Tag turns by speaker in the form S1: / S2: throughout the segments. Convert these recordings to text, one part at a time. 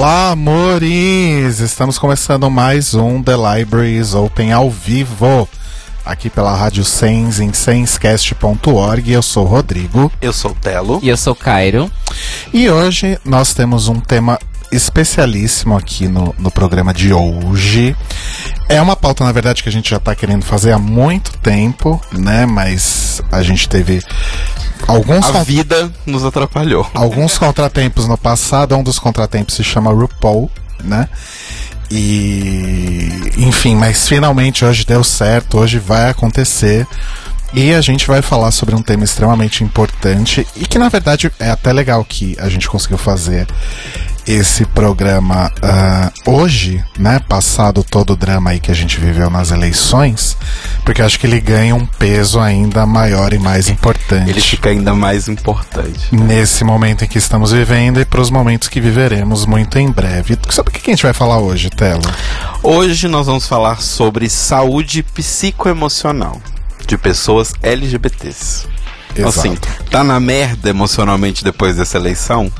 S1: Olá, amores! Estamos começando mais um The Libraries Open ao vivo, aqui pela Rádio Sens em senscast.org. Eu sou o Rodrigo
S2: Eu sou o Telo.
S3: E eu sou Cairo.
S1: e hoje nós temos um tema especialíssimo aqui no, no programa de hoje. É uma pauta, na verdade, que a gente já está querendo fazer há muito tempo, né? Mas a gente teve alguns
S2: A vida nos atrapalhou.
S1: alguns contratempos no passado. Um dos contratempos se chama RuPaul, né? E enfim, mas finalmente hoje deu certo, hoje vai acontecer. E a gente vai falar sobre um tema extremamente importante e que na verdade é até legal que a gente conseguiu fazer esse programa ah, hoje, né? Passado todo o drama aí que a gente viveu nas eleições, porque acho que ele ganha um peso ainda maior e mais importante
S2: Ele fica ainda mais importante.
S1: nesse momento em que estamos vivendo e para os momentos que viveremos muito em breve. Sobre o que a gente vai falar hoje, Telo?
S2: Hoje nós vamos falar sobre saúde psicoemocional de pessoas LGBTs. Assim, tá na merda emocionalmente depois dessa eleição?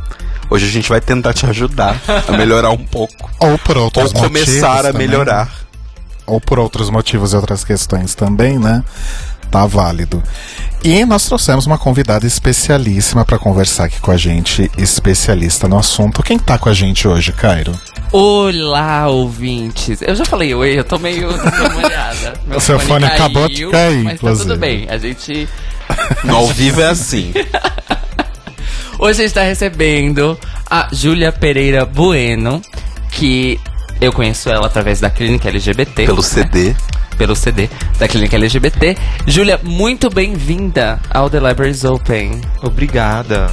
S2: Hoje a gente vai tentar te ajudar a melhorar um pouco.
S1: Ou por outros
S2: Ou
S1: motivos.
S2: começar a
S1: também.
S2: melhorar.
S1: Ou por outros motivos e outras questões também, né? Tá válido. E nós trouxemos uma convidada especialíssima para conversar aqui com a gente, especialista no assunto. Quem tá com a gente hoje, Cairo?
S3: Olá, ouvintes. Eu já falei oi, eu tô meio desmemoriada. Meu
S1: O seu fone acabou de cair,
S3: Mas
S1: inclusive.
S3: tá tudo bem. A gente.
S2: No ao vivo é assim.
S3: Hoje a gente tá recebendo a Júlia Pereira Bueno, que eu conheço ela através da clínica LGBT.
S2: Pelo
S3: né?
S2: CD.
S3: Pelo CD da clínica LGBT. Júlia, muito bem-vinda ao The Libraries Open.
S4: Obrigada.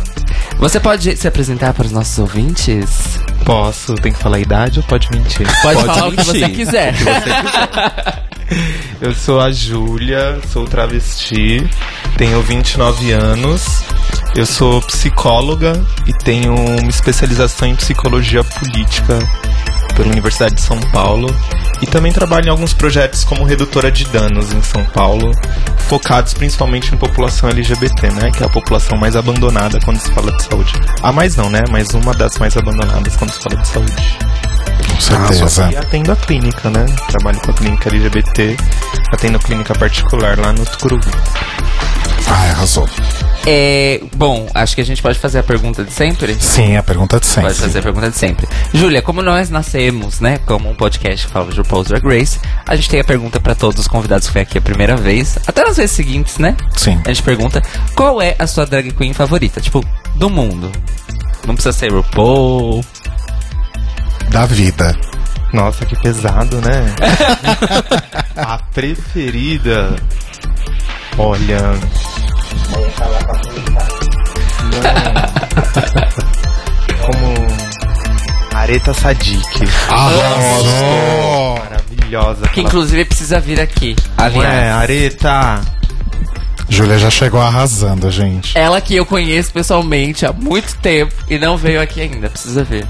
S3: Você pode se apresentar para os nossos ouvintes?
S4: Posso? Tem que falar a idade ou pode mentir?
S3: Pode,
S2: Pode
S3: falar o que você
S2: mentir.
S3: quiser.
S4: Eu sou a Júlia, sou travesti, tenho 29 anos, eu sou psicóloga e tenho uma especialização em psicologia política pela Universidade de São Paulo e também trabalho em alguns projetos como redutora de danos em São Paulo, focados principalmente em população LGBT, né, que é a população mais abandonada quando se fala de saúde. A mais não, né, mas uma das mais abandonadas quando se fala de saúde.
S1: Com certeza.
S4: E atendo a clínica, né? Trabalho com a clínica LGBT, atendo clínica particular lá no Tucuruvi.
S1: Ai, arrasou.
S3: É, bom, acho que a gente pode fazer a pergunta de sempre?
S1: Sim, a pergunta de sempre.
S3: Pode fazer a pergunta de sempre. Júlia, como nós nascemos, né, como um podcast que fala de RuPaul's Drag Race, a gente tem a pergunta pra todos os convidados que foi aqui a primeira vez, até nas vezes seguintes, né?
S1: Sim.
S3: A gente pergunta qual é a sua drag queen favorita, tipo, do mundo. Não precisa ser RuPaul.
S1: Da vida.
S4: Nossa, que pesado, né? a preferida. Olha. Não. Como. Areta Sadik.
S1: Arrasou!
S4: Maravilhosa.
S3: Que inclusive precisa vir aqui.
S4: Não é,
S3: Aliás,
S4: Areta.
S1: Júlia já chegou arrasando, gente.
S3: ela que eu conheço pessoalmente há muito tempo e não veio aqui ainda, precisa ver.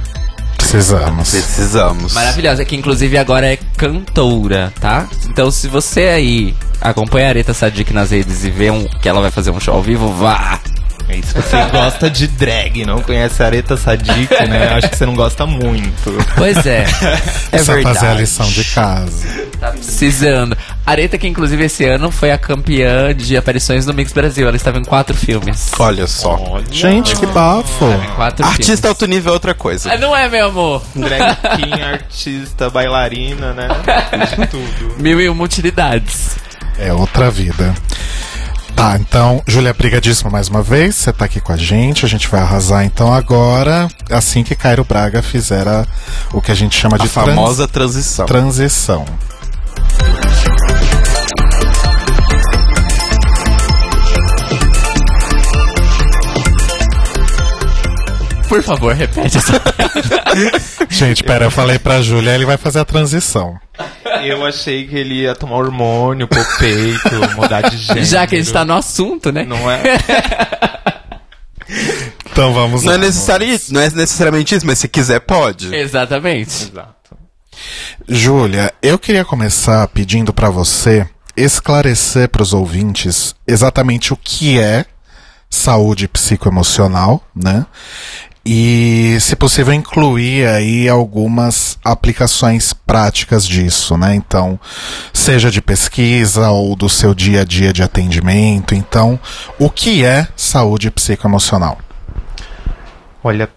S1: Precisamos.
S2: Precisamos.
S3: Maravilhosa, que inclusive agora é cantora, tá? Então se você aí acompanha a Areta Sadik nas redes e vê um, que ela vai fazer um show ao vivo, vá!
S4: E se você gosta de drag, não conhece a Areta Sadik, né? Acho que você não gosta muito.
S3: Pois é,
S2: É
S1: Só
S2: verdade.
S1: fazer a lição de casa.
S3: tá precisando. Areta que inclusive esse ano foi a campeã de aparições no Mix Brasil, ela estava em quatro filmes.
S2: Olha só.
S1: Gente, que bafo.
S3: Quatro
S2: Artista alto nível é outra coisa.
S3: filmes. Ah, Não é, meu amor?
S4: Drag king, artista, bailarina, né? De tudo.
S3: Mil e uma utilidades.
S1: É outra vida. Tá, então, Júlia, brigadíssima mais uma vez. Você tá aqui com a gente. A gente vai arrasar então agora, assim que Cairo Braga fizer a- o que a gente chama
S2: A
S1: de trans-
S2: famosa transição.
S1: transição.
S3: Por favor, repete essa
S1: Gente, pera, eu falei pra Júlia, ele vai fazer a transição.
S4: Eu achei que ele ia tomar hormônio, pôr peito, mudar de gênero.
S3: Já que a gente tá no assunto, né?
S4: Não é?
S1: Então vamos
S2: Não
S1: lá.
S2: é, necessari... não é necessariamente isso, mas se quiser, pode.
S3: Exatamente.
S4: Exato.
S1: Júlia, eu queria começar pedindo pra você esclarecer pros ouvintes exatamente o que é saúde psicoemocional, né? E, se possível, incluir aí algumas aplicações práticas disso, né? Então, seja de pesquisa ou do seu dia a dia de atendimento. Então, o que é saúde psicoemocional?
S4: Olha,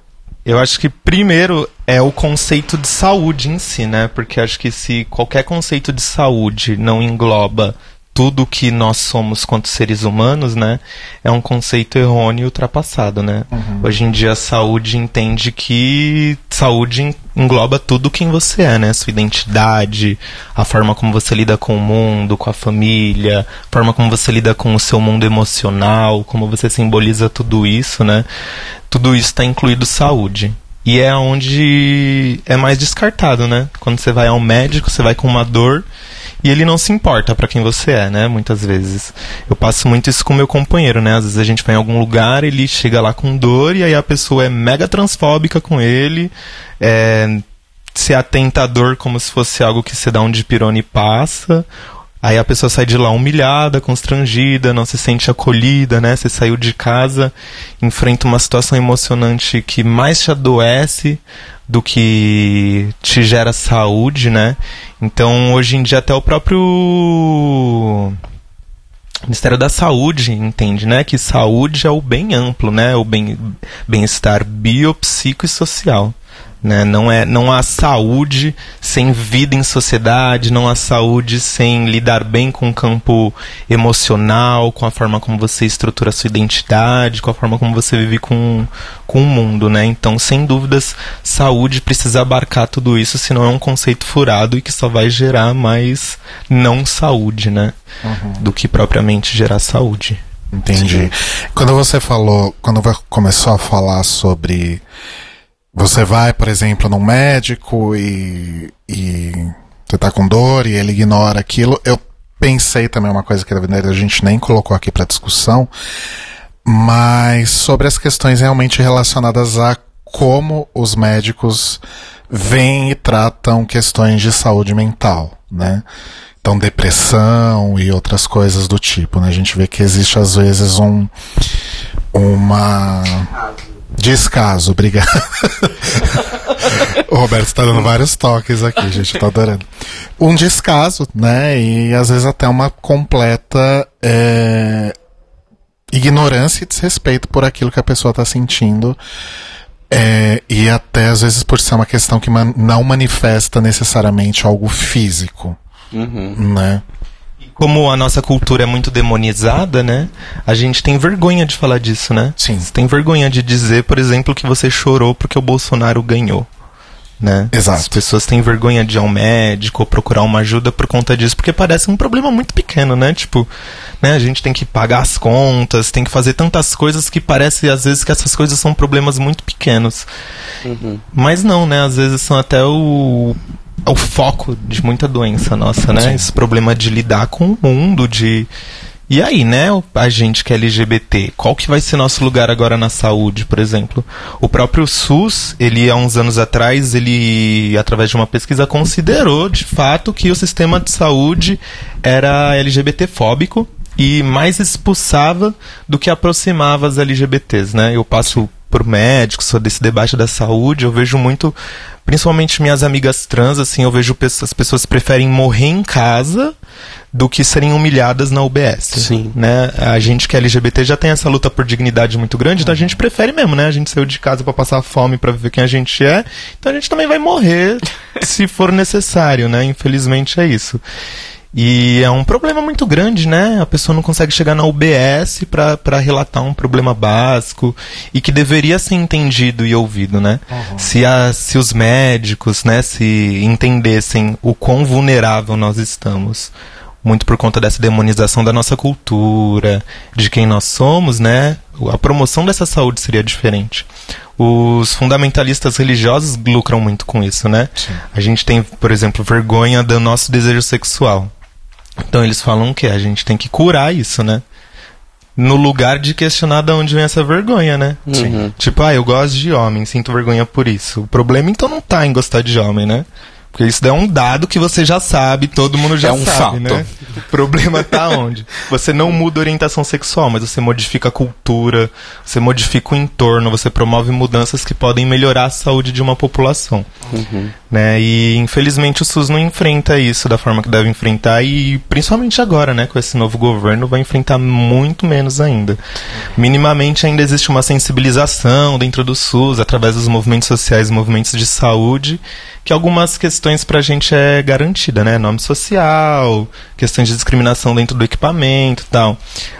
S4: eu acho que primeiro é o conceito de saúde em si, né? Porque acho que se qualquer conceito de saúde não engloba tudo que nós somos quanto seres humanos, né? É um conceito errôneo e ultrapassado, né? Hoje em dia a saúde entende que saúde en- engloba tudo quem você é, né? Sua identidade, a forma como você lida com o mundo, com a família, a forma como você lida com o seu mundo emocional, como você simboliza tudo isso, né? Tudo isso está incluído saúde. E é onde é mais descartado, né? Quando você vai ao médico, você vai com uma dor e ele não se importa pra quem você é, né? Muitas vezes. Eu passo muito isso com meu companheiro, né? Às vezes a gente vai em algum lugar, ele chega lá com dor e aí a pessoa é mega transfóbica com ele, é, se atenta à dor como se fosse algo que você dá um dipirona e passa. Aí a pessoa sai de lá humilhada, constrangida, não se sente acolhida, né? Você saiu de casa, enfrenta uma situação emocionante que mais te adoece do que te gera saúde, né? Então, hoje em dia, até o próprio Ministério da Saúde entende, né? Que saúde é o bem amplo, né? O bem- bem-estar bio, psico e social. Né? Não, é, não há saúde sem vida em sociedade, não há saúde sem lidar bem com o campo emocional, com a forma como você estrutura a sua identidade, com a forma como você vive com, com o mundo. Né? Então, sem dúvidas, saúde precisa abarcar tudo isso, senão é um conceito furado e que só vai gerar mais não saúde, né? Do que propriamente gerar saúde.
S1: Entendi. Quando você falou, quando começou a falar sobre você vai, por exemplo, num médico e, e você tá com dor e ele ignora aquilo, eu pensei também uma coisa que a gente nem colocou aqui para discussão, mas sobre as questões realmente relacionadas a como os médicos veem e tratam questões de saúde mental, né? Então, depressão e outras coisas do tipo, né? A gente vê que existe às vezes um uma descaso, obrigado. o Roberto tá dando vários toques aqui, gente, eu tô adorando. Um descaso, né? E às vezes até uma completa é, ignorância e desrespeito por aquilo que a pessoa tá sentindo. É, e até às vezes por ser uma questão que man- não manifesta necessariamente algo físico, né?
S4: Como a nossa cultura é muito demonizada, né? A gente tem vergonha de falar disso, né?
S1: Sim.
S4: Você tem vergonha de dizer, por exemplo, que você chorou porque o Bolsonaro ganhou. Né?
S1: Exato.
S4: As pessoas têm vergonha de ir ao médico ou procurar uma ajuda por conta disso, porque parece um problema muito pequeno, né? Tipo, né, a gente tem que pagar as contas, tem que fazer tantas coisas que parece às vezes que essas coisas são problemas muito pequenos. Mas não, né? Às vezes são até o, o foco de muita doença nossa, né? Esse problema de lidar com o mundo, de. E aí, né, a gente que é LGBT, qual que vai ser nosso lugar agora na saúde, por exemplo? O próprio SUS, ele há uns anos atrás, ele, através de uma pesquisa, considerou de fato que o sistema de saúde era LGBT-fóbico e mais expulsava do que aproximava as LGBTs, né? Eu passo por médicos, sou desse debate da saúde, eu vejo muito, principalmente minhas amigas trans, assim, eu vejo as pessoas preferem morrer em casa do que serem humilhadas na UBS.
S2: Sim.
S4: Né? A gente que é LGBT já tem essa luta por dignidade muito grande, então a gente prefere mesmo, né? A gente saiu de casa pra passar fome, pra viver quem a gente é, então a gente também vai morrer se for necessário, né? Infelizmente é isso. E é um problema muito grande, né? A pessoa não consegue chegar na UBS pra pra relatar um problema básico e que deveria ser entendido e ouvido, né? Se, a, se os médicos, né, se entendessem o quão vulnerável nós estamos, muito por conta dessa demonização da nossa cultura, de quem nós somos, né? A promoção dessa saúde seria diferente. Os fundamentalistas religiosos lucram muito com isso, né? Sim. A gente tem, por exemplo, vergonha do nosso desejo sexual. Então eles falam que a gente tem que curar isso, né? No lugar de questionar de onde vem essa vergonha, né? Uhum. Tipo, ah, eu gosto de homem, sinto vergonha por isso. O problema então não tá em gostar de homem, né? Porque isso é um dado que você já sabe, todo mundo já é um sabe, fato. né? O problema tá onde? Você não muda a orientação sexual, mas você modifica a cultura, você modifica o entorno, você promove mudanças que podem melhorar a saúde de uma população. Uhum. Né? E infelizmente o SUS não enfrenta isso da forma que deve enfrentar e principalmente agora, né, com esse novo governo, vai enfrentar muito menos ainda. Minimamente ainda existe uma sensibilização dentro do SUS através dos movimentos sociais, movimentos de saúde que algumas questões para a gente é garantida, né? Nome social, questões de discriminação dentro do equipamento e tal.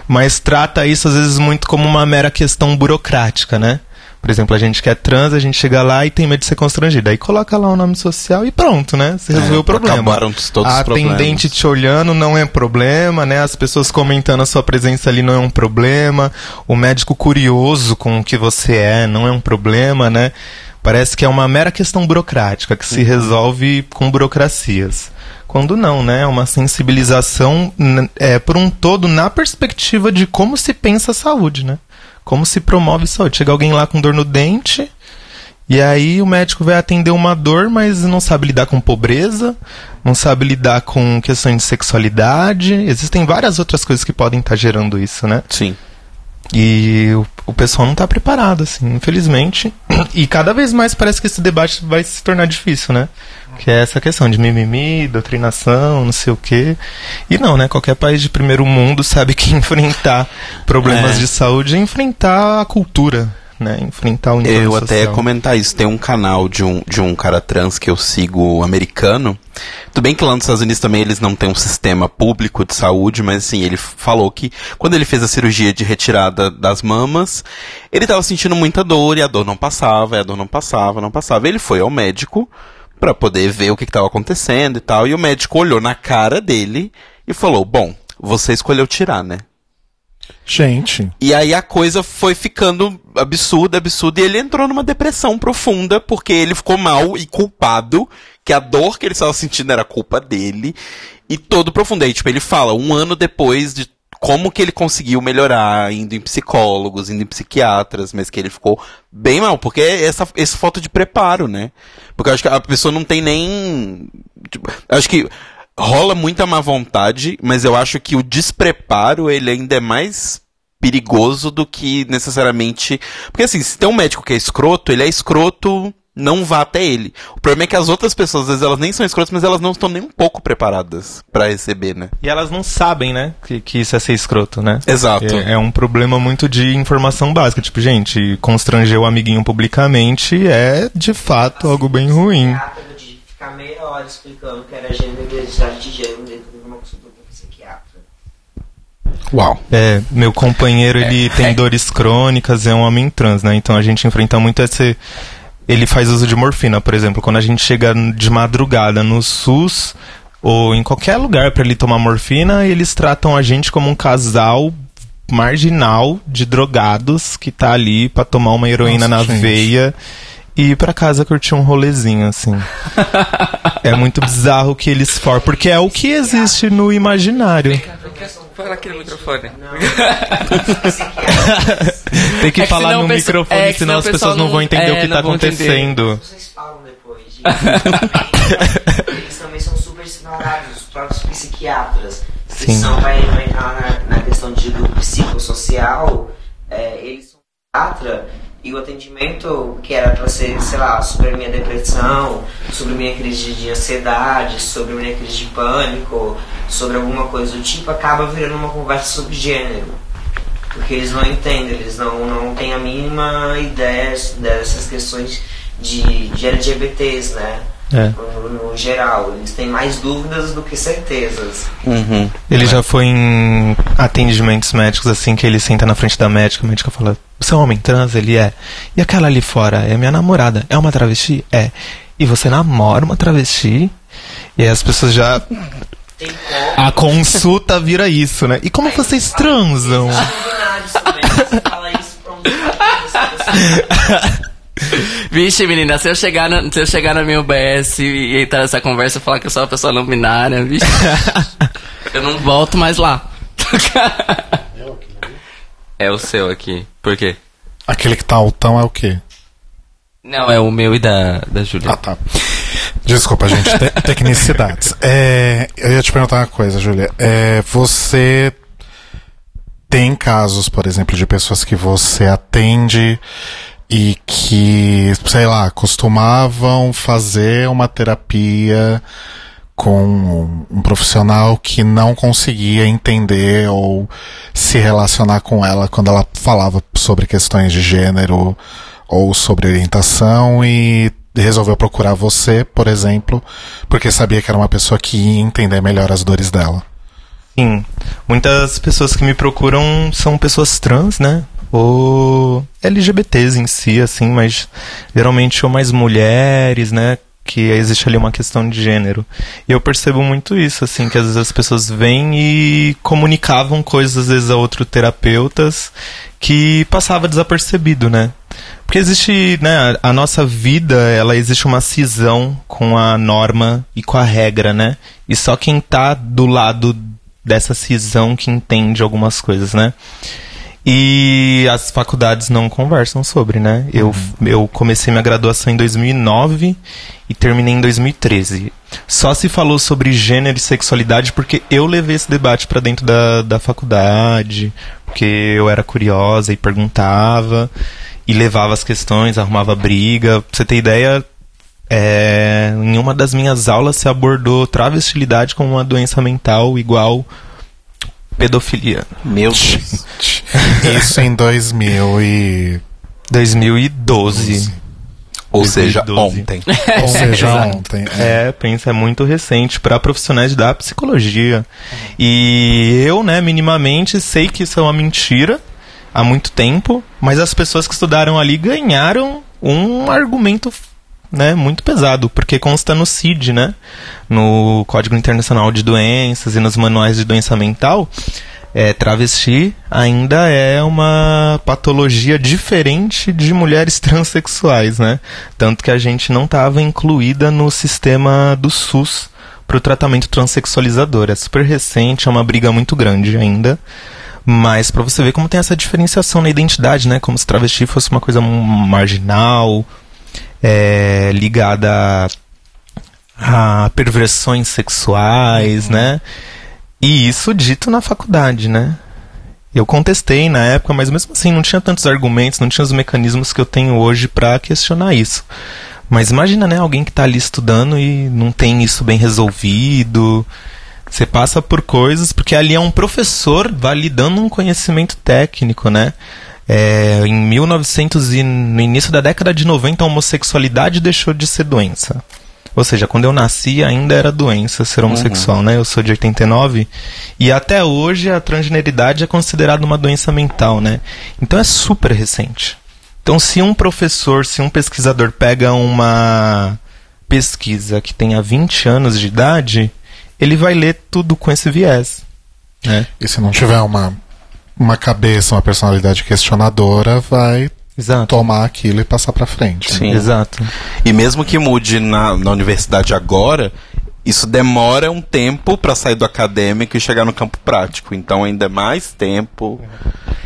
S4: Mas trata isso às vezes muito como uma mera questão burocrática, né? Por exemplo, a gente quer trans, a gente chega lá e tem medo de ser constrangido. Aí coloca lá o nome social e pronto, né? Você resolveu é, o problema.
S2: Acabaram todos
S4: a
S2: os problemas.
S4: atendente te olhando não é problema, né? As pessoas comentando a sua presença ali não é um problema. O médico curioso com o que você é não é um problema, né? Parece que é uma mera questão burocrática que se uhum. resolve com burocracias. Quando não, né? É uma sensibilização é, por um todo na perspectiva de como se pensa a saúde, né? Como se promove a saúde. Chega alguém lá com dor no dente, e aí o médico vai atender uma dor, mas não sabe lidar com pobreza, não sabe lidar com questões de sexualidade. Existem várias outras coisas que podem estar gerando isso, né?
S2: Sim.
S4: E o, o pessoal não está preparado, assim, infelizmente. E cada vez mais parece que esse debate vai se tornar difícil, né? Que é essa questão de mimimi, doutrinação, não sei o quê. E não, né? Qualquer país de primeiro mundo sabe que enfrentar problemas é. de saúde é enfrentar a cultura, né? Enfrentar o
S2: Eu social. até ia comentar isso. Tem um canal de um, de um cara trans que eu sigo americano. Tudo bem que lá nos Estados Unidos também eles não têm um sistema público de saúde, mas assim, ele falou que quando ele fez a cirurgia de retirada das mamas, ele estava sentindo muita dor e a dor não passava, e a dor não passava, não passava. Ele foi ao médico para poder ver o que estava acontecendo e tal, e o médico olhou na cara dele e falou: Bom, você escolheu tirar, né?
S1: Gente.
S2: E aí a coisa foi ficando absurda, absurda, e ele entrou numa depressão profunda, porque ele ficou mal e culpado, que a dor que ele estava sentindo era culpa dele, e todo profundo. Aí, tipo, ele fala, um ano depois de como que ele conseguiu melhorar, indo em psicólogos, indo em psiquiatras, mas que ele ficou bem mal, porque é essa, essa falta de preparo, né? Porque eu acho que a pessoa não tem nem. Tipo, acho que rola muita má vontade, mas eu acho que o despreparo ele ainda é mais perigoso do que necessariamente. Porque assim, se tem um médico que é escroto, ele é escroto, não vá até ele. O problema é que as outras pessoas, às vezes, elas nem são escrotas, mas elas não estão nem um pouco preparadas para receber, né?
S4: E elas não sabem, né, que, que isso é ser escroto, né?
S2: Exato.
S4: É, é um problema muito de informação básica. Tipo, gente, constranger o amiguinho publicamente é, de fato, algo bem ruim
S5: ficar meia hora explicando que era gênero e identidade de gênero dentro de uma consulta com psiquiatra.
S4: Uau. É, meu companheiro, ele é. tem dores crônicas, é um homem trans, né? Então a gente enfrenta muito esse... Ele faz uso de morfina, por exemplo. Quando a gente chega de madrugada no SUS ou em qualquer lugar para ele tomar morfina, eles tratam a gente como um casal marginal de drogados que tá ali para tomar uma heroína Nossa, na gente. veia e ir pra casa curtir um rolezinho, assim. é muito bizarro que eles for, porque é o que existe no imaginário.
S3: Fala aqui no microfone.
S4: Tem que é falar no microfone, é, senão, as pessoas não, vão entender é, o que tá acontecendo.
S5: Vocês falam depois. De... eles também são super ignorados, os próprios psiquiatras. Sim. São, vai, vai entrar na, na questão de, do psicossocial, é, eles são psiquiatra e o atendimento que era para ser, sei lá, sobre a minha depressão, sobre a minha crise de ansiedade, sobre a minha crise de pânico, sobre alguma coisa do tipo, acaba virando uma conversa sobre gênero. Porque eles não entendem, eles não, não têm a mínima ideia dessas questões de, de LGBTs, né? É. No, no, geral, eles têm mais dúvidas do que certezas.
S4: Uhum. Ele é. já foi em atendimentos médicos assim que ele senta na frente da médica, a médica fala: Você é um homem trans? Ele é. E aquela ali fora é minha namorada? É uma travesti? É. E você namora uma travesti? E aí as pessoas já
S5: Tem como.
S4: A consulta vira isso, né? E como vocês transam?
S5: Fala isso pra um cara,
S3: Vixe, menina, se eu chegar na, se eu chegar na minha UBS e entrar nessa conversa e falar que eu sou uma pessoa não binária, vixe, eu não volto mais lá. É o seu aqui. Por quê?
S1: Aquele que tá altão é o quê?
S3: Não, é o meu e da, da Júlia.
S1: Ah, tá. Desculpa, gente. Te- tecnicidades. É, eu ia te perguntar uma coisa, Júlia. É, você tem casos, por exemplo, de pessoas que você atende e que, sei lá, costumavam fazer uma terapia com um, profissional que não conseguia entender ou se relacionar com ela quando ela falava sobre questões de gênero ou sobre orientação e resolveu procurar você, por exemplo, porque sabia que era uma pessoa que ia entender melhor as dores dela.
S4: Sim. Muitas pessoas que me procuram são pessoas trans, né? Ou LGBTs em si, assim, mas geralmente ou mais mulheres, né? Que existe ali uma questão de gênero. E eu percebo muito isso, assim, que às vezes as pessoas vêm e comunicavam coisas, às vezes, a outros terapeutas que passava desapercebido, né? Porque existe, né, a nossa vida, ela existe uma cisão com a norma e com a regra, né? E só quem tá do lado dessa cisão que entende algumas coisas, né? E as faculdades não conversam sobre, né? Eu, eu comecei minha graduação em 2009 e terminei em 2013. Só se falou sobre gênero e sexualidade porque eu levei esse debate para dentro da, da faculdade, porque eu era curiosa e perguntava e levava as questões, arrumava briga. Pra você ter ideia, é, em uma das minhas aulas se abordou travestilidade como uma doença mental igual pedofilia.
S2: Meu Deus.
S1: Isso em 2000 e...
S4: 2012.
S2: Ou seja,
S4: 2012.
S2: ontem.
S1: Ou seja,
S3: Exato.
S1: ontem. É.
S4: É, pensa, é muito recente para profissionais da psicologia. E eu, né, minimamente sei que isso é uma mentira há muito tempo, mas as pessoas que estudaram ali ganharam um argumento né, muito pesado, porque consta no CID, né, no Código Internacional de Doenças e nos manuais de doença mental, é, travesti ainda é uma patologia diferente de mulheres transexuais, né? Tanto que a gente não estava incluída no sistema do SUS para o tratamento transexualizador. É super recente, é uma briga muito grande ainda. Mas para você ver como tem essa diferenciação na identidade, né? Como se travesti fosse uma coisa marginal, é, ligada a, a perversões sexuais, né? E isso dito na faculdade, né? Eu contestei na época, mas mesmo assim não tinha tantos argumentos, não tinha os mecanismos que eu tenho hoje para questionar isso. Mas imagina, né, alguém que tá ali estudando e não tem isso bem resolvido. Você passa por coisas, porque ali é um professor validando um conhecimento técnico, né? É, em 1900 e no início da década de 90 a homossexualidade deixou de ser doença. Ou seja, quando eu nasci ainda era doença ser homossexual, né? Eu sou de 89 e até hoje a transgeneridade é considerada uma doença mental, né? Então é super recente. Então se um professor, se um pesquisador pega uma pesquisa que tenha 20 anos de idade, ele vai ler tudo com esse viés, né?
S1: E se não tiver uma, uma cabeça, uma personalidade questionadora, vai
S4: Exato.
S1: tomar aquilo e passar pra frente. né?
S2: Sim.
S4: Exato.
S2: E mesmo que mude na, na universidade agora, isso demora um tempo para sair do acadêmico e chegar no campo prático. Então ainda é mais tempo.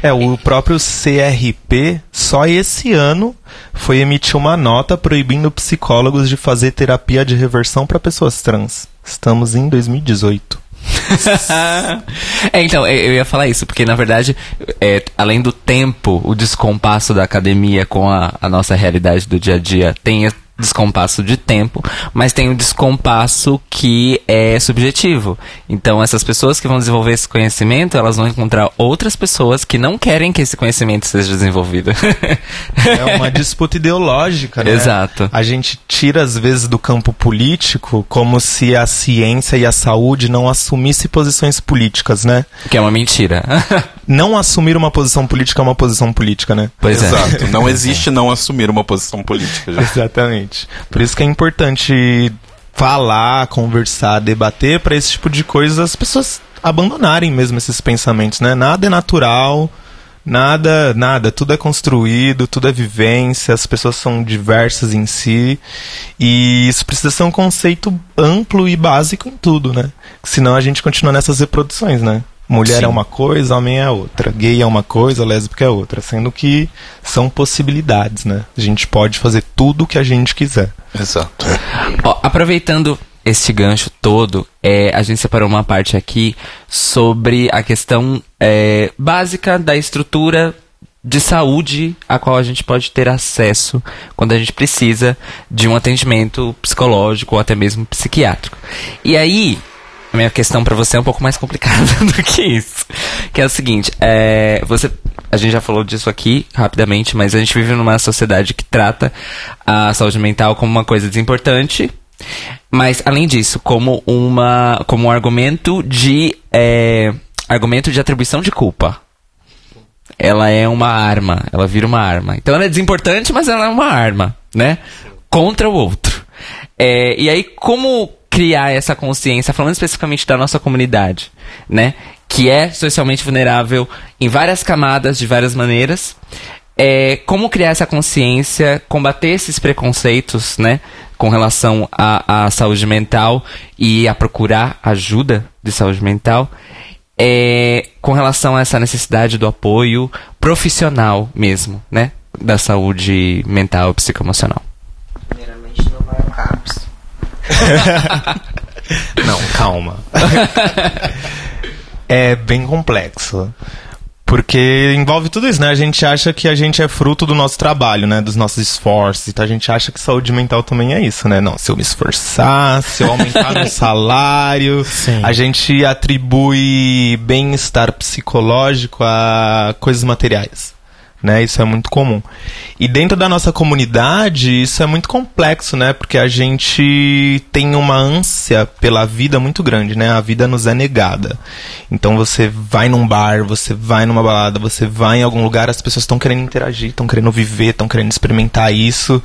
S4: É, o próprio CRP, só esse ano, foi emitir uma nota proibindo psicólogos de fazer terapia de reversão para pessoas trans. Estamos em 2018.
S3: é, então, eu ia falar isso, porque na verdade, é, além do tempo, o descompasso da academia com a, a nossa realidade do dia a dia tem descompasso de tempo, mas tem um descompasso que é subjetivo. Então, essas pessoas que vão desenvolver esse conhecimento, elas vão encontrar outras pessoas que não querem que esse conhecimento seja desenvolvido.
S4: É uma disputa ideológica, né?
S3: Exato.
S4: A gente tira, às vezes, do campo político como se a ciência e a saúde não assumissem posições políticas, né?
S3: que é uma mentira.
S4: Não assumir uma posição política é uma posição política, né?
S3: pois é.
S2: Exato. Não existe não assumir uma posição política. Já.
S4: Exatamente. Por isso que é importante falar, conversar, debater para esse tipo de coisas as pessoas abandonarem mesmo esses pensamentos, né? Nada é natural, nada, nada, tudo é construído, tudo é vivência, as pessoas são diversas em si, e isso precisa ser um conceito amplo e básico em tudo, né? Senão a gente continua nessas reproduções, né? Mulher Sim. é uma coisa, homem é outra. Gay é uma coisa, lésbica é outra. Sendo que são possibilidades, né? A gente pode fazer tudo o que a gente quiser.
S2: Exato.
S3: Ó, aproveitando esse gancho todo, é, a gente separou uma parte aqui sobre a questão é, básica da estrutura de saúde a qual a gente pode ter acesso quando a gente precisa de um atendimento psicológico ou até mesmo psiquiátrico. E aí, a minha questão para você é um pouco mais complicada do que isso. Que é o seguinte, é, você, a gente já falou disso aqui rapidamente, mas a gente vive numa sociedade que trata a saúde mental como uma coisa desimportante, mas além disso, como uma, como um argumento de, é, argumento de atribuição de culpa. Ela é uma arma, ela vira uma arma. Então ela é desimportante, mas ela é uma arma, né? Contra o outro. É, e aí, como criar essa consciência, falando especificamente da nossa comunidade, né? Que é socialmente vulnerável em várias camadas, de várias maneiras. É, como criar essa consciência, combater esses preconceitos, né? Com relação à, saúde mental e a procurar ajuda de saúde mental. É, com relação a essa necessidade do apoio profissional mesmo, né? Da saúde mental e psicoemocional.
S5: Primeiramente, ao CAPS.
S4: Não, calma. é bem complexo. Porque envolve tudo isso, né? A gente acha que a gente é fruto do nosso trabalho, né? Dos nossos esforços. Então a gente acha que saúde mental também é isso, né? Não, se eu me esforçar, se eu aumentar meu salário, Sim. a gente atribui bem-estar psicológico a coisas materiais né? Isso é muito comum. E dentro da nossa comunidade, isso é muito complexo, né? Porque a gente tem uma ânsia pela vida muito grande, né? A vida nos é negada. Então você vai num bar, você vai numa balada, você vai em algum lugar, as pessoas estão querendo interagir, estão querendo viver, estão querendo experimentar isso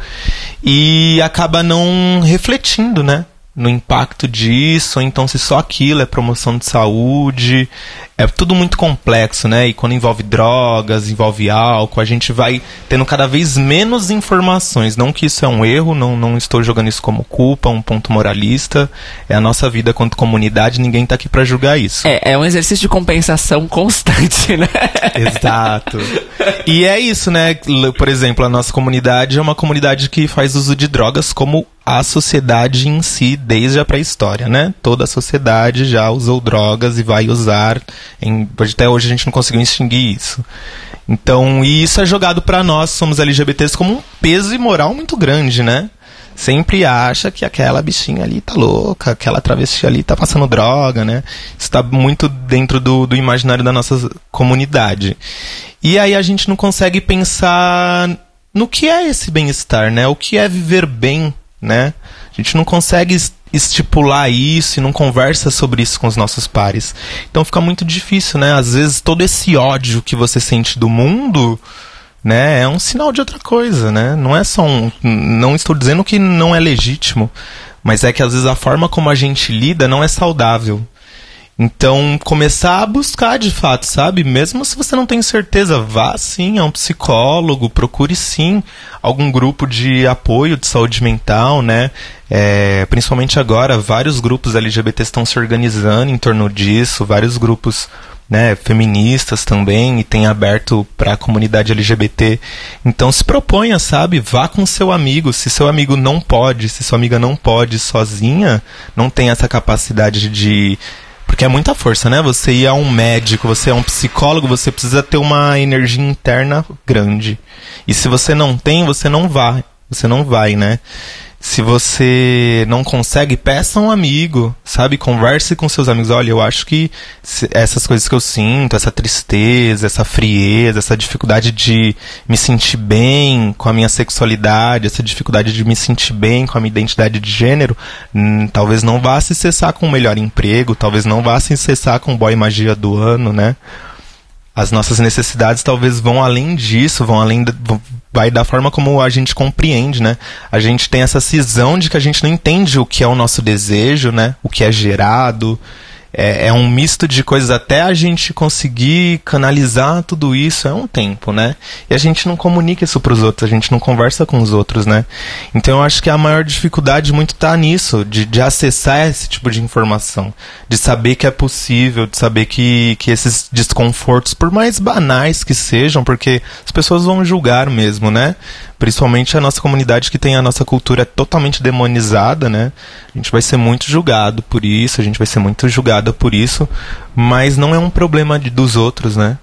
S4: e acaba não refletindo, né? No impacto disso, ou então se só aquilo é promoção de saúde. É tudo muito complexo, né? E quando envolve drogas, envolve álcool, a gente vai tendo cada vez menos informações. Não que isso é um erro, não, não estou jogando isso como culpa, um ponto moralista. É a nossa vida quanto comunidade, ninguém está aqui para julgar isso.
S3: É, é um exercício de compensação constante, né?
S4: Exato. E é isso, né? Por exemplo, a nossa comunidade é uma comunidade que faz uso de drogas como a sociedade em si desde a pré-história, né? Toda a sociedade já usou drogas e vai usar. Em, até hoje a gente não conseguiu extinguir isso. Então, e isso é jogado para nós, somos LGBTs, como um peso moral muito grande, né? Sempre acha que aquela bichinha ali tá louca, aquela travesti ali tá passando droga, né? Isso tá muito dentro do, do imaginário da nossa comunidade. E aí a gente não consegue pensar no que é esse bem-estar, né? O que é viver bem né? A gente não consegue estipular isso e não conversa sobre isso com os nossos pares. Então fica muito difícil, né? Às vezes todo esse ódio que você sente do mundo, né, é um sinal de outra coisa, né? Não é só um, não estou dizendo que não é legítimo, mas é que às vezes a forma como a gente lida não é saudável. Então, começar a buscar de fato, sabe? Mesmo se você não tem certeza, vá sim a um psicólogo, procure sim algum grupo de apoio de saúde mental, né? É, principalmente agora, vários grupos LGBT estão se organizando em torno disso, vários grupos né, feministas também, e tem aberto para a comunidade LGBT. Então se proponha, sabe? Vá com seu amigo. Se seu amigo não pode, se sua amiga não pode sozinha, não tem essa capacidade de porque é muita força, né? Você ir a um médico, você é um psicólogo, você precisa ter uma energia interna grande. E se você não tem, você não vai. Você não vai, né? Se você não consegue, peça um amigo, sabe? Converse com seus amigos. Olha, eu acho que essas coisas que eu sinto, essa tristeza, essa frieza, essa dificuldade de me sentir bem com a minha sexualidade, essa dificuldade de me sentir bem com a minha identidade de gênero, hum, talvez não vá se cessar com o um melhor emprego, talvez não vá se cessar com o boy magia do ano, né? As nossas necessidades talvez vão além disso, vão além, vai da forma como a gente compreende, né? A gente tem essa cisão de que a gente não entende o que é o nosso desejo, né? O que é gerado, é, é, um misto de coisas até a gente conseguir canalizar tudo isso é um tempo, né? E a gente não comunica isso para os outros, a gente não conversa com os outros, né? Então eu acho que a maior dificuldade muito tá nisso, de, de acessar esse tipo de informação, de saber que é possível, de saber que, que esses desconfortos, por mais banais que sejam, porque as pessoas vão julgar mesmo, né? Principalmente a nossa comunidade que tem a nossa cultura totalmente demonizada, né? A gente vai ser muito julgado por isso, a gente vai ser muito julgada por isso, mas não é um problema de, dos outros, né?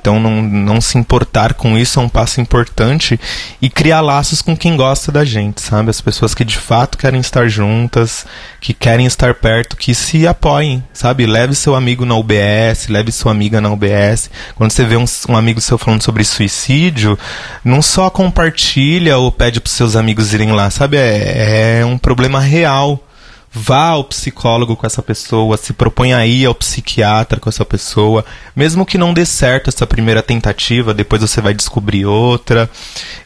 S4: Então, não, não se importar com isso é um passo importante e criar laços com quem gosta da gente, sabe? As pessoas que de fato querem estar juntas, que querem estar perto, que se apoiem, sabe? Leve seu amigo na UBS, leve sua amiga na UBS. Quando você vê um, um amigo seu falando sobre suicídio, não só compartilha ou pede para seus amigos irem lá, sabe? É, é um problema real vá ao psicólogo com essa pessoa, se propõe a ir ao psiquiatra com essa pessoa, mesmo que não dê certo essa primeira tentativa, depois você vai descobrir outra.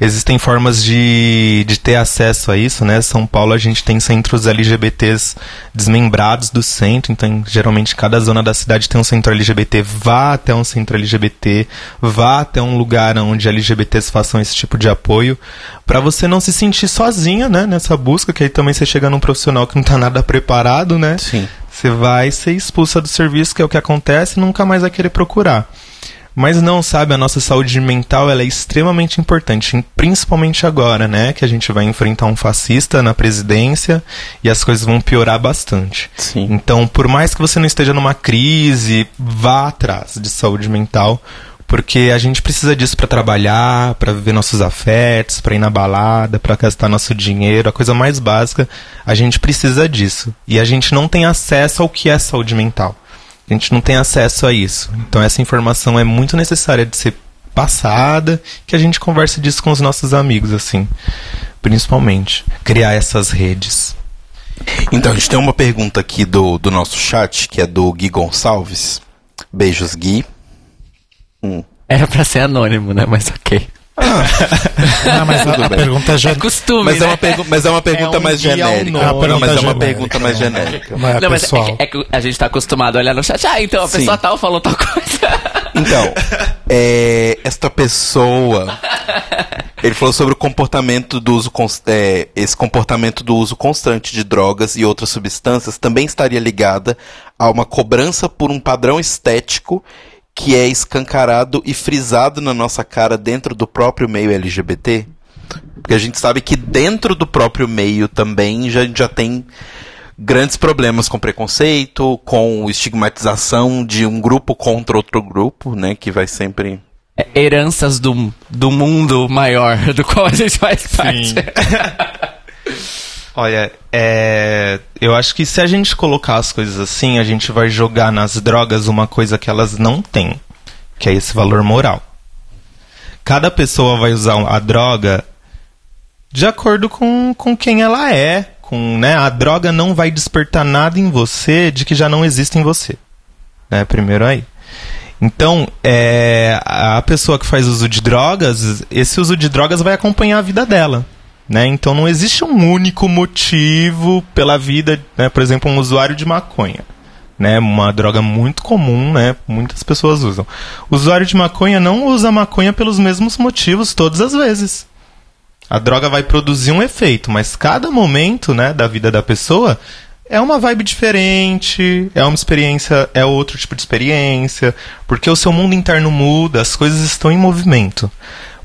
S4: Existem formas de, de ter acesso a isso, né? São Paulo a gente tem centros LGBTs desmembrados do centro, então geralmente cada zona da cidade tem um centro LGBT, vá até um centro LGBT, vá até um lugar onde LGBTs façam esse tipo de apoio, para você não se sentir sozinha, né, nessa busca, que aí também você chega num profissional que não tá nada preparado, né?
S2: Sim.
S4: Você vai ser expulsa do serviço, que é o que acontece, e nunca mais vai querer procurar. Mas não, sabe, a nossa saúde mental ela é extremamente importante, principalmente agora, né? Que a gente vai enfrentar um fascista na presidência e as coisas vão piorar bastante.
S2: Sim.
S4: Então, por mais que você não esteja numa crise, vá atrás de saúde mental, porque a gente precisa disso para trabalhar, para viver nossos afetos, para ir na balada, para gastar nosso dinheiro, a coisa mais básica, a gente precisa disso. E a gente não tem acesso ao que é saúde mental. A gente não tem acesso a isso. Então essa informação é muito necessária de ser passada, que a gente converse disso com os nossos amigos assim, principalmente criar essas redes.
S2: Então, a gente tem uma pergunta aqui do, do nosso chat, que é do Gui Gonçalves. Beijos, Gui.
S3: Hum. Era pra ser anônimo, né? Mas ok.
S1: Ah, não, mas a, a pergunta já
S3: é costume,
S2: mas,
S3: né?
S2: é uma pergu mas é uma pergunta
S4: É um
S2: mais genérica. Não, mas é uma pergunta mais genérica.
S1: Não é
S3: Não, mas é
S1: pessoal.
S3: que, é que a gente tá acostumado a olhar no chat. Ah, então a
S2: Sim.
S3: pessoa tal falou tal coisa.
S2: Então, é, esta pessoa. Ele falou sobre o comportamento do uso cons- é, esse comportamento do uso constante de drogas e outras substâncias também estaria ligada a uma cobrança por um padrão estético que é escancarado e frisado na nossa cara dentro do próprio meio LGBT. Porque a gente sabe que dentro do próprio meio também já, já tem grandes problemas com preconceito, com estigmatização de um grupo contra outro grupo, né? Que vai sempre.
S3: É, Heranças do, do mundo maior do qual a gente faz parte.
S4: Olha, é, eu acho que se a gente colocar as coisas assim, a gente vai jogar nas drogas uma coisa que elas não têm, que é esse valor moral. Cada pessoa vai usar a droga de acordo com, com quem ela é. Com, né, a droga não vai despertar nada em você de que já não existe em você. Né, primeiro aí. Então, é, a pessoa que faz uso de drogas, esse uso de drogas vai acompanhar a vida dela. Né? Então não existe um único motivo pela vida, né? por exemplo, um usuário de maconha. Né? Uma droga muito comum, né? muitas pessoas usam. O usuário de maconha não usa maconha pelos mesmos motivos todas as vezes. A droga vai produzir um efeito, mas cada momento né, da vida da pessoa é uma vibe diferente, é uma experiência, é outro tipo de experiência, porque o seu mundo interno muda, as coisas estão em movimento.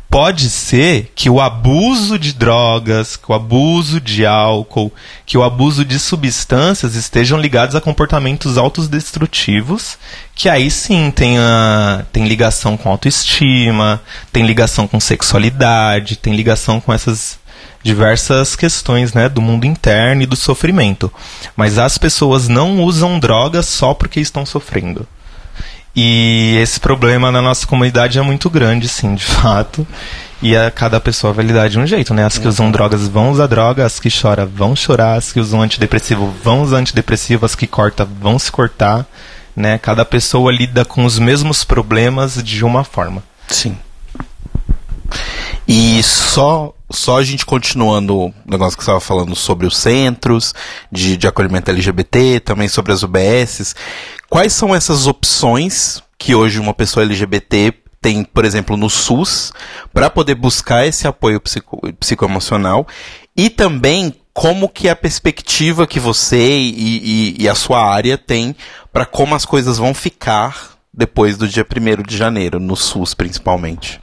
S4: Pode ser que o abuso de drogas, que o abuso de álcool, que o abuso de substâncias estejam ligados a comportamentos autodestrutivos, que aí sim tem, a, tem ligação com autoestima, tem ligação com sexualidade, tem ligação com essas diversas questões né, do mundo interno e do sofrimento. Mas as pessoas não usam drogas só porque estão sofrendo. E esse problema na nossa comunidade é muito grande, sim, de fato. E a cada pessoa vai lidar de um jeito, né? As que usam drogas vão usar droga, as que choram vão chorar, as que usam antidepressivo vão usar antidepressivo, as que cortam vão se cortar, né? Cada pessoa lida com os mesmos problemas de uma forma.
S2: Sim. E só só a gente continuando o negócio que você estava falando sobre os centros de, de acolhimento LGBT, também sobre as UBSs, quais são essas opções que hoje uma pessoa LGBT tem, por exemplo, no SUS, para poder buscar esse apoio psico, psicoemocional e também como que a perspectiva que você e, e, e a sua área tem para como as coisas vão ficar depois do dia 1 de janeiro, no SUS principalmente.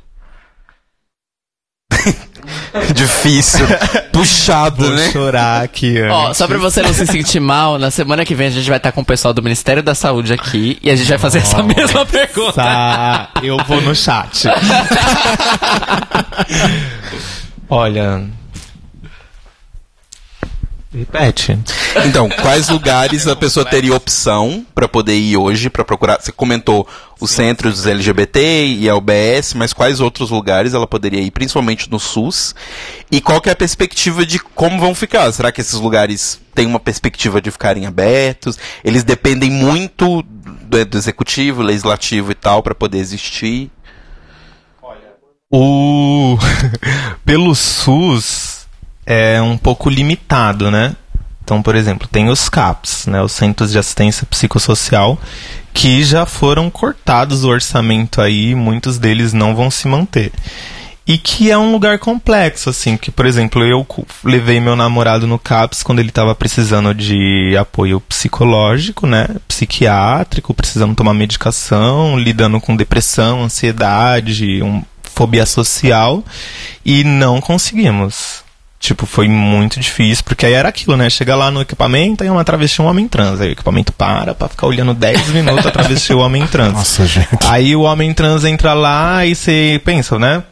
S2: Difícil. Puxado,
S4: Vou
S2: né?
S4: chorar aqui.
S3: Ó,
S4: antes.
S3: só pra você não se sentir mal, na semana que vem a gente vai estar com o pessoal do Ministério da Saúde aqui e a gente vai fazer essa mesma pergunta.
S4: Tá, eu vou no chat. Olha. Repete.
S2: Então, quais lugares a pessoa teria opção para poder ir hoje para procurar? Você comentou os centros dos LGBT e a UBS, mas quais outros lugares ela poderia ir, principalmente no SUS? E qual que é a perspectiva de como vão ficar? Será que esses lugares têm uma perspectiva de ficarem abertos? Eles dependem muito do, do executivo, legislativo e tal para poder existir?
S4: O pelo SUS é um pouco limitado, né? Então, por exemplo, tem os CAPS, né, os Centros de Assistência Psicossocial, que já foram cortados o orçamento aí, muitos deles não vão se manter. E que é um lugar complexo, assim, que, por exemplo, eu levei meu namorado no CAPS quando ele estava precisando de apoio psicológico, né, psiquiátrico, precisando tomar medicação, lidando com depressão, ansiedade, um, fobia social, e não conseguimos. Tipo, foi muito difícil, porque aí era aquilo, né? Chega lá no equipamento, é uma travesti e um homem trans. Aí o equipamento para pra ficar olhando 10 minutos a travesti e o homem trans.
S1: Nossa, gente.
S4: Aí o homem trans entra lá e você pensa, né?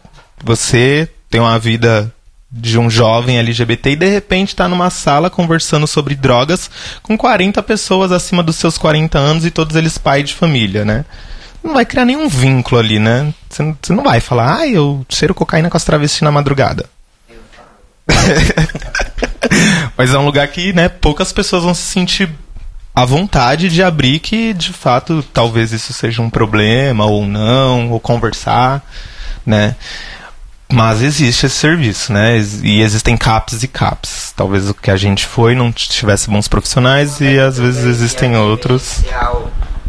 S4: Você tem uma vida de um jovem LGBT e de repente tá numa sala conversando sobre drogas com 40 pessoas acima dos seus 40 anos e todos eles pais de família, né? Não vai criar nenhum vínculo ali, né? Você não- você não vai falar, ah, eu cheiro cocaína com as travestis na madrugada. Mas é um lugar que, né, poucas pessoas vão se sentir à vontade de abrir que, de fato, talvez isso seja um problema ou não, ou conversar, né? Mas existe esse serviço, né? E existem CAPs e CAPs. Talvez o que a gente foi não tivesse bons profissionais e às vezes existem outros.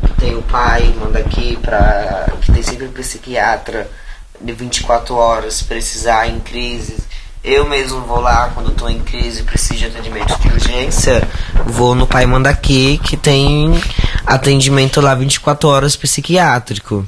S5: Que Tem o pai, manda aqui pra. que tem sempre um psiquiatra de 24 horas, se precisar em crise. Eu mesmo vou lá quando tô em crise, preciso de atendimento de urgência, vou no pai manda aqui que tem atendimento lá 24 horas psiquiátrico.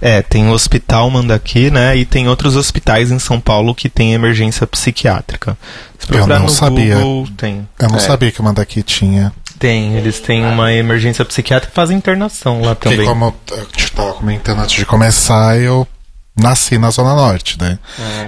S4: É, tem o Hospital Mandaqui, né? E tem outros hospitais em São Paulo que tem emergência psiquiátrica. Se
S1: Eu não
S4: no
S1: sabia.
S4: Google, tem.
S1: Eu não
S4: É,
S1: sabia que o Mandaki tinha.
S4: Tem, eles têm uma emergência psiquiátrica e fazem internação lá
S1: Porque
S4: também.
S1: como eu te tava comentando antes de começar, eu nasci na Zona Norte, né?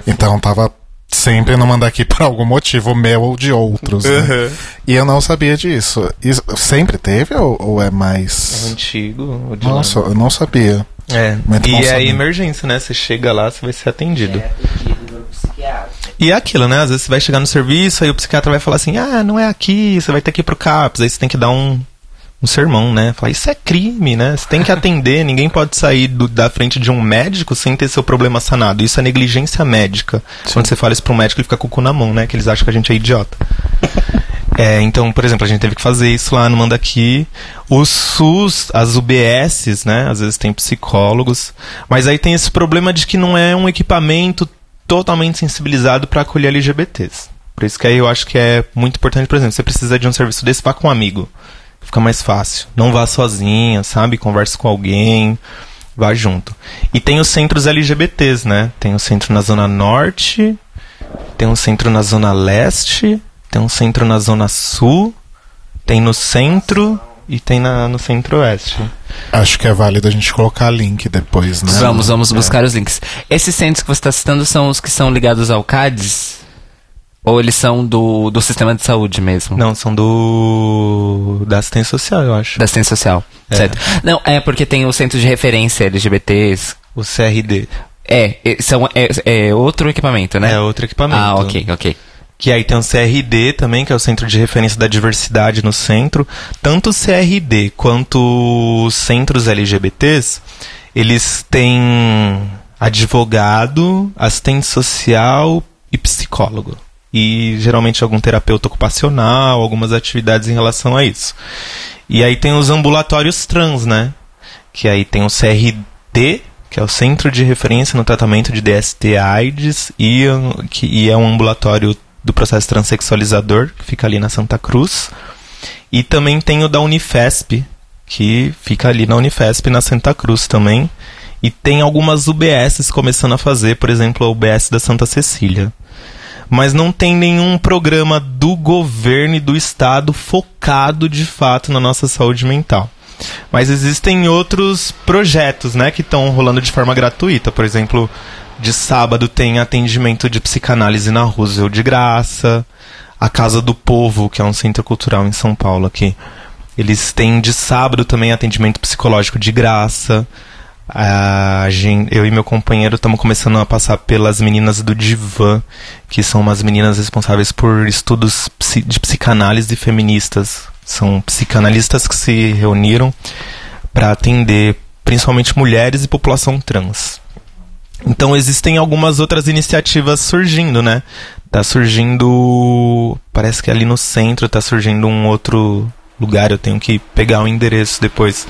S1: então tava sempre no Mandaki por algum motivo, meu ou de outros. né?
S4: Uhum.
S1: E eu não sabia disso. Isso sempre teve ou, ou é
S4: É
S1: mais.
S4: antigo. o de lá.
S1: Nossa, eu não sabia.
S4: É.
S1: Muito
S4: E é
S1: saber.
S4: emergência, né? Você chega lá, você vai ser atendido.
S5: É atendido pelo psiquiatra.
S4: E é aquilo, né? Às vezes você vai chegar no serviço, aí o psiquiatra vai falar assim: ah, não é aqui, você vai ter que ir pro CAPS. Aí você tem que dar um, um sermão, né? Falar, isso é crime, né? Você tem que atender, ninguém pode sair do- da frente de um médico sem ter seu problema sanado. Isso é negligência médica. Quando você fala isso pro médico, ele fica com o cu na mão, né? Que eles acham que a gente é idiota. É, então, por exemplo, a gente teve que fazer isso lá no Mandaqui. O SUS, as UBSs, né? Às vezes tem psicólogos. Mas aí tem esse problema de que não é um equipamento totalmente sensibilizado para acolher LGBTs. Por isso que aí eu acho que é muito importante, por exemplo, você precisa de um serviço desse, vá com um amigo. Fica mais fácil. Não vá sozinha, sabe? Converse com alguém. Vá junto. E tem os centros LGBTs, né? Tem o centro na Zona Norte, tem um centro na Zona Leste, tem um centro na Zona Sul, tem no centro e tem na, no centro-oeste.
S1: Acho que é válido a gente colocar link depois, né?
S3: Vamos, vamos buscar os links. Esses centros que você está citando são os que são ligados ao CADES? Ou eles são do, do sistema de saúde mesmo?
S4: Não, são do. da assistência social, eu acho.
S3: Da assistência social.
S4: É.
S3: Certo. Não, é porque tem o centro de referência LGBTs.
S4: O CRD.
S3: É, é, são, é, é outro equipamento, né?
S4: É outro equipamento.
S3: Ah, ok, ok.
S4: Que aí tem o CRD também, que é o Centro de Referência da Diversidade no Centro. Tanto o CRD quanto os centros LGBTs, eles têm advogado, assistente social e psicólogo. E geralmente algum terapeuta ocupacional, algumas atividades em relação a isso. E aí tem os ambulatórios trans, né? Que aí tem o CRD, que é o Centro de Referência no Tratamento de DST AIDS, e, que, e é um ambulatório do processo transexualizador, que fica ali na Santa Cruz. E também tem o da Unifesp, que fica ali na Unifesp, na Santa Cruz também. E tem algumas UBSs começando a fazer, por exemplo, a UBS da Santa Cecília. Mas não tem nenhum programa do governo e do Estado focado de fato na nossa saúde mental. Mas existem outros projetos, né, que estão rolando de forma gratuita. Por exemplo, de sábado tem atendimento de psicanálise na Roosevelt de graça. A Casa do Povo, que é um centro cultural em São Paulo aqui. Eles têm de sábado também atendimento psicológico de graça. A gente, eu e meu companheiro estamos começando a passar pelas meninas do Divan, que são umas meninas responsáveis por estudos de psicanálise feministas. São psicanalistas que se reuniram para atender principalmente mulheres e população trans. Então existem algumas outras iniciativas surgindo, né? Tá surgindo, parece que ali no centro tá surgindo um outro lugar, eu tenho que pegar o endereço depois.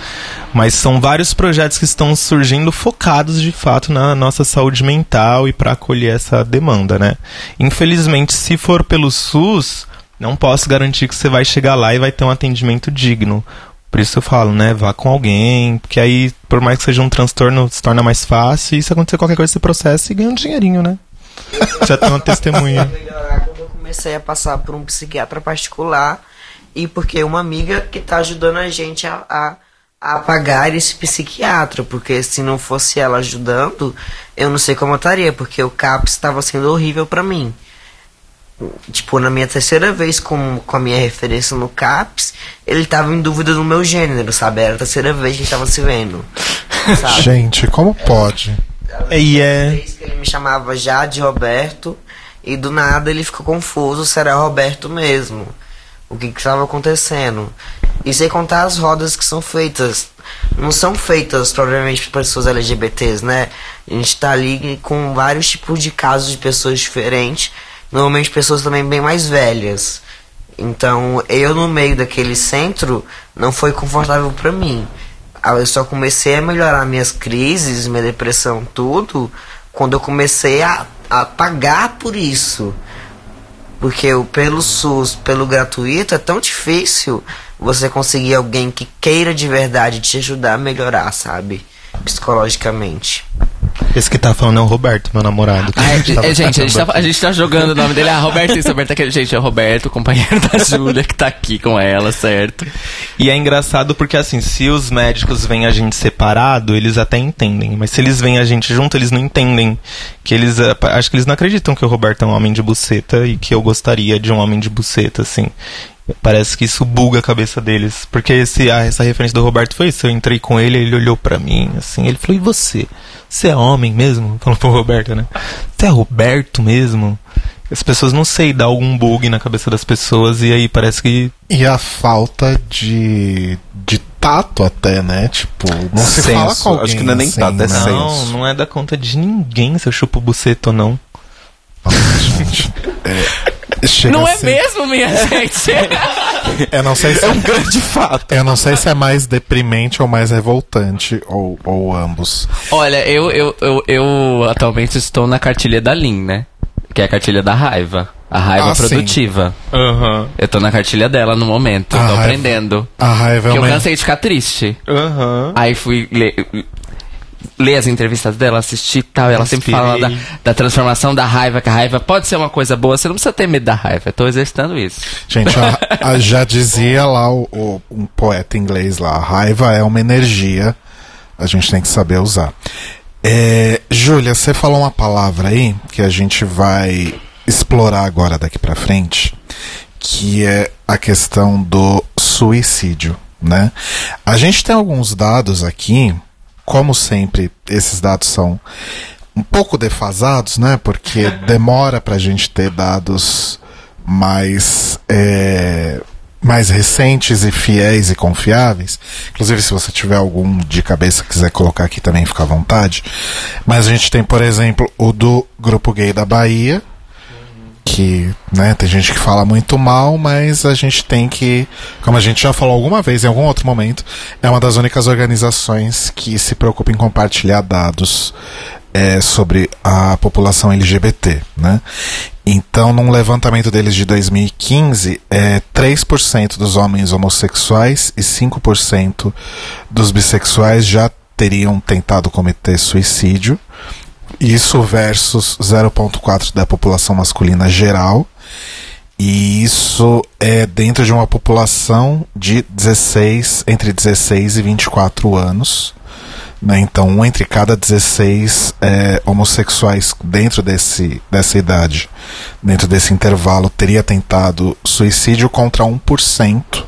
S4: Mas são vários projetos que estão surgindo focados de fato na nossa saúde mental e para acolher essa demanda, né? Infelizmente, se for pelo SUS, não posso garantir que você vai chegar lá e vai ter um atendimento digno. Por isso eu falo, né? Vá com alguém, porque aí, por mais que seja um transtorno, se torna mais fácil. E se acontecer qualquer coisa, você processa e ganha um dinheirinho, né? Já tem uma testemunha.
S5: Quando eu comecei a passar por um psiquiatra particular e porque uma amiga que está ajudando a gente a, a, a, pagar esse psiquiatra, porque se não fosse ela ajudando, eu não sei como eu estaria, porque o CAPS estava sendo horrível para mim. Tipo, na minha terceira vez com, com a minha referência no CAPS, ele tava em dúvida do meu gênero, sabe? Era a terceira vez que a gente tava se vendo.
S1: Sabe? Gente, como pode?
S4: E é.
S5: Vez que ele me chamava já de Roberto, e do nada ele ficou confuso se era Roberto mesmo o que estava acontecendo. E sem contar as rodas que são feitas. Não são feitas provavelmente para pessoas LGBTs, né? A gente está ali com vários tipos de casos de pessoas diferentes. Normalmente pessoas também bem mais velhas. Então, eu no meio daquele centro não foi confortável para mim. Eu só comecei a melhorar minhas crises, minha depressão, tudo, quando eu comecei a, a pagar por isso. Porque pelo SUS, pelo gratuito, é tão difícil você conseguir alguém que queira de verdade te ajudar a melhorar, sabe? Psicologicamente.
S4: Esse que tá falando é o Roberto, meu namorado.
S3: Ah, é, gente, a gente, tá, a gente tá jogando o nome dele. Ah, Roberto, isso, Roberto, aquele, gente, é o Roberto, companheiro da Júlia, que tá aqui com ela, certo?
S4: E é engraçado porque, assim, se os médicos veem a gente separado, eles até entendem. Mas se eles veem a gente junto, eles não entendem. Que eles. Eh, acho que eles não acreditam que o Roberto é um homem de buceta e que eu gostaria de um homem de buceta, assim. Parece que isso buga a cabeça deles. Porque esse, ah, essa referência do Roberto foi isso. Eu entrei com ele, ele olhou para mim, assim. Ele falou: E você? Você é homem mesmo? Falou pro Roberto, né? Você é Roberto mesmo? As pessoas não sei, dá algum bug na cabeça das pessoas e aí parece que.
S1: E a falta de. de tato até, né? Tipo, não se
S2: senso.
S1: fala com alguém
S2: Acho que não é nem
S1: assim,
S2: tato, é
S1: né?
S2: senso.
S4: Não, não é da conta de ninguém se eu chupo buceta ou não.
S1: Nossa, gente. É, chega
S3: Não é
S1: ser-
S3: mesmo, minha gente?
S1: Eu não sei se
S2: É um grande fato.
S1: Eu não sei se é mais deprimente ou mais revoltante, ou, ou ambos.
S3: Olha, eu, eu, eu, eu atualmente estou na cartilha da Lean, né? Que é a cartilha da raiva. A raiva
S1: Ah, sim.
S3: produtiva.
S4: Aham.
S3: Eu tô na cartilha dela no momento,
S1: A
S3: tô
S1: raiva-
S3: aprendendo.
S1: A raiva é
S3: Porque eu cansei de ficar triste.
S4: Aham.
S3: Aí fui ler, ler as entrevistas dela, assistir e tal. Ela sempre fala da, da transformação da raiva, que a raiva pode ser uma coisa boa. Você não precisa ter medo da raiva. Eu tô exercitando isso.
S1: Gente, a- a- já dizia lá o, o- um poeta inglês lá, a raiva é uma energia, a gente tem que saber usar. É, Júlia, você falou uma palavra aí que a gente vai explorar agora daqui pra frente, que é a questão do suicídio, né? A gente tem alguns dados aqui, como sempre, esses dados são um pouco defasados, né? Porque demora pra gente ter dados mais é, mais recentes e fiéis e confiáveis. Inclusive, se você tiver algum de cabeça quiser colocar aqui também, fica à vontade. Mas a gente tem, por exemplo, o do Grupo Gay da Bahia, que, né, tem gente que fala muito mal, mas a gente tem que, como a gente já falou alguma vez em algum outro momento, é uma das únicas organizações que se preocupa em compartilhar dados é, sobre a população LGBT, né? Então, num levantamento deles de 2015, é 3% dos homens homossexuais e 5% dos bissexuais já teriam tentado cometer suicídio. Isso versus 0,4% da população masculina geral. E isso é dentro de uma população de 16, entre 16 e 24 anos. Né? Então, um entre cada 16 é, homossexuais dentro desse, dessa idade, dentro desse intervalo, teria tentado suicídio contra 1%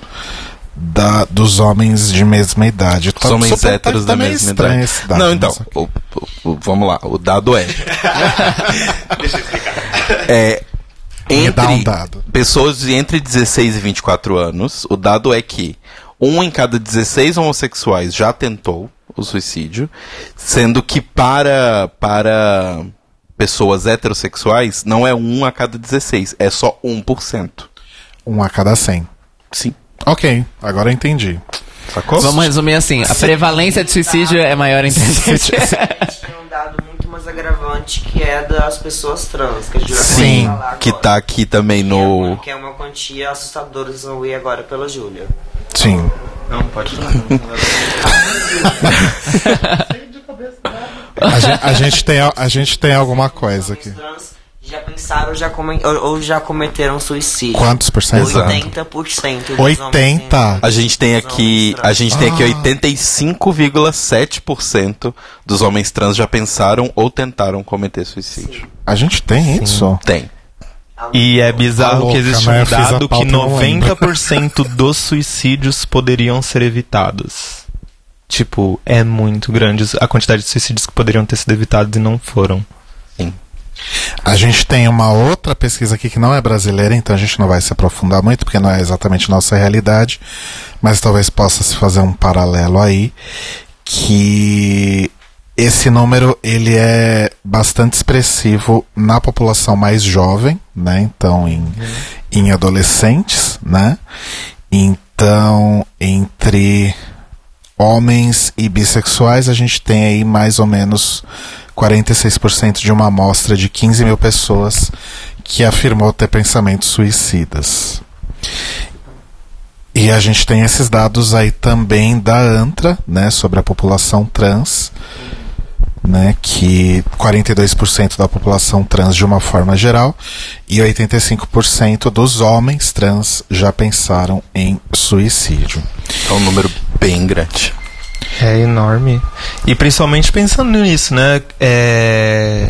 S1: da, dos homens de mesma idade.
S2: Os homens super, héteros tá, da mesma idade. Dado, não, então, o, o, o, vamos lá, o dado é. Deixa eu explicar. É, entre um pessoas de entre 16 e 24 anos, o dado é que um em cada 16 homossexuais já tentou o suicídio, sendo que para para pessoas heterossexuais não é um a cada 16, é só 1%.
S1: Um a cada 100.
S2: Sim.
S1: Ok, agora eu entendi.
S3: Sacou? Vamos resumir assim: a prevalência de suicídio é maior entre a gente.
S5: Tem um dado muito mais agravante que é das pessoas trans, que a gente já
S2: Sim, que tá aqui também no. Que
S5: é uma, que é uma quantia assustadora, vocês vão ver agora pela Júlia.
S1: Sim.
S4: Não, pode falar.
S1: a, gente, a, gente tem, a gente tem alguma coisa aqui.
S5: Já pensaram já come, ou, já cometeram suicídio?
S1: Quantos por cento?
S5: 80%.
S1: 80.
S2: A gente tem aqui, a gente tem aqui 85,7% dos homens trans já pensaram ou tentaram cometer suicídio. Sim.
S1: A gente tem Sim. isso?
S2: Tem.
S4: E é bizarro que existe um dado que 90% dos suicídios poderiam ser evitados. Tipo, é muito grande a quantidade de suicídios que poderiam ter sido evitados e não foram.
S1: A gente tem uma outra pesquisa aqui que não é brasileira, então a gente não vai se aprofundar muito, porque não é exatamente nossa realidade, mas talvez possa se fazer um paralelo aí, que esse número ele é bastante expressivo na população mais jovem, né? Então em, uhum. em adolescentes, né? Então entre homens e bissexuais a gente tem aí mais ou menos 46% de uma amostra de 15 mil pessoas que afirmou ter pensamentos suicidas. E a gente tem esses dados aí também da ANTRA, né, sobre a população trans, né, que 42% da população trans de uma forma geral e 85% dos homens trans já pensaram em suicídio.
S2: É um número bem grande.
S4: É enorme. E principalmente pensando nisso, né? É...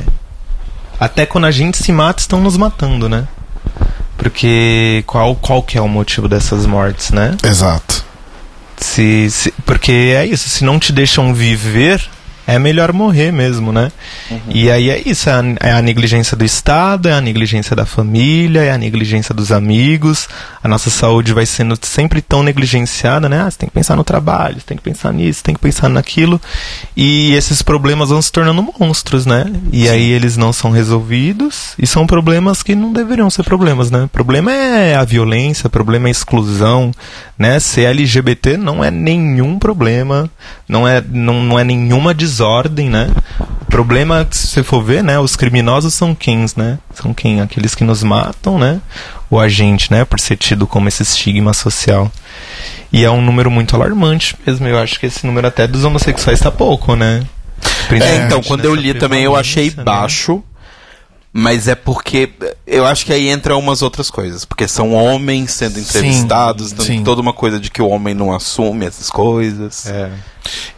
S4: Até quando a gente se mata, estão nos matando, né? Porque qual, qual que é o motivo dessas mortes, né?
S1: Exato.
S4: Se, se, porque é isso, se não te deixam viver, é melhor morrer mesmo, né? Uhum. E aí é isso, é a, é a, negligência do Estado, é a negligência da família, é a negligência dos amigos. A nossa saúde vai sendo sempre tão negligenciada, né? Ah, você tem que pensar no trabalho, você tem que pensar nisso, tem que pensar naquilo. E esses problemas vão se tornando monstros, né? E Sim. aí eles não são resolvidos e são problemas que não deveriam ser problemas, né? Problema é a violência, problema é a exclusão, né? Ser LGBT não é nenhum problema, não é, não, não é nenhuma desordem, né? O problema, se você for ver, né? Os criminosos são quem, né? São quem? Aqueles que nos matam, né? O agente, né? Por ser tido como esse estigma social. E é um número muito alarmante mesmo. Eu acho que esse número até dos homossexuais está pouco, né?
S2: É, então, quando eu li também eu achei né? Mas é porque eu acho que aí entra umas outras coisas. Porque são homens sendo entrevistados, sim, sim. toda uma coisa de que o homem não assume essas coisas.
S1: É.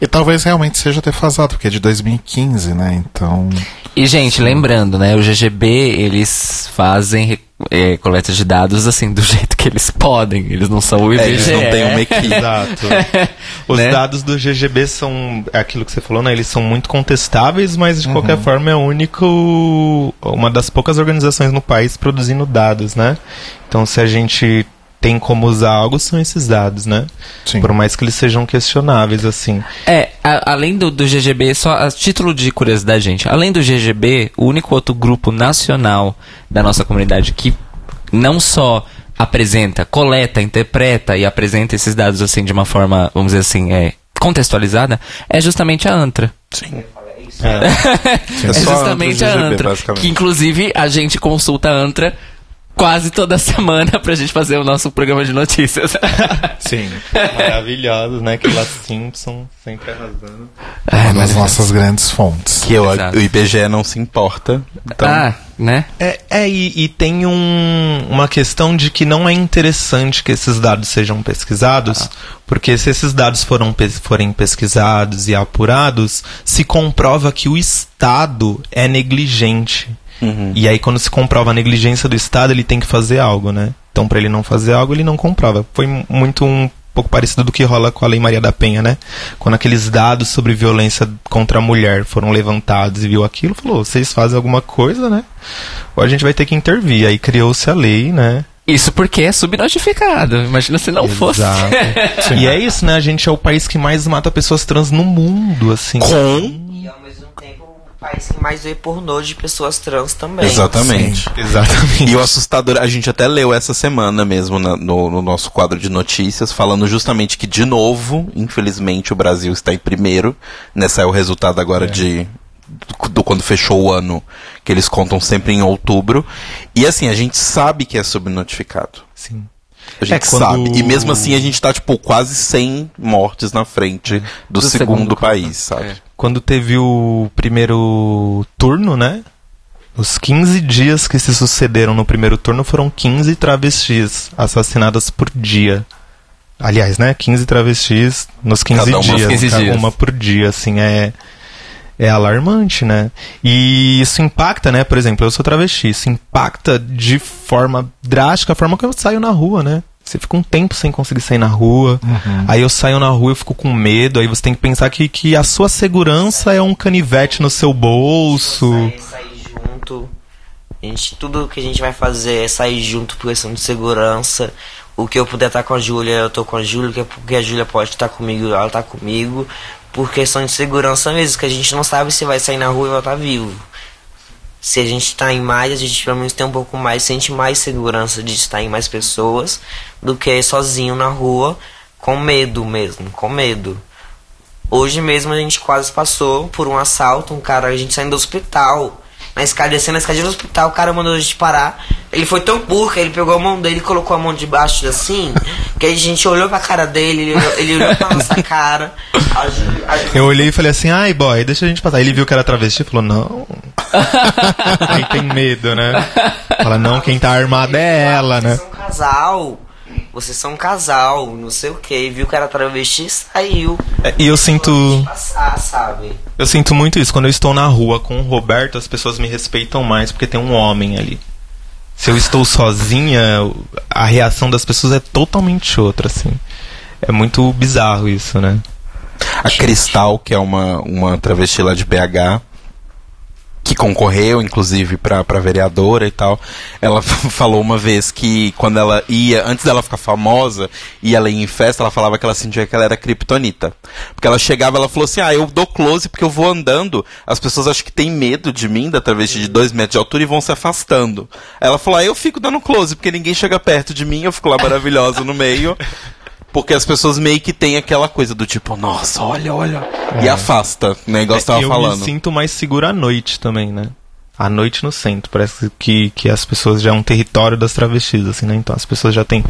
S1: E talvez realmente seja defasado, porque é de 2015, né? Então.
S3: E, gente, lembrando, né? O GGB, eles fazem é, coleta de dados assim, do jeito que eles podem. Eles não são o IBGE. É,
S2: eles não têm uma equipe.
S4: Exato. Os né? dados do GGB são é aquilo que você falou, né? Eles são muito contestáveis, mas de uhum. qualquer forma é o único. uma das poucas organizações no país produzindo dados, né? Então se a gente tem como usar algo são esses dados, né?
S1: Sim.
S4: Por mais que eles sejam questionáveis, assim.
S3: É, a- além do, do GGB, só a título de curiosidade, gente, além do GGB, o único outro grupo nacional da nossa comunidade que não só apresenta, coleta, interpreta e apresenta esses dados assim de uma forma, vamos dizer assim, é, contextualizada, é justamente a ANTRA.
S2: Sim.
S4: É.
S3: É,
S2: só a
S3: justamente
S2: Antra
S3: a
S2: GGB,
S3: ANTRA.
S2: basicamente.
S3: Que inclusive a gente consulta a ANTRA quase toda semana pra gente fazer o nosso programa de notícias.
S4: Sim. Maravilhosos, né? Aquela Simpson sempre arrasando.
S1: Uma das nossas grandes fontes.
S2: Que eu, o IBGE não se importa. Então,
S3: Ah, né?
S4: É, é e, e tem um, uma questão de que não é interessante que esses dados sejam pesquisados, porque se esses dados foram, forem pesquisados e apurados, se comprova que o Estado é negligente.
S2: Uhum.
S4: E aí, quando se comprova a negligência do Estado, ele tem que fazer algo, né? Então, para ele não fazer algo, ele não comprova. Foi muito um pouco parecido do que rola com a Lei Maria da Penha, né? Quando aqueles dados sobre violência contra a mulher foram levantados e viu aquilo, falou: vocês fazem alguma coisa, né? Ou a gente vai ter que intervir. Aí criou-se a lei, né?
S3: Isso porque é subnotificado. Imagina se não fosse.
S4: Exato. e é isso, né? A gente é o país que mais mata pessoas trans no mundo, assim.
S2: com.
S5: E ao mesmo tempo o país que mais vê pornô de pessoas trans também.
S2: Exatamente.
S4: Exatamente.
S2: E o assustador, a gente até leu essa semana mesmo na- no, no nosso quadro de notícias, falando justamente que, de novo, infelizmente, o Brasil está em primeiro. Nessa é o resultado agora de. Do, do quando fechou o ano, que eles contam sempre em outubro. E assim, a gente sabe que é subnotificado.
S4: Sim.
S2: A gente
S4: É, quando-
S2: sabe. E mesmo assim a gente tá, tipo, quase 100 mortes na frente do,
S3: Do
S2: segundo,
S3: segundo.
S2: país, sabe?
S3: É.
S4: Quando teve o primeiro turno, né? Os 15 dias que se sucederam no primeiro turno foram 15 travestis assassinadas por dia. Aliás, né? 15 travestis nos 15
S2: Cada
S4: dias.
S3: por 15
S4: cada
S3: dias.
S4: uma por dia, assim, é. É alarmante, né? E isso impacta, né? Por exemplo, eu sou travesti. Isso impacta de forma drástica a forma que eu saio na rua, né? Você fica um tempo sem conseguir sair na rua. Aí eu saio na rua, eu fico com medo. Aí você tem que pensar que, que a sua segurança é um canivete no seu bolso.
S5: Sair, sair junto. A gente, tudo que a gente vai fazer é sair junto por questão de segurança. O que eu puder estar com a Júlia, eu tô com a Júlia. O que- O que a Júlia pode estar comigo, ela tá comigo. Por questão de segurança mesmo, que a gente não sabe se vai sair na rua e vai estar vivo. Se a gente tá em mais, a gente pelo menos tem um pouco mais, sente mais segurança de estar em mais pessoas do que sozinho na rua, com medo mesmo, com medo. Hoje mesmo a gente quase passou por um assalto, um cara, a gente saindo do hospital. Na escada, descendo a escada do hospital, o cara mandou a gente parar. Ele foi tão burro que ele pegou a mão dele e colocou a mão debaixo assim, que a gente olhou pra cara dele, ele olhou, ele olhou pra nossa cara. A Ju- a Ju-
S4: Eu olhei e falei assim, ai boy, deixa a gente passar. Ele viu que era travesti e falou, não. Aí tem medo, né? Fala, não, quem tá armado é ela, né?
S5: Vocês são um casal. Vocês são um casal, não sei o que. Viu que era travesti e saiu.
S4: É, E eu sinto.
S5: Passar, sabe?
S4: Eu sinto muito isso. Quando eu estou na rua com o Roberto, as pessoas me respeitam mais porque tem um homem ali. Se eu estou sozinha, a reação das pessoas é totalmente outra, assim. É muito bizarro isso, né?
S2: A Cristal, que é uma, uma travesti lá de BH, que concorreu, inclusive, pra vereadora e tal, ela falou uma vez que quando ela ia, antes dela ficar famosa, e ela ia em festa, ela falava que ela sentia que ela era kryptonita. Porque ela chegava, ela falou assim, ah, eu dou close porque eu vou andando, as pessoas acham que tem medo de mim, da travesti de dois metros de altura, e vão se afastando. Ela falou, ah, eu fico dando close, porque ninguém chega perto de mim, eu fico lá maravilhosa no meio. Porque as pessoas meio que têm aquela coisa do tipo, nossa, olha, olha. E afasta, né? Igual você tava
S4: eu
S2: falando.
S4: me sinto mais seguro à noite também, né? À noite no centro. Parece que, que as pessoas já é um território das travestis, assim, né? Então as pessoas já têm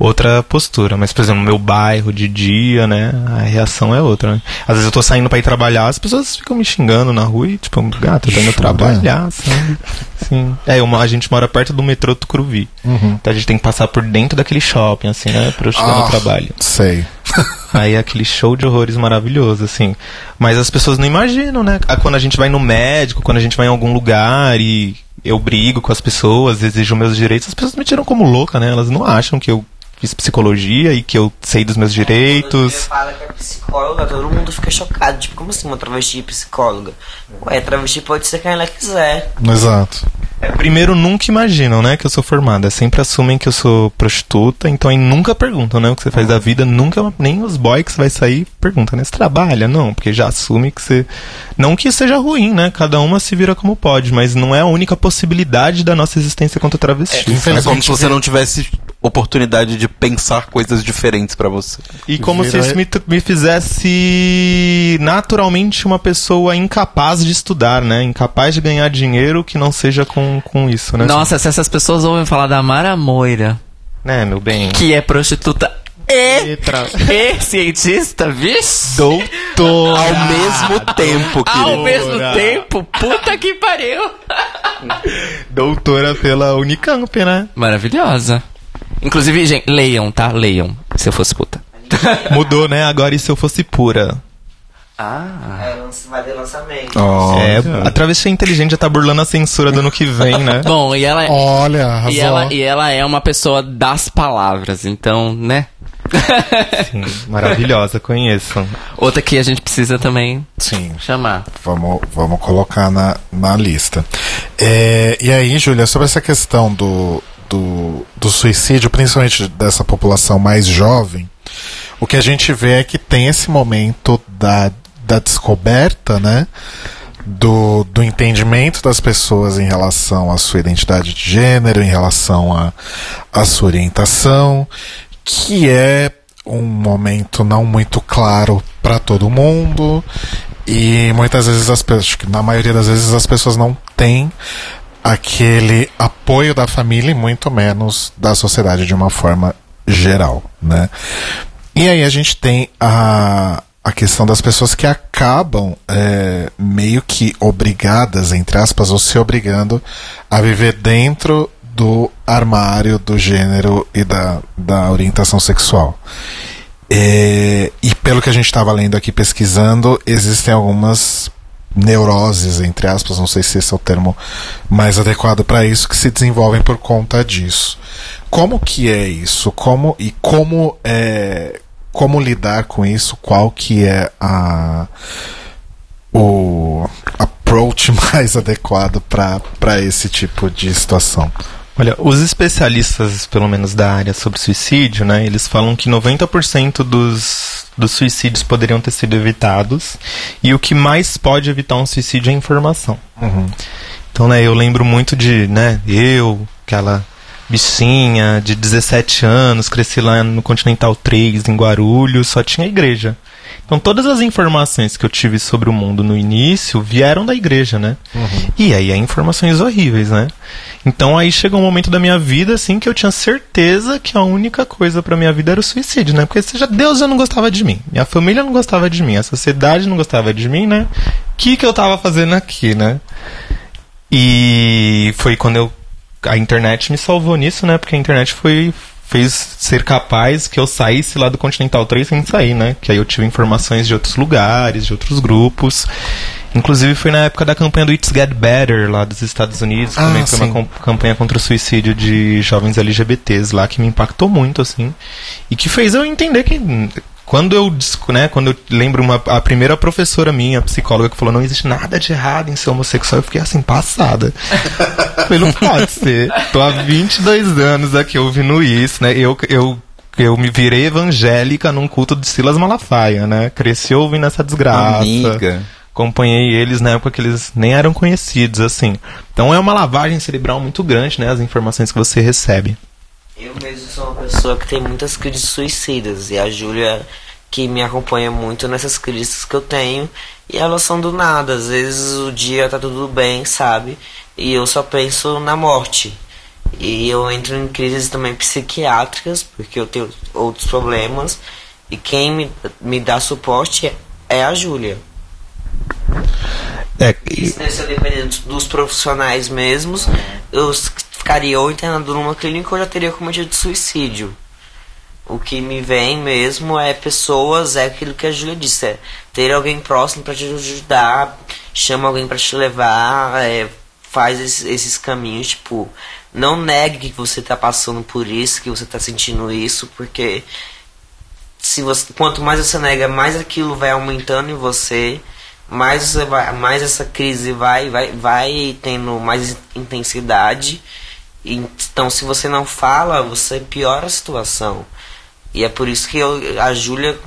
S4: outra postura. Mas, por exemplo, no meu bairro, de dia, né? A reação é outra, né? Às vezes eu tô saindo pra ir trabalhar, as pessoas ficam me xingando na rua e, tipo, gato, eu tô indo trabalhar, sabe? Sim. É, uma, a gente mora perto do metrô Tucuruvi. Então a gente tem que passar por dentro daquele shopping, assim, né? Pra eu chegar no
S1: Ah,
S4: trabalho.
S1: Sei.
S4: Aí é aquele show de horrores maravilhoso, assim. Mas as pessoas não imaginam, né? Ah, Quando a gente vai no médico, quando a gente vai em algum lugar e eu brigo com as pessoas, exijo meus direitos, as pessoas me tiram como louca, né? Elas não acham que eu fiz psicologia e que eu sei dos meus direitos. Quando
S5: fala que é psicóloga, todo mundo fica chocado. Tipo, como assim uma travesti psicóloga? Ué, travesti pode ser quem ela quiser.
S1: Exato.
S4: É, primeiro, nunca imaginam, né, que eu sou formada. Sempre assumem que eu sou prostituta, então aí nunca perguntam, né, o que você faz da vida. Nunca, nem os boys que vai sair perguntam, né, você trabalha? Não, porque já assume que você... Não que seja ruim, né, cada uma se vira como pode, mas não é a única possibilidade da nossa existência quanto travesti.
S2: É, é como se você não tivesse oportunidade de pensar coisas diferentes para você.
S4: E como Vira... se isso me, me fizesse naturalmente uma pessoa incapaz de estudar, né? Incapaz de ganhar dinheiro que não seja com, com isso, né?
S3: Nossa, se essas pessoas ouvem falar da Mara Moira.
S4: Né, meu bem?
S3: Que é prostituta e, e cientista, vixe?
S2: Doutor. Ao mesmo tempo, querido.
S3: Ao mesmo tempo? Puta que pariu.
S4: Doutora pela Unicamp, né?
S3: Maravilhosa. Inclusive, gente, leiam, tá? Leiam, se eu fosse puta.
S4: Mudou, né? Agora e se eu fosse pura?
S5: Ah. É, vai ter lançamento.
S4: Oh, é, a travesti inteligente já tá burlando a censura do ano que vem, né?
S3: Bom, e ela é.
S1: Olha,
S3: e ela, e ela é uma pessoa das palavras, então, né?
S4: Sim, maravilhosa, conheçam.
S3: Outra que a gente precisa também
S1: Sim.
S3: chamar.
S1: Vamos, vamos colocar na, na lista. É, e aí, Júlia, sobre essa questão do, do, do suicídio, principalmente dessa população mais jovem, o que a gente vê é que tem esse momento da, da descoberta, né? Do, do entendimento das pessoas em relação à sua identidade de gênero, em relação à a, a sua orientação, que é um momento não muito claro para todo mundo e muitas vezes as pessoas, na maioria das vezes as pessoas não têm aquele apoio da família e muito menos da sociedade de uma forma geral, né? E aí a gente tem a, a questão das pessoas que acabam é, meio que obrigadas, entre aspas, ou se obrigando a viver dentro do armário do gênero e da, da orientação sexual. É, e pelo que a gente estava lendo aqui pesquisando, existem algumas neuroses, entre aspas, não sei se esse é o termo mais adequado para isso, que se desenvolvem por conta disso. Como que é isso? Como e como é como lidar com isso? Qual que é a o approach mais adequado para esse tipo de situação?
S4: Olha, os especialistas, pelo menos da área sobre suicídio, né, eles falam que 90% dos, dos suicídios poderiam ter sido evitados e o que mais pode evitar um suicídio é a informação. Uhum. Então, né, eu lembro muito de, né, eu, aquela bichinha de 17 anos, cresci lá no Continental 3, em Guarulhos, só tinha igreja. Então todas as informações que eu tive sobre o mundo no início vieram da igreja, né? Uhum. E aí é informações horríveis, né? Então aí chegou um momento da minha vida assim que eu tinha certeza que a única coisa para minha vida era o suicídio, né? Porque seja Deus já não gostava de mim, minha família não gostava de mim, a sociedade não gostava de mim, né? O que que eu tava fazendo aqui, né? E foi quando eu a internet me salvou nisso, né? Porque a internet foi fez ser capaz que eu saísse lá do Continental 3 sem sair, né? Que aí eu tive informações de outros lugares, de outros grupos. Inclusive foi na época da campanha do It's Get Better lá dos Estados Unidos, ah, também foi sim. uma campanha contra o suicídio de jovens LGBTs lá que me impactou muito assim e que fez eu entender que quando eu, né, quando eu lembro uma, a primeira professora minha, psicóloga, que falou não existe nada de errado em ser homossexual, eu fiquei assim, passada. falei, não pode ser. Tô há 22 anos aqui ouvindo isso, né? Eu, eu, eu me virei evangélica num culto de Silas Malafaia, né? Cresci ouvindo essa desgraça.
S2: Amiga.
S4: Acompanhei eles na época que eles nem eram conhecidos, assim. Então é uma lavagem cerebral muito grande, né? As informações que você recebe.
S5: Eu mesmo sou uma pessoa que tem muitas crises suicidas e a Júlia que me acompanha muito nessas crises que eu tenho e elas são do nada. Às vezes o dia tá tudo bem, sabe? E eu só penso na morte. E eu entro em crises também psiquiátricas porque eu tenho outros problemas e quem me, me dá suporte é a Júlia. É, Isso, né, dependendo dos profissionais mesmos, eu ficaria ou internado numa clínica ou já teria cometido suicídio. O que me vem mesmo é pessoas, é aquilo que a Júlia disse, é ter alguém próximo para te ajudar, chama alguém para te levar, é, faz esses, esses, caminhos, tipo, não negue que você tá passando por isso, que você tá sentindo isso, porque se você, quanto mais você nega, mais aquilo vai aumentando em você, mais você vai, mais essa crise vai, vai, vai tendo mais intensidade. Então, se você não fala, você piora a situação. E é por isso que eu, a Júlia,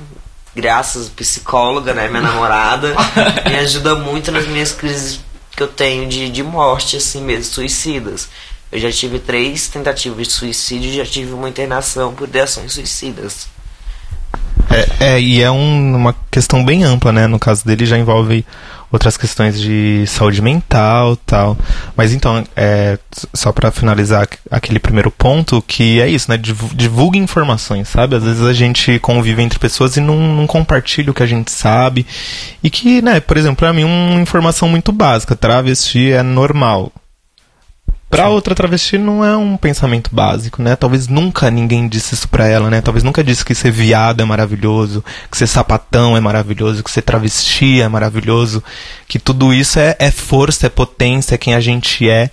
S5: graças psicóloga, né, minha namorada, me ajuda muito nas minhas crises que eu tenho de, de morte, assim mesmo, suicidas. Eu já tive três tentativas de suicídio e já tive uma internação por ideações suicidas.
S4: É, é e é um, uma questão bem ampla, né? No caso dele já envolve outras questões de saúde mental tal. Mas então, é, só para finalizar aquele primeiro ponto, que é isso, né? Divulgue informações, sabe? Às vezes a gente convive entre pessoas e não, não compartilha o que a gente sabe. E que, né, por exemplo, para mim, uma informação muito básica, travesti é normal. Pra outra travesti não é um pensamento básico, né? Talvez nunca ninguém disse isso pra ela, né? Talvez nunca disse que ser viado é maravilhoso, que ser sapatão é maravilhoso, que ser travesti é maravilhoso, que tudo isso é, é força, é potência, é quem a gente é,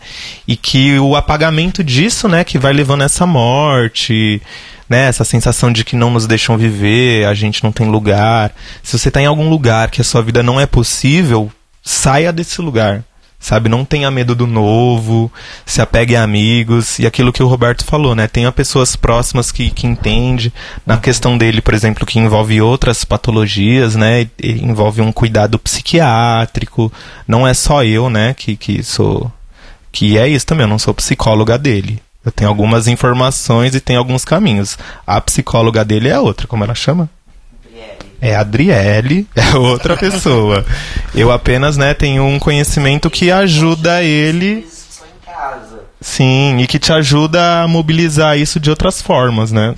S4: e que o apagamento disso, né, que vai levando essa morte, né, essa sensação de que não nos deixam viver, a gente não tem lugar. Se você está em algum lugar que a sua vida não é possível, saia desse lugar sabe? Não tenha medo do novo, se apegue a amigos e aquilo que o Roberto falou, né? Tenha pessoas próximas que, que entende. Na questão dele, por exemplo, que envolve outras patologias, né? envolve um cuidado psiquiátrico. Não é só eu, né? Que, que sou. Que é isso também, eu não sou psicóloga dele. Eu tenho algumas informações e tenho alguns caminhos. A psicóloga dele é outra, como ela chama? É a Adriele, é outra pessoa. Eu apenas, né, tenho um conhecimento que ajuda ele. Sim, e que te ajuda a mobilizar isso de outras formas, né?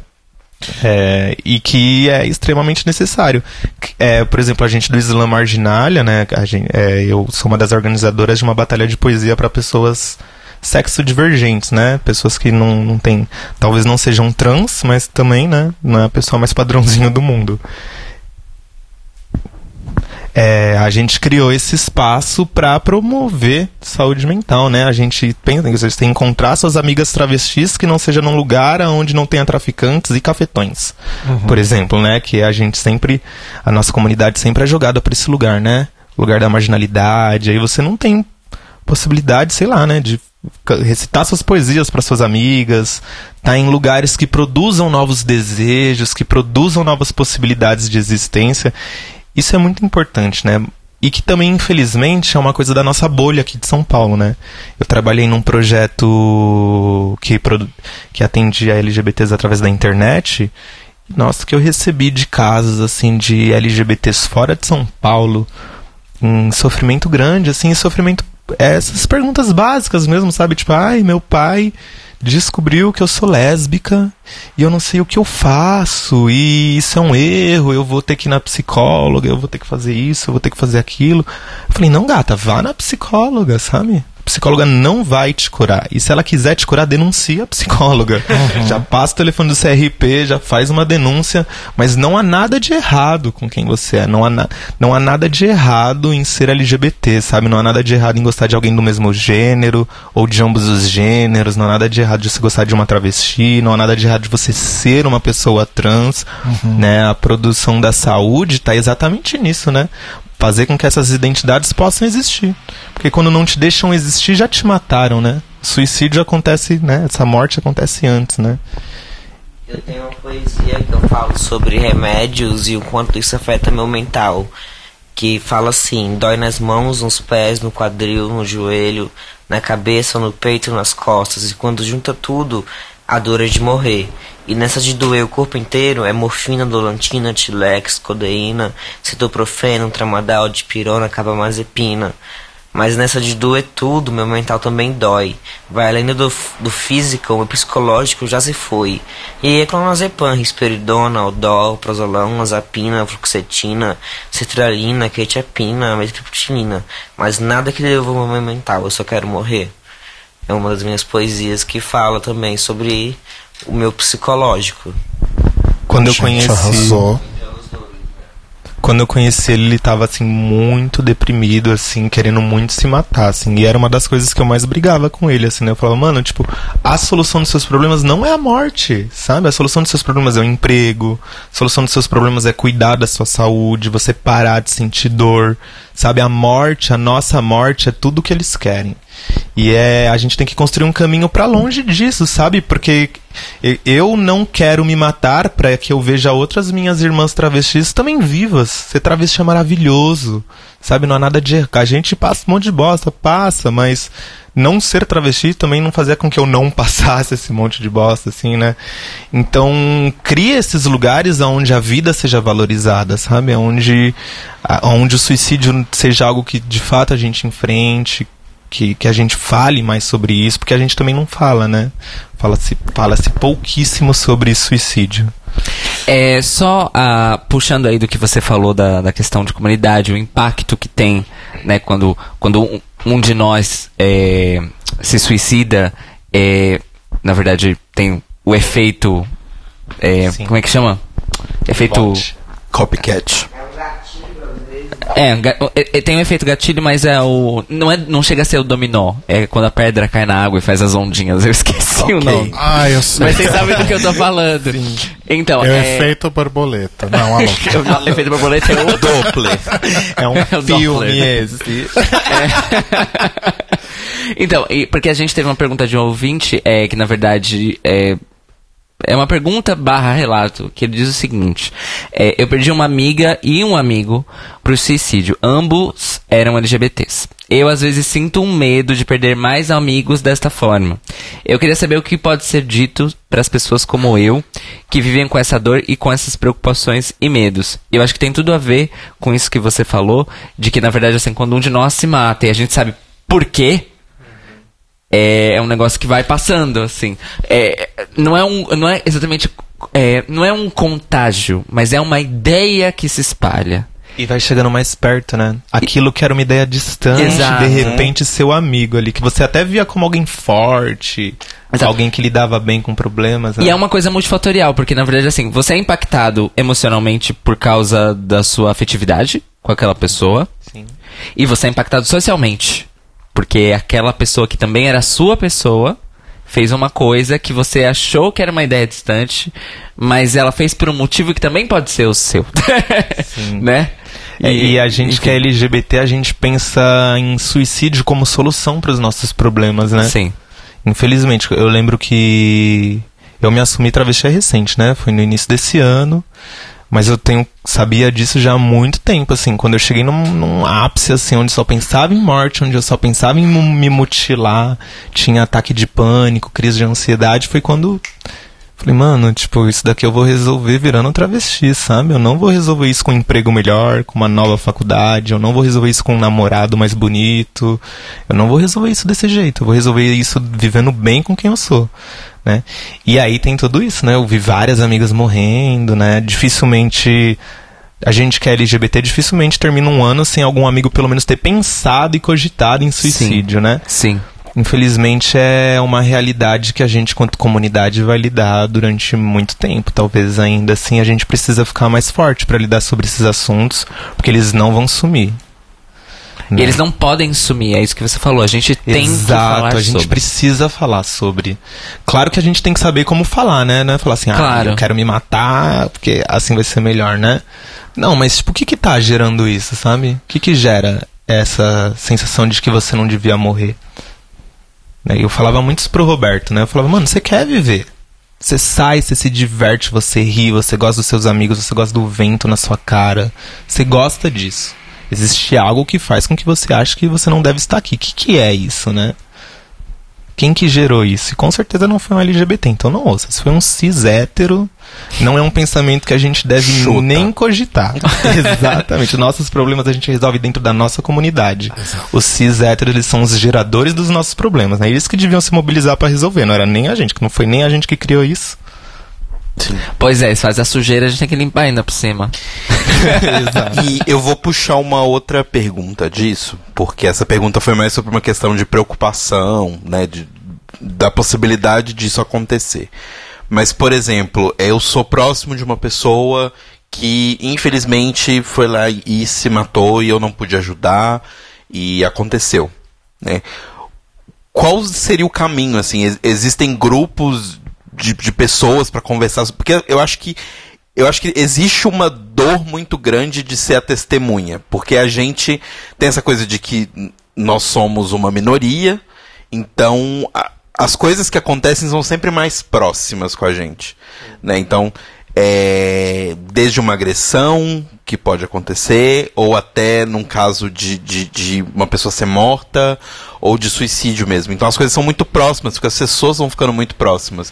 S4: É, e que é extremamente necessário. É, por exemplo, a gente do Islã Marginalha, né? Gente, é, eu sou uma das organizadoras de uma batalha de poesia para pessoas sexo divergentes, né? Pessoas que não, não tem, talvez não sejam trans, mas também, né? Não é a pessoa mais padrãozinho do mundo é, a gente criou esse espaço para promover saúde mental, né? A gente pensa que você tem que encontrar suas amigas travestis que não seja num lugar onde não tenha traficantes e cafetões, uhum. por exemplo, né? Que a gente sempre, a nossa comunidade sempre é jogada para esse lugar, né? Lugar da marginalidade. Aí você não tem possibilidade, sei lá, né? De recitar suas poesias para suas amigas, tá em lugares que produzam novos desejos, que produzam novas possibilidades de existência. Isso é muito importante, né? E que também, infelizmente, é uma coisa da nossa bolha aqui de São Paulo, né? Eu trabalhei num projeto que, que atendia LGBTs através da internet. Nossa, que eu recebi de casos, assim, de LGBTs fora de São Paulo, em sofrimento grande, assim, sofrimento... Essas perguntas básicas mesmo, sabe? Tipo, ai, meu pai descobriu que eu sou lésbica e eu não sei o que eu faço e isso é um erro, eu vou ter que ir na psicóloga, eu vou ter que fazer isso, eu vou ter que fazer aquilo. Eu falei, não, gata, vá na psicóloga, sabe? A psicóloga não vai te curar. E se ela quiser te curar, denuncia a psicóloga. Uhum. Já passa o telefone do CRP, já faz uma denúncia, mas não há nada de errado com quem você é. Não há, na, não há nada de errado em ser LGBT, sabe? Não há nada de errado em gostar de alguém do mesmo gênero ou de ambos os gêneros. Não há nada de errado de você gostar de uma travesti. Não há nada de errado de você ser uma pessoa trans. Uhum. Né? A produção da saúde está exatamente nisso, né? Fazer com que essas identidades possam existir. Porque quando não te deixam existir, já te mataram, né? Suicídio acontece, né? Essa morte acontece antes, né?
S5: Eu tenho uma poesia que eu falo sobre remédios e o quanto isso afeta meu mental. Que fala assim: dói nas mãos, nos pés, no quadril, no joelho, na cabeça, no peito, nas costas. E quando junta tudo, a dor é de morrer. E nessa de doer o corpo inteiro é morfina, dolantina, tilex, codeína, cetoprofeno, tramadol, dipirona, carbamazepina. Mas nessa de doer tudo, meu mental também dói. Vai além do, do físico, o psicológico já se foi. E é clonazepam, risperidona, odol, prozolão, azapina, fluoxetina, cetralina, quetiapina, metriptilina. Mas nada que o meu mental, eu só quero morrer. É uma das minhas poesias que fala também sobre o meu psicológico.
S4: Quando eu conheci. Arrasou. quando eu conheci ele, ele tava assim muito deprimido, assim, querendo muito se matar, assim. E era uma das coisas que eu mais brigava com ele, assim, né? Eu falava, mano, tipo, a solução dos seus problemas não é a morte, sabe? A solução dos seus problemas é o emprego, a solução dos seus problemas é cuidar da sua saúde, você parar de sentir dor, sabe? A morte, a nossa morte é tudo que eles querem. E é, a gente tem que construir um caminho para longe disso, sabe? Porque eu não quero me matar para que eu veja outras minhas irmãs travestis também vivas. Ser travesti é maravilhoso, sabe? Não há nada de. A gente passa um monte de bosta, passa, mas não ser travesti também não fazia com que eu não passasse esse monte de bosta, assim, né? Então, cria esses lugares onde a vida seja valorizada, sabe? Onde, onde o suicídio seja algo que de fato a gente enfrente, que, que a gente fale mais sobre isso, porque a gente também não fala, né? Fala-se fala -se pouquíssimo sobre suicídio.
S3: É, só uh, puxando aí do que você falou da, da questão de comunidade, o impacto que tem, né, quando, quando um, um de nós é, se suicida, é, na verdade tem o efeito, é, como é que chama? Efeito...
S2: Copycat.
S3: É, é, tem um efeito gatilho, mas é o. Não, é, não chega a ser o dominó. É quando a pedra cai na água e faz as ondinhas. Eu esqueci okay. o nome.
S1: Ah, eu sei.
S3: Mas vocês sabem do que eu tô falando. Sim. Então,
S1: é, o é... efeito borboleta. Não,
S3: o efeito borboleta é o Doppler.
S4: É um é filme esse.
S3: É. então, e, porque a gente teve uma pergunta de um ouvinte, é, que na verdade é, é uma pergunta barra relato, que ele diz o seguinte: é, Eu perdi uma amiga e um amigo pro suicídio. Ambos eram LGBTs. Eu às vezes sinto um medo de perder mais amigos desta forma. Eu queria saber o que pode ser dito para as pessoas como eu, que vivem com essa dor e com essas preocupações e medos. Eu acho que tem tudo a ver com isso que você falou, de que na verdade assim, quando um de nós se mata e a gente sabe por quê, é, é um negócio que vai passando, assim. É, não, é um, não é exatamente. É, não é um contágio, mas é uma ideia que se espalha.
S4: E vai chegando mais perto, né? Aquilo que era uma ideia distante, Exato. de repente seu amigo ali, que você até via como alguém forte, Exato. alguém que lidava bem com problemas.
S3: Né? E é uma coisa multifatorial, porque na verdade, assim, você é impactado emocionalmente por causa da sua afetividade com aquela pessoa. Sim. E você é impactado socialmente. Porque aquela pessoa que também era sua pessoa fez uma coisa que você achou que era uma ideia distante, mas ela fez por um motivo que também pode ser o seu. Sim. né?
S4: E, é, e, a gente enfim. que é LGBT, a gente pensa em suicídio como solução para os nossos problemas, né?
S3: Sim.
S4: Infelizmente, eu lembro que eu me assumi travesti recente, né? Foi no início desse ano. Mas eu tenho sabia disso já há muito tempo, assim. Quando eu cheguei num, num ápice, assim, onde só pensava em morte, onde eu só pensava em me mutilar, tinha ataque de pânico, crise de ansiedade, foi quando Falei, mano, tipo, isso daqui eu vou resolver virando travesti, sabe? Eu não vou resolver isso com um emprego melhor, com uma nova faculdade, eu não vou resolver isso com um namorado mais bonito, eu não vou resolver isso desse jeito, eu vou resolver isso vivendo bem com quem eu sou né? E aí tem tudo isso, né? Eu vi várias amigas morrendo, né? Dificilmente a gente que é LGBT dificilmente termina um ano sem algum amigo pelo menos ter pensado e cogitado em suicídio,
S3: Sim.
S4: né?
S3: Sim.
S4: Infelizmente é uma realidade que a gente, quanto comunidade, vai lidar durante muito tempo. Talvez ainda assim a gente precisa ficar mais forte para lidar sobre esses assuntos, porque eles não vão sumir.
S3: Né? Eles não podem sumir, é isso que você falou. A gente tem
S4: Exato,
S3: que falar
S4: a gente
S3: sobre.
S4: precisa falar sobre. Claro que a gente tem que saber como falar, né? Não é falar assim, ah, claro. eu quero me matar, porque assim vai ser melhor, né? Não, mas tipo, o que que tá gerando isso, sabe? O que que gera essa sensação de que você não devia morrer? Né? Eu falava muito isso pro Roberto, né? Eu falava, mano, você quer viver. Você sai, você se diverte, você ri, você gosta dos seus amigos, você gosta do vento na sua cara. Você gosta disso. Existe algo que faz com que você ache que você não deve estar aqui. O que, que é isso, né? Quem que gerou isso? E com certeza não foi um LGBT, então não ouça. Se foi um cis hétero, não é um pensamento que a gente deve Chuta. nem cogitar. Exatamente. Nossos problemas a gente resolve dentro da nossa comunidade. Exato. Os cis héteros, eles são os geradores dos nossos problemas, né? Eles que deviam se mobilizar para resolver, não era nem a gente, que não foi nem a gente que criou isso.
S3: Sim. Pois é, se faz a sujeira, a gente tem que limpar ainda por cima.
S2: e eu vou puxar uma outra pergunta disso, porque essa pergunta foi mais sobre uma questão de preocupação, né, de, da possibilidade disso acontecer. Mas, por exemplo, eu sou próximo de uma pessoa que infelizmente foi lá e se matou e eu não pude ajudar e aconteceu, né? Qual seria o caminho assim? Existem grupos de, de pessoas para conversar, porque eu acho que eu acho que existe uma dor muito grande de ser a testemunha, porque a gente tem essa coisa de que nós somos uma minoria, então a, as coisas que acontecem são sempre mais próximas com a gente, né? Então é, desde uma agressão que pode acontecer, ou até num caso de, de, de, uma pessoa ser morta, ou de suicídio mesmo. Então as coisas são muito próximas, porque as pessoas vão ficando muito próximas.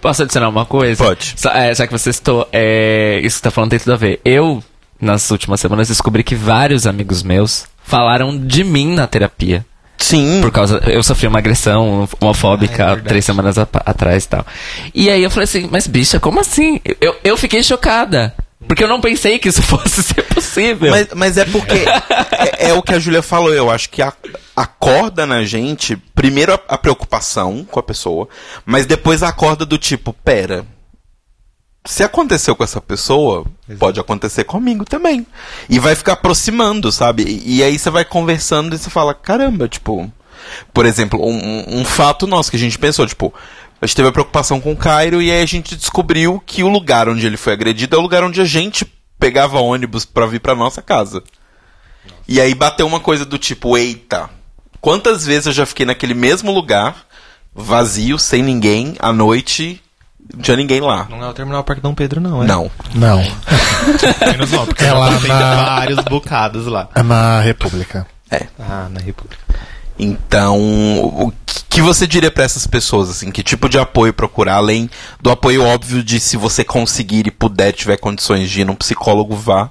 S3: Posso adicionar uma coisa?
S2: Pode.
S3: É, já que você estou. É, isso que tá falando tem tudo a ver. Eu, nas últimas semanas, descobri que vários amigos meus falaram de mim na terapia.
S2: Sim.
S3: Por causa. Eu sofri uma agressão homofóbica ah, é três semanas atrás e tal. E aí eu falei assim, mas bicha, como assim? Eu, eu fiquei chocada. Porque eu não pensei que isso fosse ser possível.
S2: Mas, mas é porque. é, é, o que a Júlia falou. Eu acho que a, acorda na gente, primeiro a, a, preocupação com a pessoa, mas depois acorda do tipo: pera. Se aconteceu com essa pessoa, Exato. pode acontecer comigo também. E vai ficar aproximando, sabe? E, e aí você vai conversando e você fala: caramba, tipo. Por exemplo, um, um fato nosso que a gente pensou, tipo, a gente teve a preocupação com o Cairo e aí a gente descobriu que o lugar onde ele foi agredido é o lugar onde a gente pegava ônibus para vir para nossa casa. Nossa. E aí bateu uma coisa do tipo, eita, quantas vezes eu já fiquei naquele mesmo lugar, vazio, sem ninguém, à noite, não tinha ninguém lá.
S4: Não é o Terminal Parque Dom Pedro, não, é?
S2: Não.
S1: Não.
S4: Menos mal, porque
S1: é lá na...
S4: vários bocados lá.
S1: É na República.
S2: É.
S4: Ah, na República.
S2: Então, o que você diria para essas pessoas, assim? Que tipo de apoio procurar, além do apoio óbvio de se você conseguir e puder, tiver condições de ir num psicólogo, vá.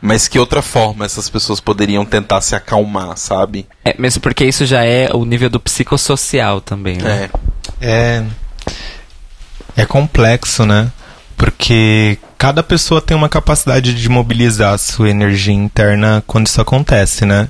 S2: Mas que outra forma essas pessoas poderiam tentar se acalmar, sabe?
S3: É, mesmo porque isso já é o nível do psicossocial também,
S4: né? É. É, é complexo, né? Porque cada pessoa tem uma capacidade de mobilizar a sua energia interna quando isso acontece, né?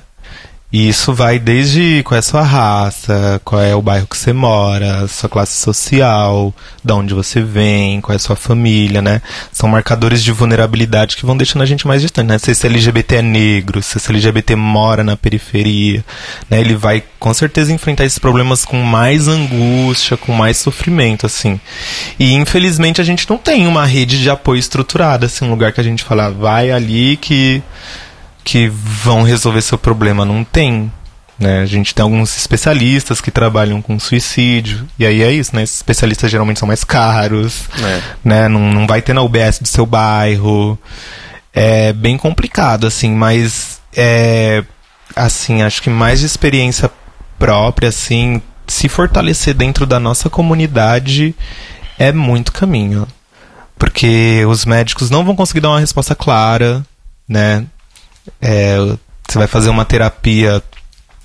S4: E isso vai desde qual é a sua raça, qual é o bairro que você mora, sua classe social, de onde você vem, qual é a sua família, né? São marcadores de vulnerabilidade que vão deixando a gente mais distante, né? Se esse LGBT é negro, se esse LGBT mora na periferia, né? Ele vai com certeza enfrentar esses problemas com mais angústia, com mais sofrimento, assim. E infelizmente a gente não tem uma rede de apoio estruturada, assim, um lugar que a gente fala, vai ali que que vão resolver seu problema. Não tem. Né? A gente tem alguns especialistas que trabalham com suicídio. E aí é isso, né? Esses especialistas geralmente são mais caros. É. Né? Não, não vai ter na UBS do seu bairro. É bem complicado, assim, mas é. Assim, acho que mais de experiência própria, assim, se fortalecer dentro da nossa comunidade é muito caminho. Porque os médicos não vão conseguir dar uma resposta clara, né? É, você vai fazer uma terapia,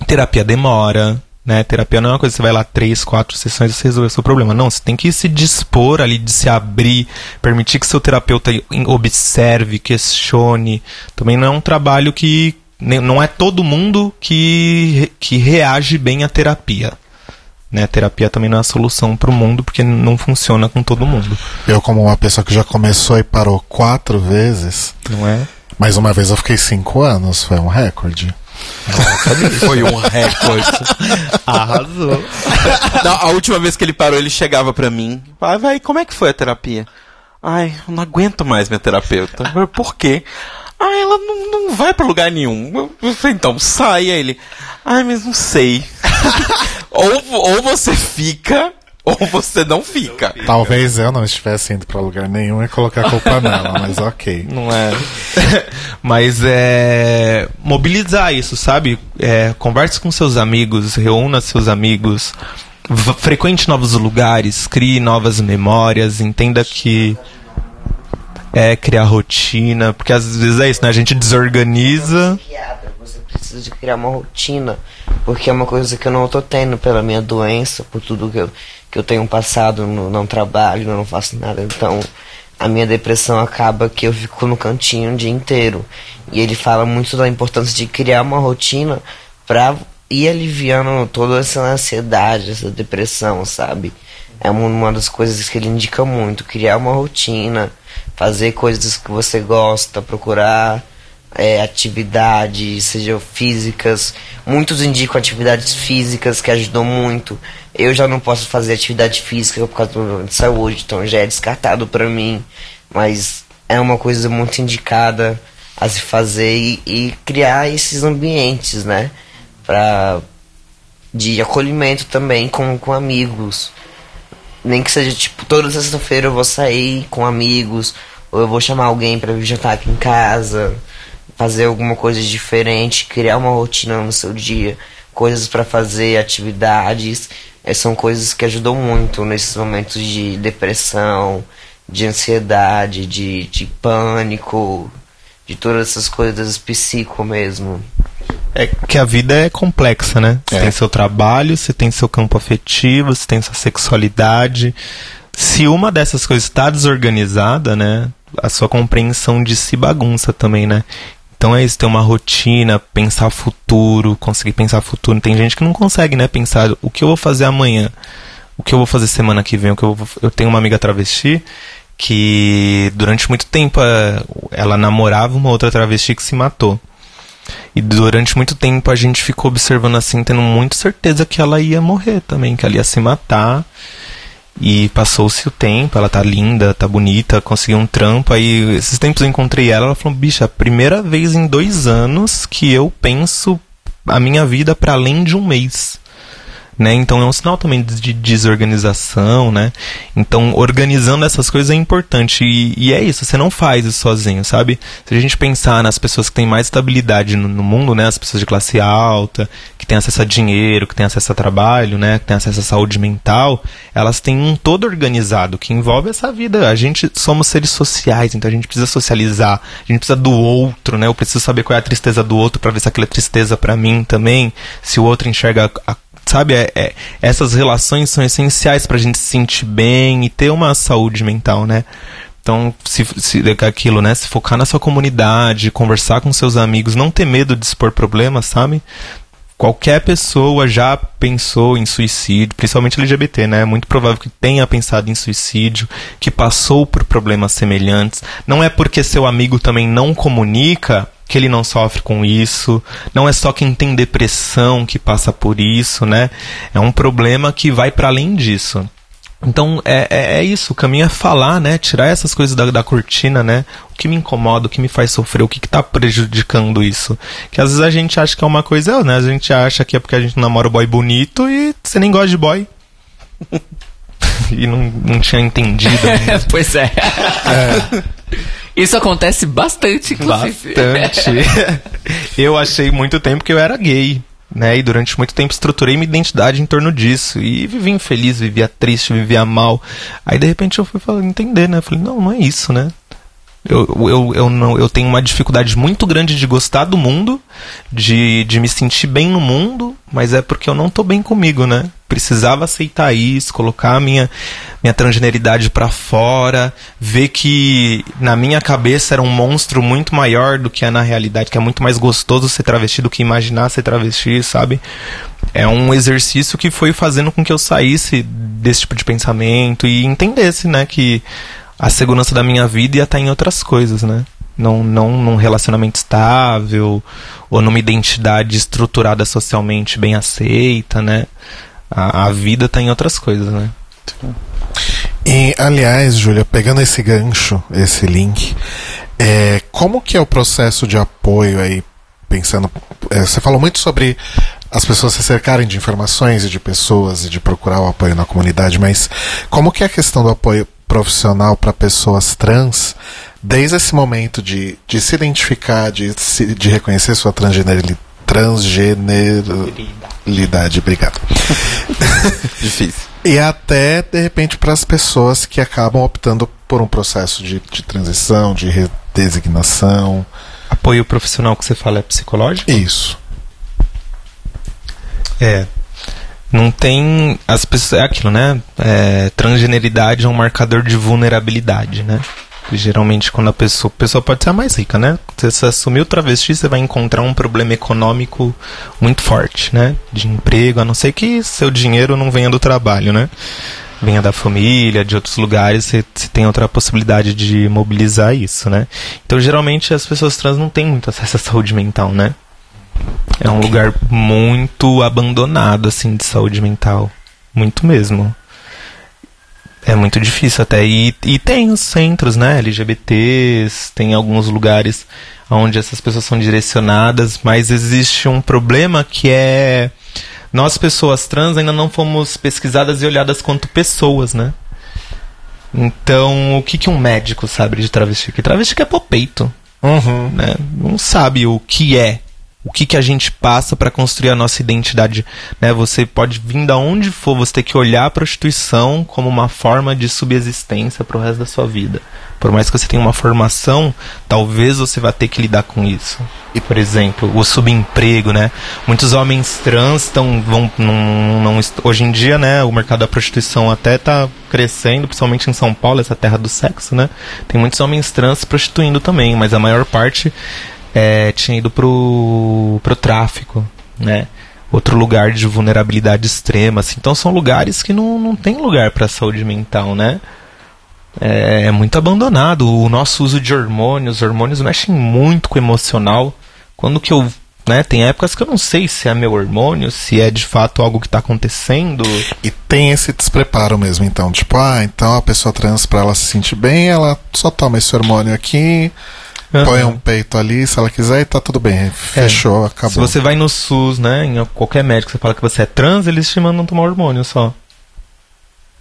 S4: terapia demora, né? Terapia não é uma coisa que você vai lá três, quatro sessões e você resolver o seu problema. Não, você tem que se dispor ali, de se abrir, permitir que seu terapeuta observe, questione. Também não é um trabalho que não é todo mundo que, que reage bem à terapia. Né, a terapia também não é a solução para o mundo porque não funciona com todo mundo.
S1: Eu, como uma pessoa que já começou e parou quatro vezes,
S4: não é?
S1: Mas uma vez eu fiquei cinco anos, foi um recorde.
S2: foi um recorde.
S4: Arrasou.
S2: Não, a última vez que ele parou, ele chegava pra mim. Vai, vai, como é que foi a terapia? Ai, eu não aguento mais minha terapeuta. Por quê? Ah, ela não, não vai pra lugar nenhum. Eu falei, então, saia ele. Ai, mas não sei. ou, ou você fica, ou você não fica.
S1: Talvez eu não estivesse indo para lugar nenhum e colocar a culpa nela, mas ok.
S4: Não é. mas é. Mobilizar isso, sabe? É, converse com seus amigos, reúna seus amigos, frequente novos lugares, crie novas memórias, entenda que é criar rotina, porque às vezes é isso, né? A gente desorganiza.
S5: Você precisa de criar uma rotina, porque é uma coisa que eu não tô tendo pela minha doença, por tudo que eu que eu tenho passado, no, não trabalho, não faço nada, então a minha depressão acaba que eu fico no cantinho o dia inteiro. E ele fala muito da importância de criar uma rotina para ir aliviando toda essa ansiedade, essa depressão, sabe? É uma das coisas que ele indica muito, criar uma rotina, fazer coisas que você gosta, procurar é, atividades, sejam físicas. Muitos indicam atividades físicas que ajudam muito. Eu já não posso fazer atividade física por causa do problema de saúde, então já é descartado para mim. Mas é uma coisa muito indicada a se fazer e, e criar esses ambientes, né? Pra, de acolhimento também com, com amigos. Nem que seja tipo, toda sexta-feira eu vou sair com amigos, ou eu vou chamar alguém para vir jantar aqui em casa fazer alguma coisa diferente, criar uma rotina no seu dia, coisas para fazer, atividades, é, são coisas que ajudam muito nesses momentos de depressão, de ansiedade, de, de pânico, de todas essas coisas psico mesmo.
S4: É que a vida é complexa, né? Você é. tem seu trabalho, você tem seu campo afetivo, você tem sua sexualidade. Se uma dessas coisas está desorganizada, né? A sua compreensão de si bagunça também, né? Então é isso, ter uma rotina, pensar futuro, conseguir pensar futuro. Tem gente que não consegue, né? Pensar o que eu vou fazer amanhã, o que eu vou fazer semana que vem, o que eu vou... Eu tenho uma amiga travesti que durante muito tempo eh, ela namorava uma outra travesti que se matou. E durante muito tempo a gente ficou observando assim, tendo muita certeza que ela ia morrer também, que ela ia se matar. E passou-se o tempo, ela tá linda, tá bonita, conseguiu um trampo. Aí, esses tempos eu encontrei ela, ela falou: bicha, primeira vez em dois anos que eu penso a minha vida para além de um mês né? Então é um sinal também de desorganização, né? Então organizando essas coisas é importante e, e, é isso. Você não faz isso sozinho, sabe? Se a gente pensar nas pessoas que têm mais estabilidade no, no, mundo, né? As pessoas de classe alta, que têm acesso a dinheiro, que têm acesso a trabalho, né? Que têm acesso à saúde mental, elas têm um todo organizado que envolve essa vida. A gente somos seres sociais, então a gente precisa socializar, a gente precisa do outro, né? Eu preciso saber qual é a tristeza do outro para ver se aquela é tristeza para mim também, se o outro enxerga a sabe, é, é, essas relações são essenciais para a gente se sentir bem e ter uma saúde mental, né? Então, se, se aquilo, né? Se focar na sua comunidade, conversar com seus amigos, não ter medo de expor problemas, sabe? Qualquer pessoa já pensou em suicídio, principalmente LGBT, né? É muito provável que tenha pensado em suicídio, que passou por problemas semelhantes. Não é porque seu amigo também não comunica que ele não sofre com isso. Não é só quem tem depressão que passa por isso, né? É um problema que vai para além disso. Então é, é, é, isso, o caminho é falar, né? Tirar essas coisas da, da cortina, né? O que me incomoda, o que me faz sofrer, o que está prejudicando isso. Que às vezes a gente acha que é uma coisa, né? A gente acha que é porque a gente namora o boy bonito e você nem gosta de boy. e não, não tinha entendido.
S3: pois é. é. Isso acontece bastante, inclusive.
S4: Bastante. eu achei muito tempo que eu era gay. Né, e durante muito tempo estruturei minha identidade em torno disso. E vivia infeliz, vivia triste, vivia mal. Aí de repente eu fui entender, né? Falei, não, não é isso, né? Eu, eu, eu, não, eu tenho uma dificuldade muito grande de gostar do mundo, de, de me sentir bem no mundo, mas é porque eu não tô bem comigo, né? Precisava aceitar isso, colocar a minha, minha transgeneridade para fora, ver que na minha cabeça era um monstro muito maior do que é na realidade, que é muito mais gostoso ser travesti do que imaginar ser travesti, sabe? É um exercício que foi fazendo com que eu saísse desse tipo de pensamento e entendesse, né, que a segurança da minha vida ia estar em outras coisas, né? Não, não num relacionamento estável ou numa identidade estruturada socialmente bem aceita, né? A, a vida está em outras coisas, né?
S1: E, aliás, Júlia, pegando esse gancho, esse link, é, como que é o processo de apoio aí, pensando... É, você falou muito sobre as pessoas se cercarem de informações e de pessoas e de procurar o apoio na comunidade, mas como que é a questão do apoio profissional para pessoas trans, desde esse momento de, de se identificar, de, de reconhecer sua transgenerilidade, transgenerilidade, obrigado.
S2: Difícil.
S1: e até, de repente, para as pessoas que acabam optando por um processo de, de transição, de redesignação.
S4: Apoio profissional que você fala é psicológico?
S1: Isso.
S4: É, não tem as pessoas é aquilo né é, transgeneridade é um marcador de vulnerabilidade né geralmente quando a pessoa a pessoa pode ser a mais rica né se você assumir o travesti você vai encontrar um problema econômico muito forte né de emprego a não ser que seu dinheiro não venha do trabalho né venha da família, de outros lugares, você, você tem outra possibilidade de mobilizar isso, né? Então, geralmente, as pessoas trans não têm muito acesso à saúde mental, né? É um lugar muito abandonado, assim, de saúde mental. Muito mesmo. É muito difícil até. E, e tem os centros, né? LGBTs, tem alguns lugares onde essas pessoas são direcionadas, mas existe um problema que é nós pessoas trans ainda não fomos pesquisadas e olhadas quanto pessoas, né? Então, o que, que um médico sabe de travesti? Que travesti que é popeito.
S1: Uhum.
S4: Né? Não sabe o que é o que, que a gente passa para construir a nossa identidade. Né? Você pode vir da onde for, você tem que olhar a prostituição como uma forma de subsistência para o resto da sua vida. Por mais que você tenha uma formação, talvez você vá ter que lidar com isso. E, por exemplo, o subemprego, né? Muitos homens trans estão vão não, não, hoje em dia, né, o mercado da prostituição até está crescendo, principalmente em São Paulo, essa terra do sexo, né? Tem muitos homens trans prostituindo também, mas a maior parte é, tinha ido pro, pro tráfico, né? Outro lugar de vulnerabilidade extrema. Assim. Então são lugares que não, não tem lugar para saúde mental, né? É, é muito abandonado. O nosso uso de hormônios, os hormônios mexem muito com o emocional. Quando que eu né? Tem épocas que eu não sei se é meu hormônio, se é de fato algo que está acontecendo.
S1: E tem esse despreparo mesmo, então. Tipo, ah, então a pessoa trans, para ela se sentir bem, ela só toma esse hormônio aqui, Uhum. Põe um peito ali, se ela quiser, e tá tudo bem. Fechou, é. acabou.
S4: Se você vai no SUS, né, em qualquer médico, você fala que você é trans, eles te mandam tomar hormônio só.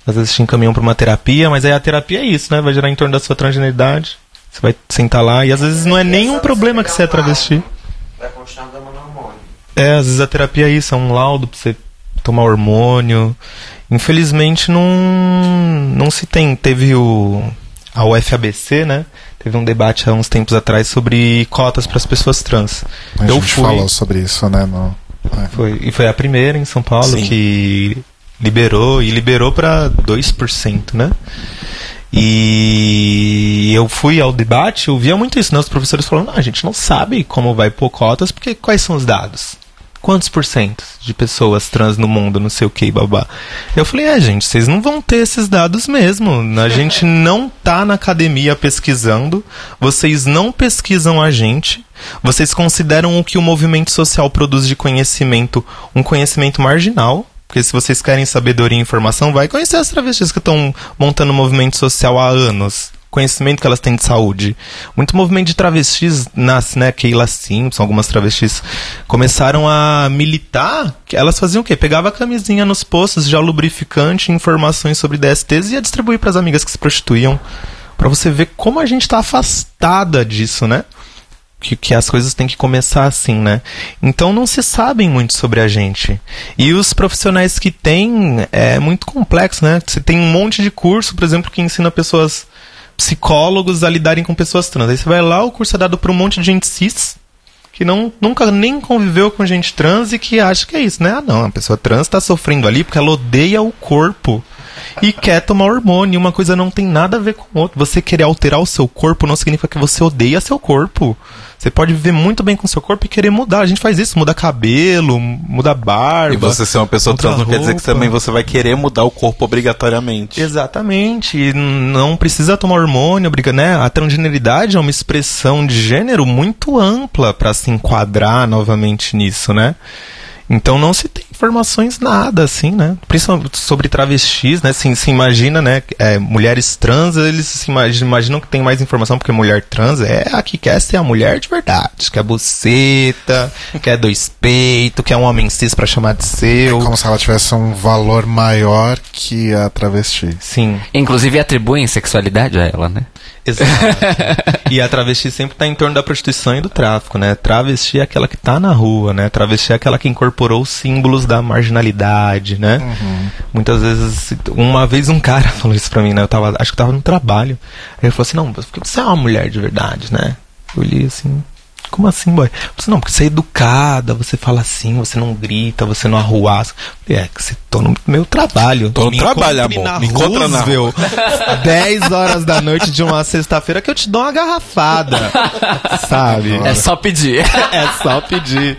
S4: Às vezes te encaminham pra uma terapia, mas aí a terapia é isso, né? Vai gerar em torno da sua transgeneridade. Você vai sentar lá, e às vezes não é nenhum problema que você é travesti.
S5: Vai continuar tomando hormônio.
S4: É, às vezes a terapia é isso, é um laudo pra você tomar hormônio. Infelizmente não, não se tem. Teve o. A UFABC, né? Teve um debate há uns tempos atrás sobre cotas para as pessoas trans.
S1: A eu gente fui, falou sobre isso, né? No...
S4: É. Foi, e foi a primeira em São Paulo Sim. que liberou, e liberou para 2%, né? E eu fui ao debate, eu via muito isso, né? Os professores falando, ah, a gente não sabe como vai pôr cotas, porque quais são os dados? Quantos por cento de pessoas trans no mundo, não sei o que, babá. Eu falei, é, gente, vocês não vão ter esses dados mesmo. A gente não tá na academia pesquisando, vocês não pesquisam a gente, vocês consideram o que o movimento social produz de conhecimento um conhecimento marginal. Porque se vocês querem sabedoria e informação, vai conhecer as travestis que estão montando movimento social há anos conhecimento que elas têm de saúde. Muito movimento de travestis nasce, né? Keila Simpson, algumas travestis começaram a militar. Elas faziam o quê? Pegava a camisinha nos postos, já lubrificante, informações sobre DSTs e ia distribuir para as amigas que se prostituíam. Para você ver como a gente está afastada disso, né? Que, que, as coisas têm que começar assim, né? Então não se sabem muito sobre a gente. E os profissionais que têm é muito complexo, né? Você tem um monte de curso, por exemplo, que ensina pessoas psicólogos a lidarem com pessoas trans. Aí você vai lá, o curso é dado por um monte de gente cis, que não, nunca nem conviveu com gente trans e que acha que é isso, né? Ah, não, a pessoa trans está sofrendo ali porque ela odeia o corpo e quer tomar hormônio. Uma coisa não tem nada a ver com outra. Você querer alterar o seu corpo não significa que você odeia seu corpo. Você pode viver muito bem com seu corpo e querer mudar. A gente faz isso, muda cabelo, muda barba.
S2: E você ser uma pessoa trans não quer dizer que também você vai querer mudar o corpo obrigatoriamente.
S4: Exatamente. Não precisa tomar hormônio, né? A transgeneridade é uma expressão de gênero muito ampla para se enquadrar novamente nisso, né? Então não se tem informações nada, assim, né? Principalmente sobre travestis, né? Se, se imagina, né? É, mulheres trans, eles se imaginam, imaginam que tem mais informação porque mulher trans é a que quer ser a mulher de verdade. Que é buceta, que é dois peitos, que é um homem cis pra chamar de seu.
S1: É como se ela tivesse um valor maior que a travesti.
S4: Sim.
S3: Inclusive atribuem sexualidade a ela, né?
S4: Exato. e a travesti sempre está em torno da prostituição e do tráfico, né? Travesti é aquela que está na rua, né? Travesti é aquela que incorporou os símbolos da marginalidade, né? Uhum. Muitas vezes, uma vez um cara falou isso pra mim, né? Eu tava, acho que tava no trabalho. Aí ele falou assim, não, porque você é uma mulher de verdade, né? Eu li assim, como assim, boy? Você, não, porque você é educada, você fala assim, você não grita, você não arruaça. É, que você tô no meu trabalho.
S2: Tô no me trabalho, amor.
S4: Na me encontra na rua. 10 horas da noite de uma sexta-feira que eu te dou uma garrafada. sabe?
S3: É só pedir.
S4: é só pedir.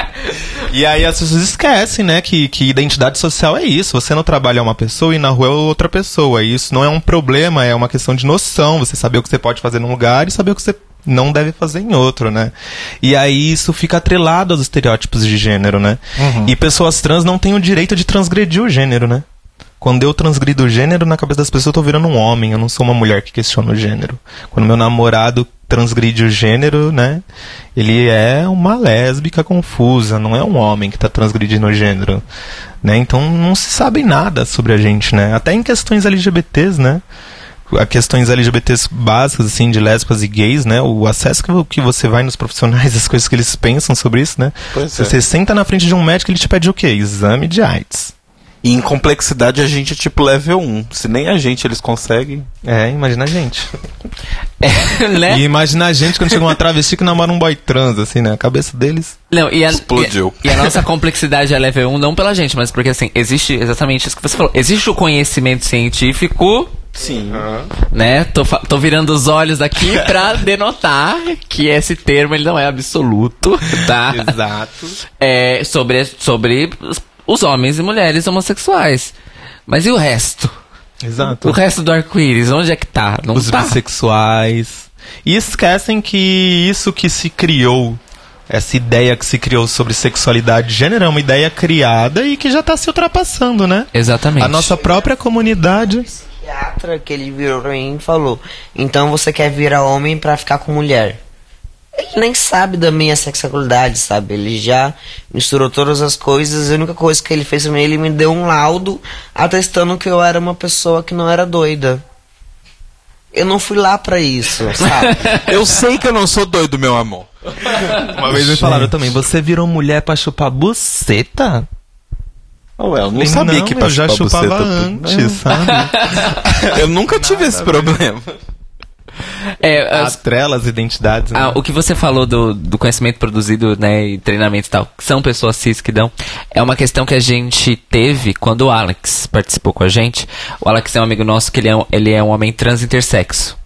S4: E aí as pessoas esquecem, né, que, que identidade social é isso. Você não trabalha uma pessoa e na rua é outra pessoa. E isso não é um problema, é uma questão de noção. Você saber o que você pode fazer num lugar e saber o que você não deve fazer em outro, né? E aí isso fica atrelado aos estereótipos de gênero, né? Uhum. E pessoas trans não têm o direito de transgredir o gênero, né? Quando eu transgrido o gênero, na cabeça das pessoas eu tô virando um homem, eu não sou uma mulher que questiona o gênero. Quando meu namorado transgride o gênero, né? Ele é uma lésbica confusa, não é um homem que está transgredindo o gênero, né? Então não se sabe nada sobre a gente, né? Até em questões LGBTs, né? A questões LGBTs básicas, assim, de lésbicas e gays, né? O acesso que, que você vai nos profissionais, as coisas que eles pensam sobre isso, né? Pois é. Você senta na frente de um médico, ele te pede o quê? Exame de AIDS.
S2: E em complexidade a gente é tipo level 1. Se nem a gente eles conseguem.
S4: É, imagina a gente. É, né? E imagina a gente quando chega uma travesti que namora um boy trans, assim, né? A cabeça deles
S3: não, e a, explodiu. E, e, a nossa complexidade é level 1 não pela gente, mas porque assim, existe exatamente isso que você falou. Existe o conhecimento científico
S2: Sim.
S3: Né? Tô, tô virando os olhos aqui pra denotar que esse termo ele não é absoluto, tá?
S2: Exato.
S3: É, sobre, sobre os homens e mulheres homossexuais. Mas e o resto?
S4: Exato.
S3: O resto do arco-íris, onde é que tá?
S4: Não os tá. bissexuais. E esquecem que isso que se criou, essa ideia que se criou sobre sexualidade e gênero é uma ideia criada e que já está se ultrapassando, né?
S3: Exatamente.
S4: A nossa própria comunidade.
S5: Psiquiatra que ele virou pra mim e falou: Então você quer virar homem para ficar com mulher? ele nem sabe da minha sexualidade, sabe? Ele já misturou todas as coisas. A única coisa que ele fez pra mim, ele me deu um laudo atestando que eu era uma pessoa que não era doida. Eu não fui lá para isso, sabe?
S2: eu sei que eu não sou doido, meu amor.
S4: Uma vez me falaram também, você virou mulher pra chupar buceta?
S2: Oh, eu não sabia
S4: não,
S2: que pra
S4: eu já chupava antes, sabe?
S2: eu nunca tive Nada esse problema.
S4: É, as, Atrela as identidades.
S3: Né? Ah, o que você falou do, do conhecimento produzido, né, e treinamento e tal, que são pessoas cis que dão, é uma questão que a gente teve quando o Alex participou com a gente. O Alex é um amigo nosso que ele é um, ele é um homem trans intersexo.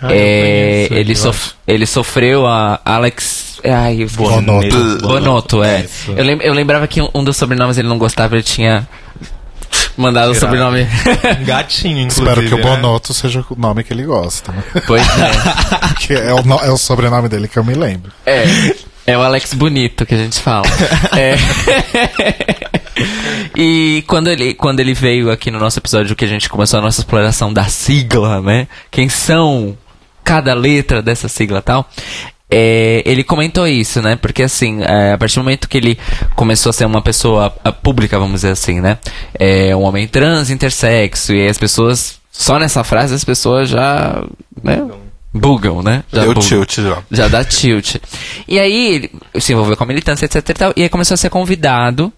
S3: Ah, é, conheço, ele, sof, ele sofreu a Alex. Ai,
S1: Bonoto.
S3: Bonoto, é. Eu, lem, eu lembrava que um, um dos sobrenomes ele não gostava, ele tinha mandado o sobrenome.
S4: Gatinho, inclusive.
S1: Espero que o né? Bonotto seja o nome que ele gosta. Né?
S3: Pois é.
S1: que é o, é o sobrenome dele que eu me lembro.
S3: É. É o Alex Bonito que a gente fala. é. e quando ele, quando ele veio aqui no nosso episódio que a gente começou a nossa exploração da sigla, né? Quem são cada letra dessa sigla e tal. É, ele comentou isso, né? Porque assim, é, a partir do momento que ele começou a ser uma pessoa pública, vamos dizer assim, né? É um homem trans, intersexo, e as pessoas, só nessa frase, as pessoas já. Né? Bugam, né?
S2: Já Deu tilt já.
S3: Já dá tilt. E aí ele se envolveu com a militância, etc e tal, e aí começou a ser convidado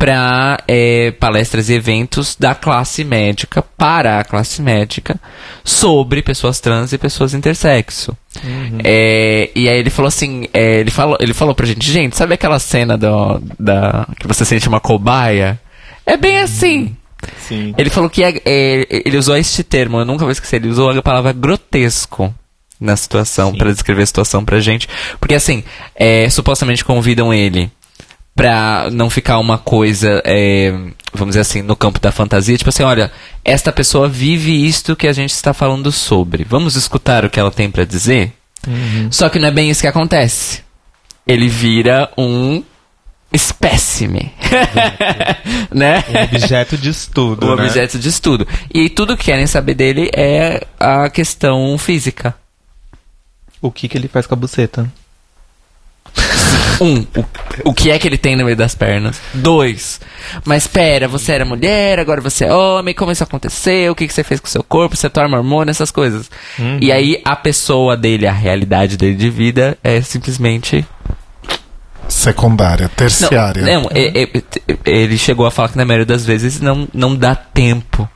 S3: para é, palestras e eventos da classe médica para a classe médica sobre pessoas trans e pessoas intersexo. Uhum. É, e aí ele falou assim, é, ele falou, ele falou pra gente, gente, sabe aquela cena do, da que você sente uma cobaia? É bem uhum. assim.
S4: Sim.
S3: Ele falou que é, é, ele usou este termo, eu nunca vou esquecer, ele usou a palavra grotesco na situação para descrever a situação pra gente, porque assim, é, supostamente convidam ele pra não ficar uma coisa, é, vamos dizer assim, no campo da fantasia, tipo assim, olha, esta pessoa vive isto que a gente está falando sobre. Vamos escutar o que ela tem para dizer? Uhum. Só que não é bem isso que acontece. Ele vira um espécime. né?
S4: Um objeto de estudo.
S3: Um
S4: né?
S3: objeto de estudo. E tudo que querem saber dele é a questão física.
S4: O que, que ele faz com a buceta?
S3: Um, o, o que é que ele tem no meio das pernas? Dois, mas espera, você era mulher, agora você é homem, como isso aconteceu? O que, que você fez com o seu corpo? Você toma hormônio, essas coisas. Uhum. E aí a pessoa dele, a realidade dele de vida é simplesmente
S1: secundária, terciária.
S3: Não, não é, é, ele chegou a falar que na maioria das vezes não, não dá tempo.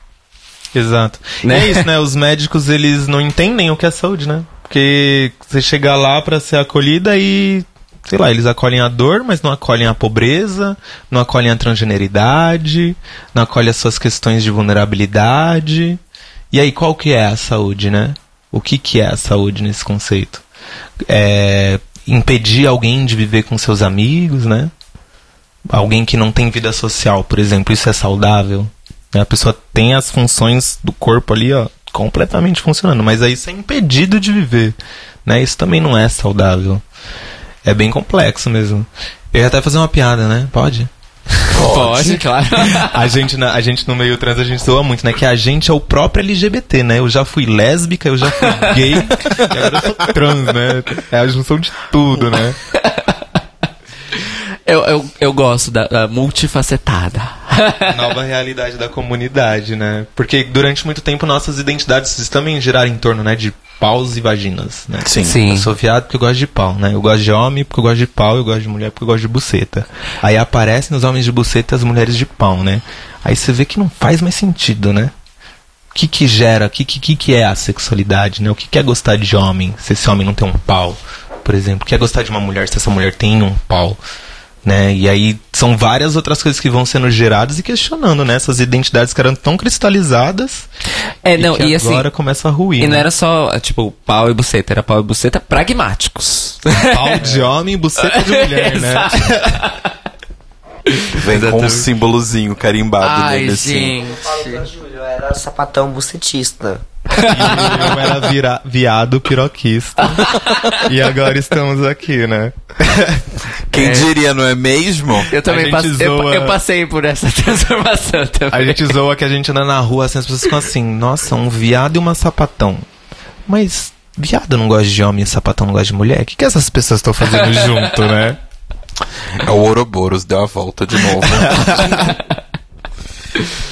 S4: Exato. Né? é isso, né? Os médicos, eles não entendem o que é saúde, né? Porque você chega lá para ser acolhida e sei lá, eles acolhem a dor, mas não acolhem a pobreza, não acolhem a transgeneridade, não acolhem as suas questões de vulnerabilidade. E aí, qual que é a saúde, né? O que, que é a saúde nesse conceito? É impedir alguém de viver com seus amigos, né? alguém que não tem vida social, por exemplo, isso é saudável? Né? A pessoa tem as funções do corpo ali, ó, completamente funcionando, mas aí isso é impedido de viver, né? Isso também não é saudável. É bem complexo mesmo. Eu ia até fazer uma piada, né? Pode?
S3: Pode, claro.
S4: a, gente, na, a gente no meio trans, a gente zoa muito, né? Que a gente é o próprio LGBT, né? Eu já fui lésbica, eu já fui gay, e agora eu sou trans, né? É a junção de tudo, né?
S3: Eu, eu, eu gosto da, da multifacetada.
S4: Nova realidade da comunidade, né? Porque durante muito tempo nossas identidades também giraram em torno, né? De paus e vaginas, né?
S3: Sim. Sim.
S4: Eu sou viado porque eu gosto de pau, né? Eu gosto de homem porque eu gosto de pau, eu gosto de mulher porque eu gosto de buceta. Aí aparecem nos homens de buceta as mulheres de pau, né? Aí você vê que não faz mais sentido, né? O que que gera, o que, que, que é a sexualidade, né? O que, que é gostar de homem se esse homem não tem um pau, por exemplo? O que é gostar de uma mulher se essa mulher tem um pau? Né? E aí são várias outras coisas que vão sendo geradas e questionando, né? Essas identidades que eram tão cristalizadas.
S3: É, não,
S4: e,
S3: e assim.
S4: agora começa a ruir.
S3: E não
S4: né?
S3: era só, tipo, pau e buceta, era pau e buceta pragmáticos.
S4: Pau de homem e buceta de mulher, né?
S2: Vem com um símbolozinho carimbado
S3: Ai,
S2: nele, assim.
S3: gente.
S5: Eu falo pra Júlio, eu era sapatão bucetista.
S4: E eu era vira, viado piroquista. e agora estamos aqui, né?
S2: Quem diria, não é mesmo?
S3: Eu também passei, eu,
S4: zoa-
S3: eu passei por essa transformação também.
S4: A gente zoa que a gente anda na rua, assim, as pessoas ficam assim, nossa, um viado e uma sapatão. Mas viado não gosta de homem e sapatão não gosta de mulher? O que, que essas pessoas estão fazendo junto, né?
S2: É o Ouroboros, deu a volta de novo.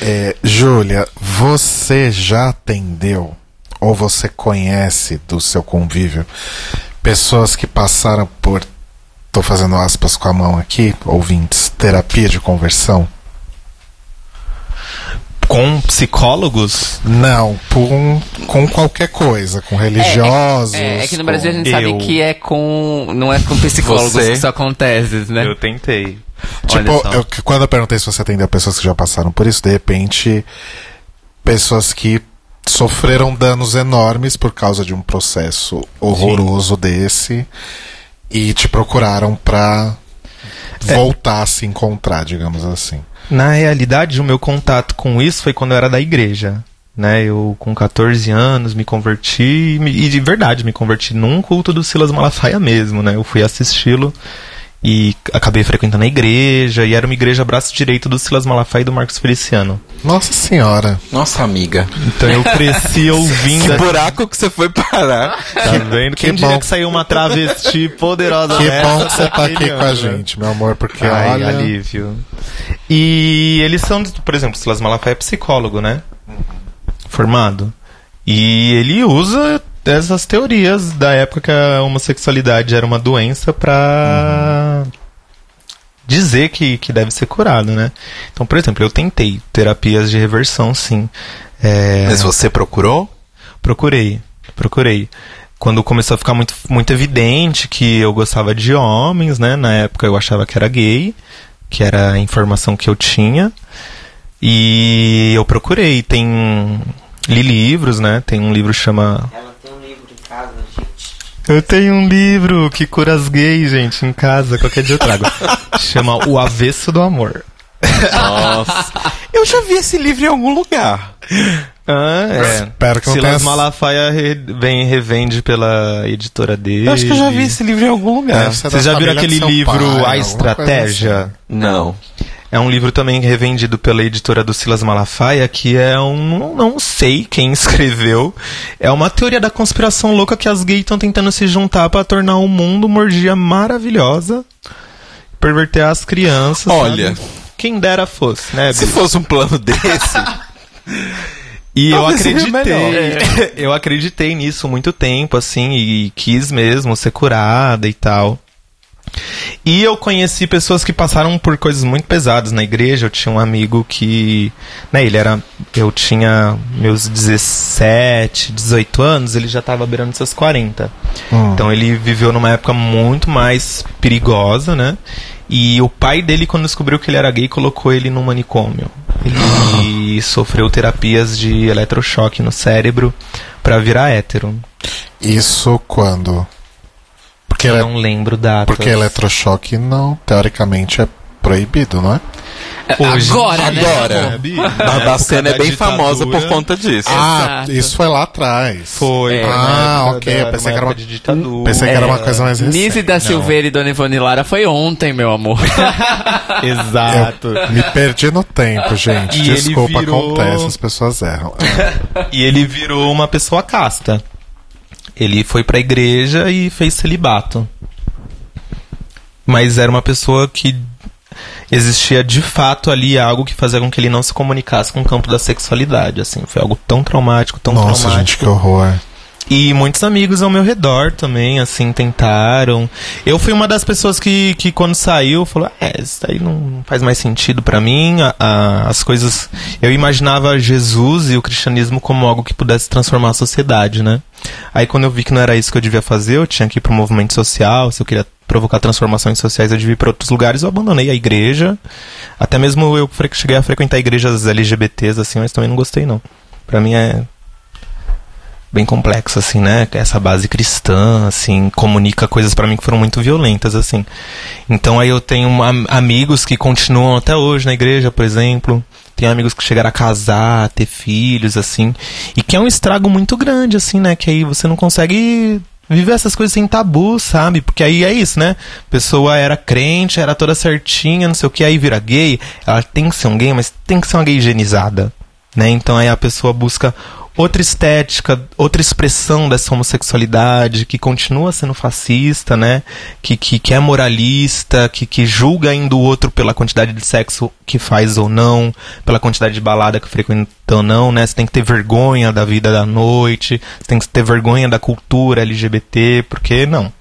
S1: É, Júlia, você já atendeu ou você conhece do seu convívio pessoas que passaram por, tô fazendo aspas com a mão aqui, ouvintes, terapia de conversão?
S4: Com psicólogos,
S1: Não, um- com qualquer coisa, com religiosos.
S3: É, é que no Brasil a gente
S4: com
S3: sabe
S4: eu.
S3: que é com. Não é com psicólogos
S2: Você.
S3: que isso acontece, né?
S4: eu tentei.
S1: Tipo,
S4: só.
S1: eu- quando eu perguntei se você atendeu pessoas que já passaram por isso, de repente, pessoas que sofreram danos enormes por causa de um processo horroroso desse e te procuraram pra voltar a se encontrar, digamos assim.
S4: Na realidade, o meu contato com isso foi quando eu era da igreja. Né, eu com 14 anos me converti e de verdade me converti num culto do Silas Malafaia mesmo, né? Eu fui assisti-lo e acabei frequentando a igreja e era uma igreja braço direito do Silas Malafaia e do Marcos Feliciano.
S1: Nossa senhora.
S2: Nossa amiga.
S4: Então eu cresci ouvindo,
S2: Que buraco que você foi parar.
S4: tá vendo?
S1: que
S4: Quem diria
S1: bom.
S4: que saiu uma travesti poderosa
S1: Que
S4: dessa,
S1: bom que você tá aqui com a gente, meu amor, porque
S4: Ai,
S1: olha.
S4: alívio. E eles são, por exemplo, Silas Malafaia é psicólogo, né? Formado. E ele usa essas teorias da época que a homossexualidade era uma doença pra dizer que, que deve ser curado, né? Então, por exemplo, eu tentei terapias de reversão, sim. É,
S2: Mas você procurou?
S4: Procurei, procurei. Quando começou a ficar muito, muito evidente que eu gostava de homens, né? Na época eu achava que era gay, que era a informação que eu tinha. E eu procurei, tem. Li livros, né? Tem um livro que chama.
S5: Ela tem um livro em casa, gente.
S4: Eu tenho um livro que cura as gays, gente, em casa, qualquer dia eu trago. chama O Avesso do Amor.
S2: Nossa. Eu já vi esse livro em algum lugar.
S4: Ah, é.
S1: Espero que não
S4: Silas
S1: tenha-
S4: Malafaia re- vem revende pela editora dele.
S2: Eu acho que eu já vi esse livro em algum lugar.
S1: Da
S4: Vocês já viram aquele livro
S1: pai,
S4: A Estratégia?
S1: assim.
S2: Não.
S4: É um livro também revendido pela editora do Silas Malafaia, que é um. Não sei quem escreveu. É uma teoria da conspiração louca que as gays estão tentando se juntar para tornar o mundo uma orgia maravilhosa. Perverter as crianças.
S2: Olha.
S4: sabe? Quem dera fosse, né?
S2: Se fosse um plano desse.
S4: E eu
S2: Talvez
S4: acreditei. eu acreditei nisso muito tempo, assim, e quis mesmo ser curada e tal. E eu conheci pessoas que passaram por coisas muito pesadas na igreja. Eu tinha um amigo que, né, ele era, eu tinha meus 17, 18 anos, ele já estava beirando seus 40.
S1: Hum.
S4: Então ele viveu numa época muito mais perigosa, né? E o pai dele, quando descobriu que ele era gay, colocou ele num manicômio. Ele sofreu terapias de eletrochoque no cérebro pra virar hétero.
S1: Isso quando? Porque,
S4: Eu
S1: ele,
S4: não lembro datas.
S1: porque eletrochoque não, teoricamente, é proibido, não é?
S3: Hoje, agora, né?
S2: Agora. Barbacena é bem famosa por conta disso.
S1: Ah, Exato. isso foi lá atrás.
S4: Foi.
S1: É. Ah, ok. Eu pensei que era uma de ditadura. Pensei que era uma coisa mais recente.
S3: Nise da Silveira e Dona Ivone Lara foi ontem, meu amor.
S4: Exato.
S1: Eu me perdi no tempo, gente. E Desculpa, virou... acontece, as pessoas erram.
S4: e ele virou uma pessoa casta. Ele foi pra igreja e fez celibato. Mas era uma pessoa que existia de fato ali algo que fazia com que ele não se comunicasse com o campo da sexualidade, assim. Foi algo tão traumático, tão
S1: Nossa,
S4: traumático.
S1: gente, que horror.
S4: E muitos amigos ao meu redor também, assim, tentaram. Eu fui uma das pessoas que, que quando saiu, falou: É, isso aí não faz mais sentido para mim. A, a, as coisas. Eu imaginava Jesus e o cristianismo como algo que pudesse transformar a sociedade, né? Aí quando eu vi que não era isso que eu devia fazer, eu tinha que ir pro movimento social, se eu queria provocar transformações sociais, eu devia ir para outros lugares, eu abandonei a igreja. Até mesmo eu cheguei a frequentar igrejas LGBTs, assim, mas também não gostei, não. Pra mim é bem complexo, assim, né? Essa base cristã, assim, comunica coisas para mim que foram muito violentas, assim. Então aí eu tenho am amigos que continuam até hoje na igreja, por exemplo. Tenho amigos que chegaram a casar, a ter filhos, assim. E que é um estrago muito grande, assim, né? Que aí você não consegue viver essas coisas sem tabu, sabe? Porque aí é isso, né? Pessoa era crente, era toda certinha, não sei o que, aí vira gay. Ela tem que ser um gay, mas tem que ser uma gay higienizada, né? Então aí a pessoa busca outra estética, outra expressão dessa homossexualidade que continua sendo fascista, né? Que, que, que é moralista, que, que julga ainda o outro pela quantidade de sexo que faz ou não, pela quantidade de balada que frequenta ou não, né? Você tem que ter vergonha da vida da noite, você tem que ter vergonha da cultura LGBT, porque não.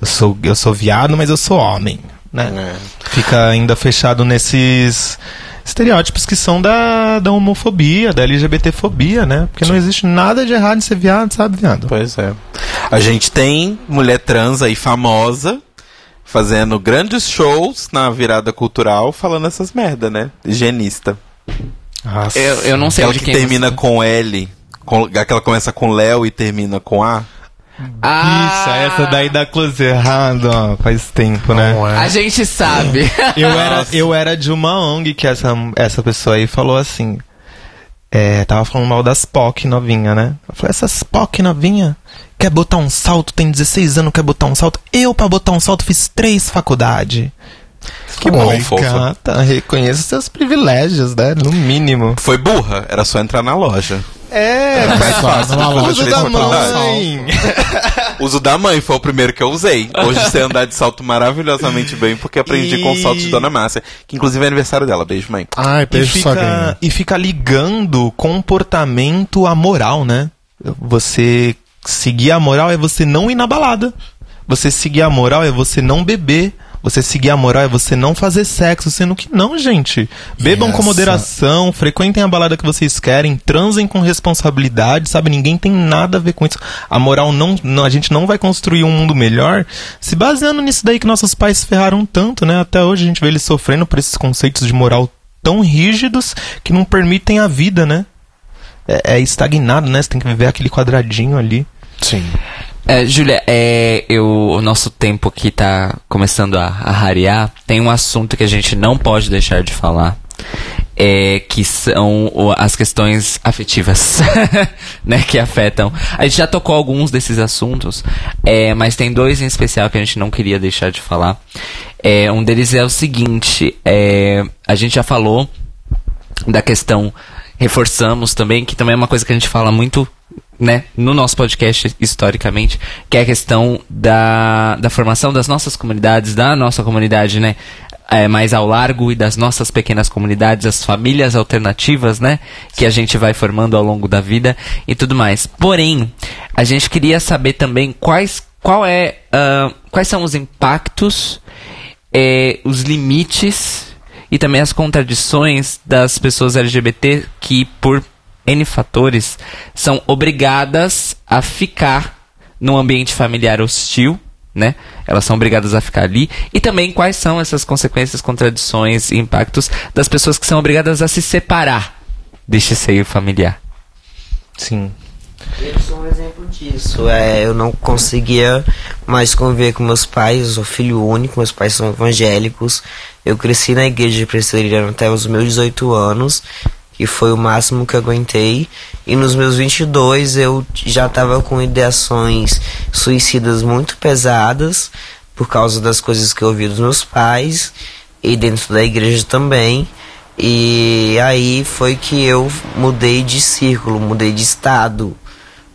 S4: Eu sou, eu sou viado, mas eu sou homem, né? É. Fica ainda fechado nesses estereótipos que são da, da homofobia, da LGBTfobia, né? Porque não existe nada de errado em ser viado, sabe, viado?
S2: Pois é. A gente tem mulher trans aí famosa fazendo grandes shows na virada cultural falando essas merda, né? Higienista.
S3: Nossa. Eu, eu não sei
S2: aquela que termina você... com L, com, aquela começa com Léo e termina com A.
S4: Ah. Bicha, essa daí da close errado, ó, faz tempo, né?
S3: É. A gente sabe.
S4: eu, era, eu era de uma ONG que essa, essa pessoa aí falou assim. É, tava falando mal das POC novinha, né? Eu falei, essas POC novinha quer botar um salto, tem 16 anos, quer botar um salto. Eu, pra botar um salto, fiz três faculdades.
S2: Que bom, Oi, fofa.
S4: Gata, reconheça seus privilégios, né? No mínimo.
S2: Foi burra, era só entrar na loja.
S4: É, mais fácil. Uso da mãe.
S2: Uso da mãe foi o primeiro que eu usei. Hoje sei andar de salto maravilhosamente bem porque aprendi e... com o salto de Dona Márcia, que inclusive é aniversário dela. Beijo, mãe.
S1: Ai, beijo
S4: e fica, e fica ligando comportamento à moral, né? Você seguir a moral é você não ir na balada. Você seguir a moral é você não beber. Você seguir a moral é você não fazer sexo, sendo que não, gente. Bebam com moderação, frequentem a balada que vocês querem, transem com responsabilidade, sabe? Ninguém tem nada a ver com isso. A moral não, não a gente não vai construir um mundo melhor se baseando nisso daí que nossos pais ferraram tanto, né? Até hoje a gente vê eles sofrendo por esses conceitos de moral tão rígidos que não permitem a vida, né? É, é estagnado, né? Você tem que viver aquele quadradinho ali.
S1: Sim.
S3: É, Júlia, é, eu, o nosso tempo aqui está começando a, a rarear. Tem um assunto que a gente não pode deixar de falar. É, que são as questões afetivas, né, que afetam. A gente já tocou alguns desses assuntos, é, mas tem dois em especial que a gente não queria deixar de falar. É, um deles é o seguinte: é, a gente já falou da questão, reforçamos também, que também é uma coisa que a gente fala muito né, no nosso podcast historicamente, que é a questão da, da formação das nossas comunidades, da nossa comunidade, né, é, mais ao largo e das nossas pequenas comunidades, as famílias alternativas, né, que a gente vai formando ao longo da vida e tudo mais. Porém, a gente queria saber também quais, qual é, uh, quais são os impactos, é, os limites e também as contradições das pessoas LGBT que por N fatores, são obrigadas a ficar num ambiente familiar hostil, né? Elas são obrigadas a ficar ali. E também quais são essas consequências, contradições e impactos das pessoas que são obrigadas a se separar deste seio familiar.
S4: Sim.
S5: Eu sou um exemplo disso. É, eu não conseguia mais conviver com meus pais, eu sou filho único, meus pais são evangélicos. Eu cresci na igreja presbiteriana até os meus 18 anos, que foi o máximo que aguentei. E nos meus 22 eu já estava com ideações suicidas muito pesadas por causa das coisas que eu ouvi dos meus pais e dentro da igreja também. E aí foi que eu mudei de círculo, mudei de estado.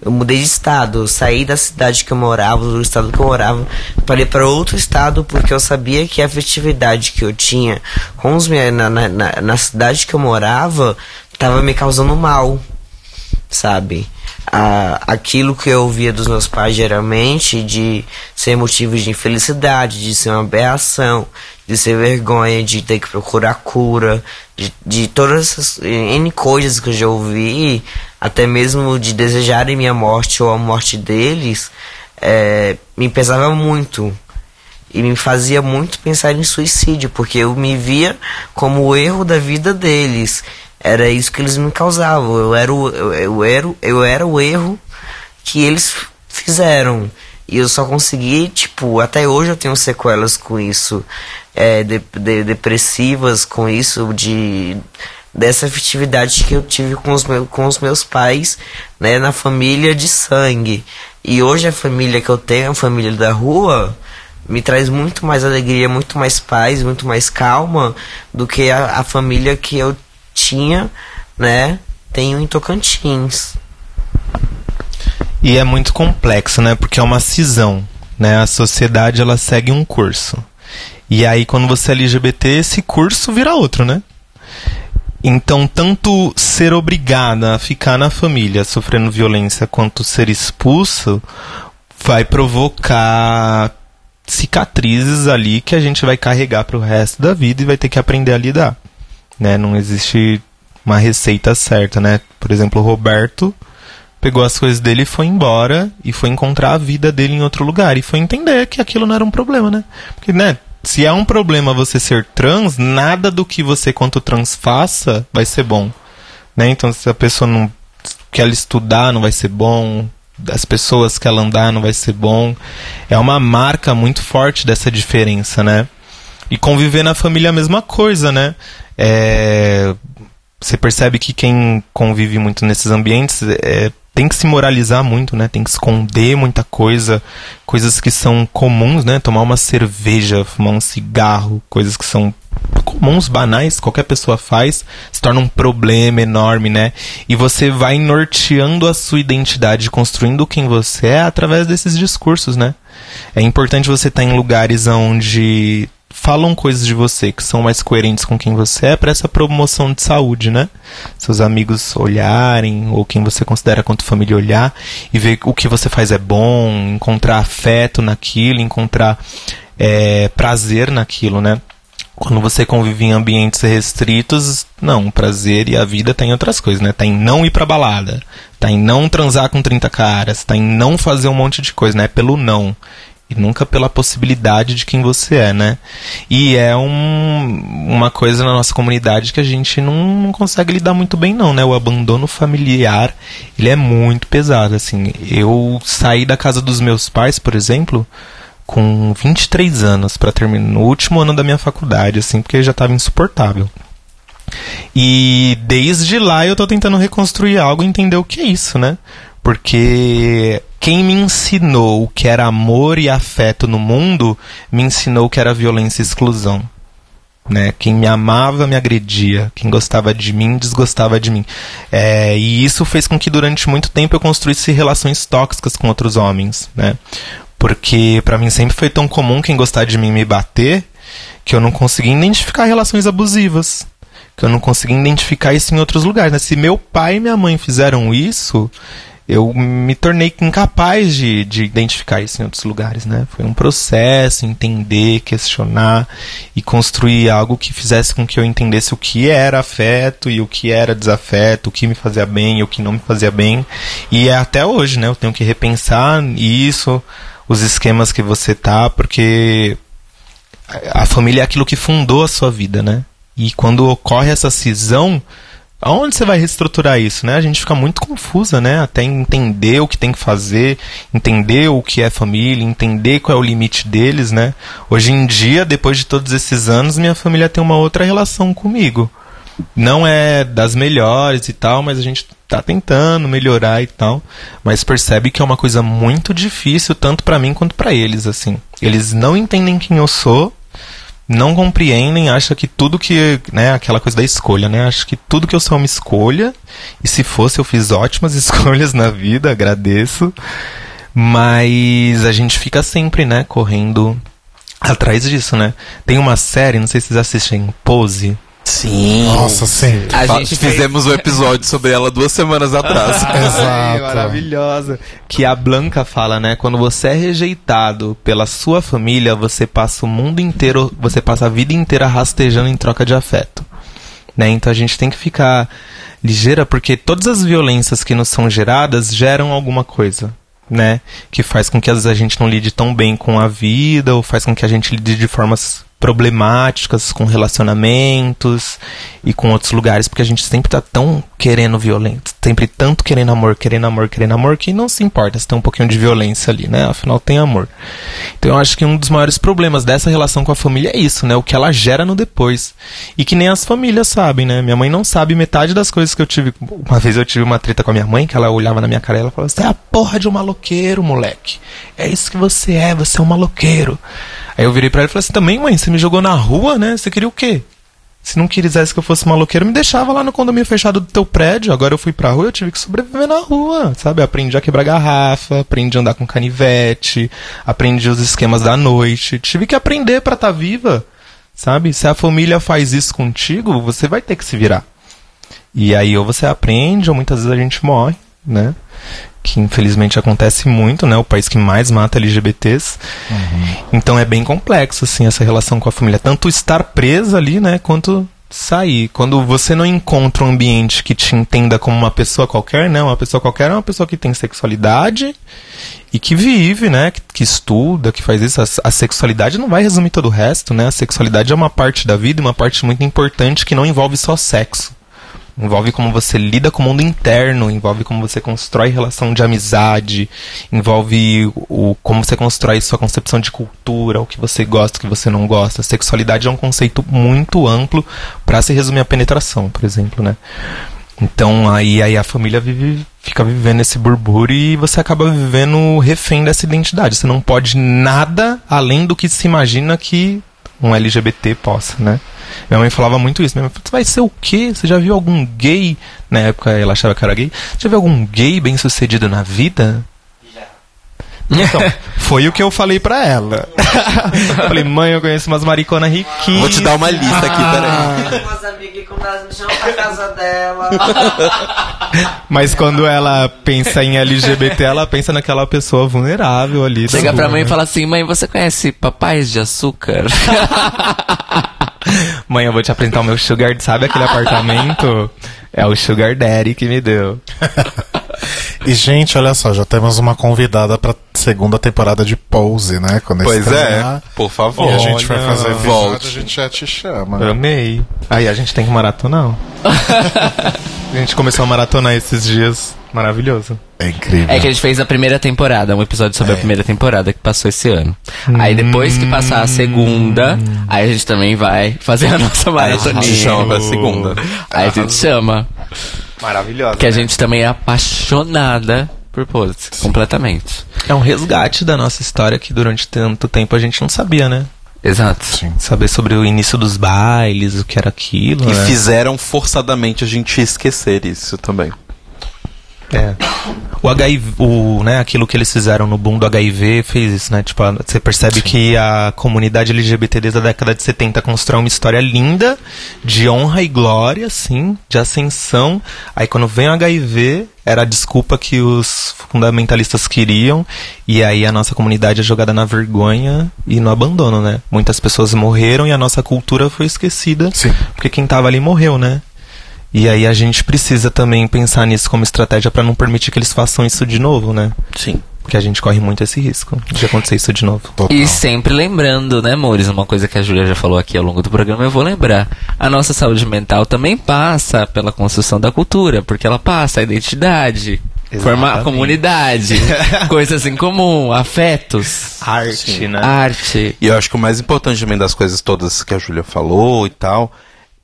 S5: Eu mudei de estado, eu saí da cidade que eu morava, do estado que eu morava, para ir para outro estado porque eu sabia que a afetividade que eu tinha com os meus, na, na, na cidade que eu morava estava me causando mal, sabe? a, aquilo que eu ouvia dos meus pais geralmente de ser motivo de infelicidade, de ser uma aberração, de ser vergonha, de ter que procurar cura, de, de todas essas N coisas que eu já ouvi, até mesmo de desejarem minha morte ou a morte deles, é, me pesava muito. E me fazia muito pensar em suicídio, porque eu me via como o erro da vida deles. Era isso que eles me causavam. Eu era o, eu, eu, era, eu era o erro que eles fizeram. E eu só consegui, tipo, até hoje eu tenho sequelas com isso, é, de, de, depressivas com isso, de dessa afetividade que eu tive com os, meus, com os meus pais, né, na família de sangue. E hoje a família que eu tenho, a família da rua, me traz muito mais alegria, muito mais paz, muito mais calma do que a, a família que eu tinha, né? Tenho em Tocantins.
S4: E é muito complexo, né? Porque é uma cisão, né? A sociedade ela segue um curso. E aí quando você é LGBT, esse curso vira outro, né? Então, tanto ser obrigada a ficar na família sofrendo violência quanto ser expulso vai provocar cicatrizes ali que a gente vai carregar para o resto da vida e vai ter que aprender a lidar né? Não existe uma receita certa, né? Por exemplo, o Roberto pegou as coisas dele e foi embora e foi encontrar a vida dele em outro lugar e foi entender que aquilo não era um problema, né? Porque, né, se é um problema você ser trans, nada do que você quanto trans faça vai ser bom, né? Então, se a pessoa não quer estudar, não vai ser bom, das pessoas que ela andar não vai ser bom. É uma marca muito forte dessa diferença, né? E conviver na família é a mesma coisa, né? É, você percebe que quem convive muito nesses ambientes é, tem que se moralizar muito, né? Tem que esconder muita coisa, coisas que são comuns, né? Tomar uma cerveja, fumar um cigarro, coisas que são comuns, banais, qualquer pessoa faz, se torna um problema enorme, né? E você vai norteando a sua identidade, construindo quem você é através desses discursos, né? É importante você estar em lugares onde falam coisas de você que são mais coerentes com quem você é para essa promoção de saúde, né? Seus amigos olharem, ou quem você considera quanto família olhar, e ver o que você faz é bom, encontrar afeto naquilo, encontrar é, prazer naquilo, né? Quando você convive em ambientes restritos, não, o prazer e a vida tem outras coisas, né? Tá em não ir pra balada, tá em não transar com 30 caras, tá em não fazer um monte de coisa, né? É pelo não e nunca pela possibilidade de quem você é, né? E é um, uma coisa na nossa comunidade que a gente não, não, consegue lidar muito bem não, né? O abandono familiar, ele é muito pesado, assim. Eu saí da casa dos meus pais, por exemplo, com 23 anos para terminar no último ano da minha faculdade, assim, porque já estava insuportável. E desde lá eu tô tentando reconstruir algo e entender o que é isso, né? Porque quem me ensinou o que era amor e afeto no mundo, me ensinou o que era violência e exclusão. Né? Quem me amava me agredia, quem gostava de mim desgostava de mim. É, e isso fez com que durante muito tempo eu construísse relações tóxicas com outros homens, né? Porque para mim sempre foi tão comum quem gostar de mim me bater que eu não conseguia identificar relações abusivas, que eu não conseguia identificar isso em outros lugares. Né? Se meu pai e minha mãe fizeram isso, eu me tornei incapaz de, de identificar isso em outros lugares, né? Foi um processo, entender, questionar e construir algo que fizesse com que eu entendesse o que era afeto e o que era desafeto, o que me fazia bem e o que não me fazia bem. E é até hoje, né? Eu tenho que repensar isso, os esquemas que você tá, porque a família é aquilo que fundou a sua vida, né? E quando ocorre essa cisão, Aonde você vai reestruturar isso, né? A gente fica muito confusa, né? Até entender o que tem que fazer, entender o que é família, entender qual é o limite deles, né? Hoje em dia, depois de todos esses anos, minha família tem uma outra relação comigo. Não é das melhores e tal, mas a gente tá tentando melhorar e tal, mas percebe que é uma coisa muito difícil tanto para mim quanto para eles, assim. Eles não entendem quem eu sou não compreendem, acham que tudo que, né, aquela coisa da escolha, né, acho que tudo que eu sou é uma escolha, e se fosse eu fiz ótimas escolhas na vida, agradeço, mas a gente fica sempre, né, correndo atrás disso, né. Tem uma série, não sei se vocês assistem, Pose,
S2: Sim.
S1: Nossa, sim.
S2: A gente fizemos um episódio sobre ela duas semanas atrás.
S1: Exato.
S4: maravilhosa. Que a Blanca fala, né? Quando você é rejeitado pela sua família, você passa o mundo inteiro, você passa a vida inteira rastejando em troca de afeto. Né? Então a gente tem que ficar ligeira porque todas as violências que nos são geradas geram alguma coisa. Né? Que faz com que às vezes a gente não lide tão bem com a vida, ou faz com que a gente lide de formas problemáticas com relacionamentos e com outros lugares, porque a gente sempre tá tão querendo violento, sempre tanto querendo amor, querendo amor, querendo amor, que não se importa se tem um pouquinho de violência ali, né? Afinal, tem amor. Então eu acho que um dos maiores problemas dessa relação com a família é isso, né? O que ela gera no depois. E que nem as famílias sabem, né? Minha mãe não sabe metade das coisas que eu tive. Uma vez eu tive uma treta com a minha mãe, que ela olhava na minha cara e ela falava: Você é a porra de um maloqueiro, moleque. É isso que você é, você é um maloqueiro. Aí eu virei pra ela e falei assim: também, mãe, você me jogou na rua, né? Você queria o quê? Se não quisesse que eu fosse maloqueiro, me deixava lá no condomínio fechado do teu prédio. Agora eu fui pra rua, eu tive que sobreviver na rua, sabe? Aprendi a quebrar garrafa, aprendi a andar com canivete, aprendi os esquemas da noite. Tive que aprender para estar tá viva, sabe? Se a família faz isso contigo, você vai ter que se virar. E aí ou você aprende, ou muitas vezes a gente morre, né? Que infelizmente acontece muito, né? O país que mais mata LGBTs. Uhum. Então é bem complexo, assim, essa relação com a família. Tanto estar presa ali, né? Quanto sair. Quando você não encontra um ambiente que te entenda como uma pessoa qualquer, né? Uma pessoa qualquer é uma pessoa que tem sexualidade e que vive, né? Que, que estuda, que faz isso. A, a, sexualidade não vai resumir todo o resto, né? A sexualidade é uma parte da vida, uma parte muito importante que não envolve só sexo. Envolve como você lida com o mundo interno, envolve como você constrói relação de amizade, envolve o, como você constrói sua concepção de cultura, o que você gosta, o que você não gosta. Sexualidade é um conceito muito amplo para se resumir a penetração, por exemplo, né? Então aí, aí a família vive, fica vivendo esse burburo e você acaba vivendo refém dessa identidade. Você não pode nada além do que se imagina que um LGBT possa, né? Minha mãe falava muito isso. Minha mãe falava, você vai ser o quê? Você já viu algum gay? Na época ela achava que era gay. Você já viu algum gay bem sucedido na vida? Então, foi o que eu falei pra ela. falei, mãe, eu conheço umas mariconas riquinhas.
S2: Vou te dar uma lista aqui, peraí.
S5: Tem umas amigas que me chamam pra casa dela.
S4: Mas quando ela pensa em LGBT, ela pensa naquela pessoa vulnerável ali.
S3: Chega pra mãe e fala assim, mãe, você conhece papais de açúcar?
S4: Mãe, eu vou te apresentar o meu sugar, sabe aquele apartamento? É o sugar daddy que me deu.
S1: E, gente, olha só, já temos uma convidada pra segunda temporada de Pose, né?
S2: Quando pois é, por favor.
S1: E a gente vai fazer episódio, volte. a gente já te chama.
S4: Amei. Aí a gente tem que maratonar. a gente começou a maratonar esses dias. Maravilhoso.
S1: É incrível.
S3: É que a gente fez a primeira temporada, um episódio sobre é. a primeira temporada que passou esse ano. Hum. Aí depois que passar a segunda, aí a gente também vai fazer a nossa maratona.
S2: A gente chama pra segunda.
S3: Aí a gente chama.
S4: Maravilhosa.
S3: Que né? a gente também é apaixonada por Pose, completamente.
S4: É um resgate da nossa história que durante tanto tempo a gente não sabia, né?
S3: Exato.
S4: Sim. Saber sobre o início dos bailes, o que era aquilo.
S2: E né? fizeram forçadamente a gente esquecer isso também.
S4: É. O HIV, o, né, aquilo que eles fizeram no boom do HIV fez isso, né? Tipo, você percebe Sim. que a comunidade LGBT desde a década de 70 constrói uma história linda de honra e glória, assim, de ascensão. Aí quando vem o HIV, era a desculpa que os fundamentalistas queriam, e aí a nossa comunidade é jogada na vergonha e no abandono, né? Muitas pessoas morreram e a nossa cultura foi esquecida,
S1: Sim.
S4: porque quem tava ali morreu, né? E aí a gente precisa também pensar nisso como estratégia para não permitir que eles façam isso de novo, né?
S2: Sim.
S4: Porque a gente corre muito esse risco de acontecer isso de novo.
S1: Total.
S3: E sempre lembrando, né, Mores? Uma coisa que a Júlia já falou aqui ao longo do programa, eu vou lembrar. A nossa saúde mental também passa pela construção da cultura, porque ela passa a identidade, formar comunidade, coisas em comum, afetos,
S4: Arte, né?
S3: arte.
S2: E eu acho que o mais importante também das coisas todas que a Júlia falou e tal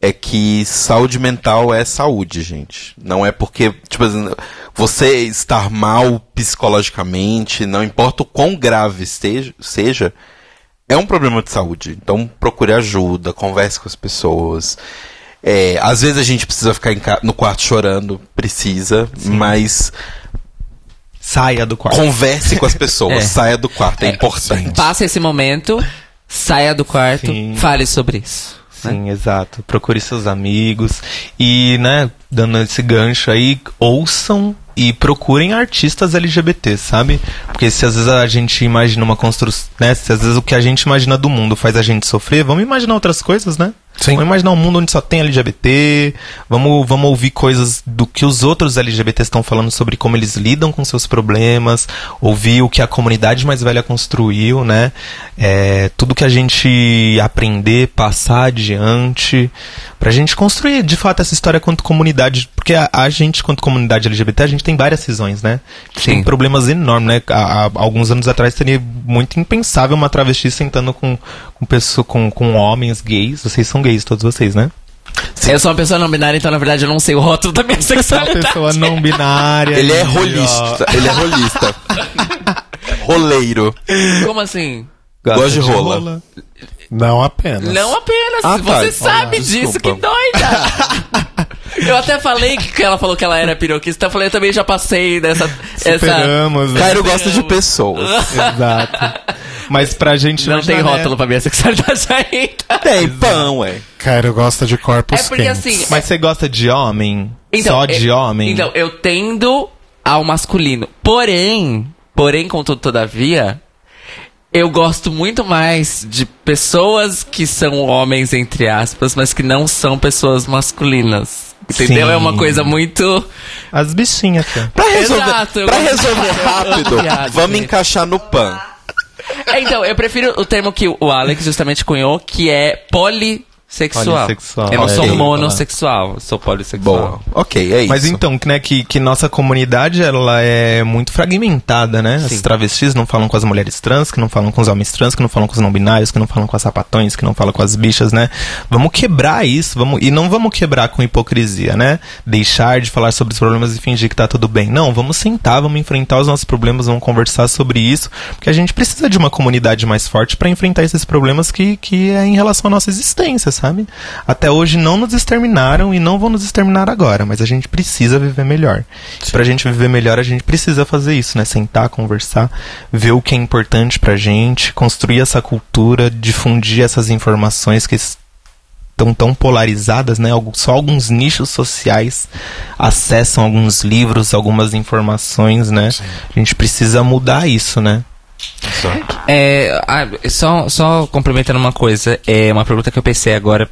S2: é que saúde mental é saúde, gente. Não é porque, tipo assim, você estar mal psicologicamente, não importa o quão grave esteja, seja, é um problema de saúde. Então procure ajuda, converse com as pessoas. É, às vezes a gente precisa ficar no quarto chorando, precisa, mas
S4: Saia do quarto.
S2: converse com as pessoas,
S3: É.
S2: saia do quarto, é, importante.
S3: Passa esse momento, saia do quarto,
S4: Sim.
S3: fale sobre isso. Né?
S4: Sim, exato. Procure seus amigos e, né, dando esse gancho aí, ouçam e procurem artistas LGBT, sabe? Porque se às vezes a gente imagina uma construção, né, se às vezes o que a gente imagina do mundo faz a gente sofrer, vamos imaginar outras coisas, né?
S1: Sim.
S4: Vamos imaginar um mundo onde só tem LGBT, vamos, vamos ouvir coisas do que os outros LGBTs estão falando sobre como eles lidam com seus problemas, ouvir o que a comunidade mais velha construiu, né? É, tudo que a gente aprender, passar adiante, pra gente construir de fato essa história quanto comunidade, porque a, a gente, quanto comunidade LGBT, a gente tem várias visões, né?
S3: Sim.
S4: Tem problemas enormes, né? Há, há alguns anos atrás seria muito impensável uma travesti sentando com, com, pessoa, com, com homens gays. Vocês são gays, todos vocês, né?
S3: Eu sou uma pessoa não binária, então na verdade eu não sei o rótulo da minha
S4: Uma
S3: sexualidade.
S4: pessoa não binária.
S2: Ele é rolista. Ele é rolista. Roleiro.
S3: Como assim?
S4: Gosta
S2: Gosta de rola.
S1: Não apenas.
S3: Não apenas,
S2: Ah, tá.
S3: você sabe
S2: Olá,
S3: disso,
S2: desculpa.
S3: que doida! eu até falei que ela falou que ela era piroquista, eu falei, eu também já passei dessa. essa...
S4: Superamos, né?
S2: Cairo gosta de pessoas.
S4: Exato. Mas pra gente
S3: Não tem
S4: imaginar, né?
S3: rótulo pra minha sexualidade ainda.
S2: Tem pão, ué.
S1: Cairo gosta de corpos
S3: É porque
S1: quentes.
S3: assim.
S4: Mas você gosta de homem?
S3: Então,
S4: Só de
S3: eu-
S4: homem?
S3: Então, eu tendo ao masculino. Porém, porém, contudo, todavia, eu gosto muito mais de pessoas que são homens, entre aspas, mas que não são pessoas masculinas. Entendeu?
S4: Sim.
S3: É uma coisa muito.
S4: As bichinhas, cara.
S2: Pra resolver,
S3: Exato,
S2: pra resolver rápido, vamos encaixar no pan.
S3: É, então, eu prefiro o termo que o Alex justamente cunhou, que é polissexual.
S4: Polissexual.
S3: Eu não sou
S2: Ok.
S3: monossexual, eu sou polissexual.
S2: Boa. Ok, é isso.
S4: Mas então, que, né, que, que nossa comunidade, ela é muito fragmentada, né? As
S3: Sim.
S4: travestis não falam com as mulheres trans, que não falam com os homens trans, que não falam com os não binários, que não falam com as sapatões, que não falam com as bichas, né? Vamos quebrar isso, vamos e não vamos quebrar com hipocrisia, né? Deixar de falar sobre os problemas e fingir que tá tudo bem. Não, vamos sentar, vamos enfrentar os nossos problemas, vamos conversar sobre isso, porque a gente precisa de uma comunidade mais forte para enfrentar esses problemas que, que é em relação à nossa existência, sabe? Até hoje não nos exterminaram e não vão nos exterminar agora, mas a gente precisa viver melhor. E pra gente viver melhor, a gente precisa fazer isso, né? Sentar, conversar, ver o que é importante pra gente, construir essa cultura, difundir essas informações que estão tão polarizadas, né? Só alguns nichos sociais acessam alguns livros, algumas informações, né? A gente precisa mudar isso, né?
S3: É, ah, só, só complementando uma coisa, é uma pergunta que eu pensei agora,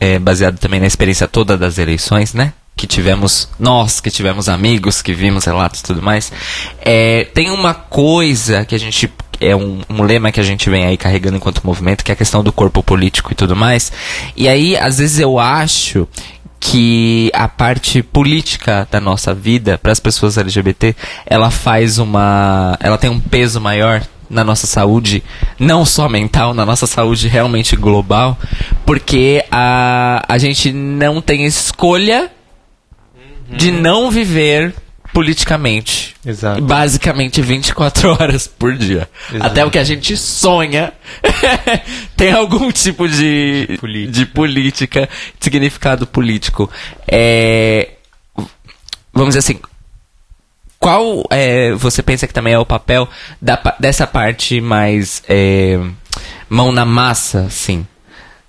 S3: é, baseado também na experiência toda das eleições, né? Que tivemos, nós que tivemos amigos, que vimos relatos e tudo mais. É, tem uma coisa que a gente. É um, um lema que a gente vem aí carregando enquanto movimento, que é a questão do corpo político e tudo mais. E aí, às vezes, eu acho que a parte política da nossa vida para as pessoas LGBT ela faz uma ela tem um peso maior na nossa saúde não só mental na nossa saúde realmente global porque a a gente não tem escolha de não viver politicamente
S4: Exato.
S3: basicamente 24 horas por dia.
S4: Exato.
S3: Até o que a gente sonha tem algum tipo de
S4: Política.
S3: de política, significado político. É, vamos dizer assim, qual é, você pensa que também é o papel da, dessa parte mais é, mão na massa, assim?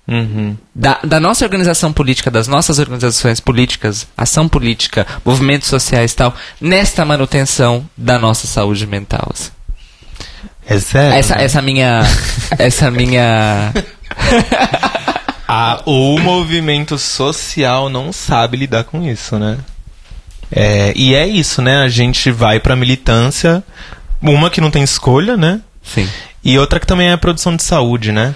S4: Uhum.
S3: Da, da nossa organização política, das nossas organizações políticas, ação política, movimentos sociais e tal, nesta manutenção da nossa saúde mental. assim.
S4: É sério?
S3: Essa, essa minha. essa minha.
S4: Ah, o movimento social não sabe lidar com isso, né? É, e é isso, né? A gente vai pra militância Uma que não tem escolha, né?
S3: Sim.
S4: E outra que também é a produção de saúde, né?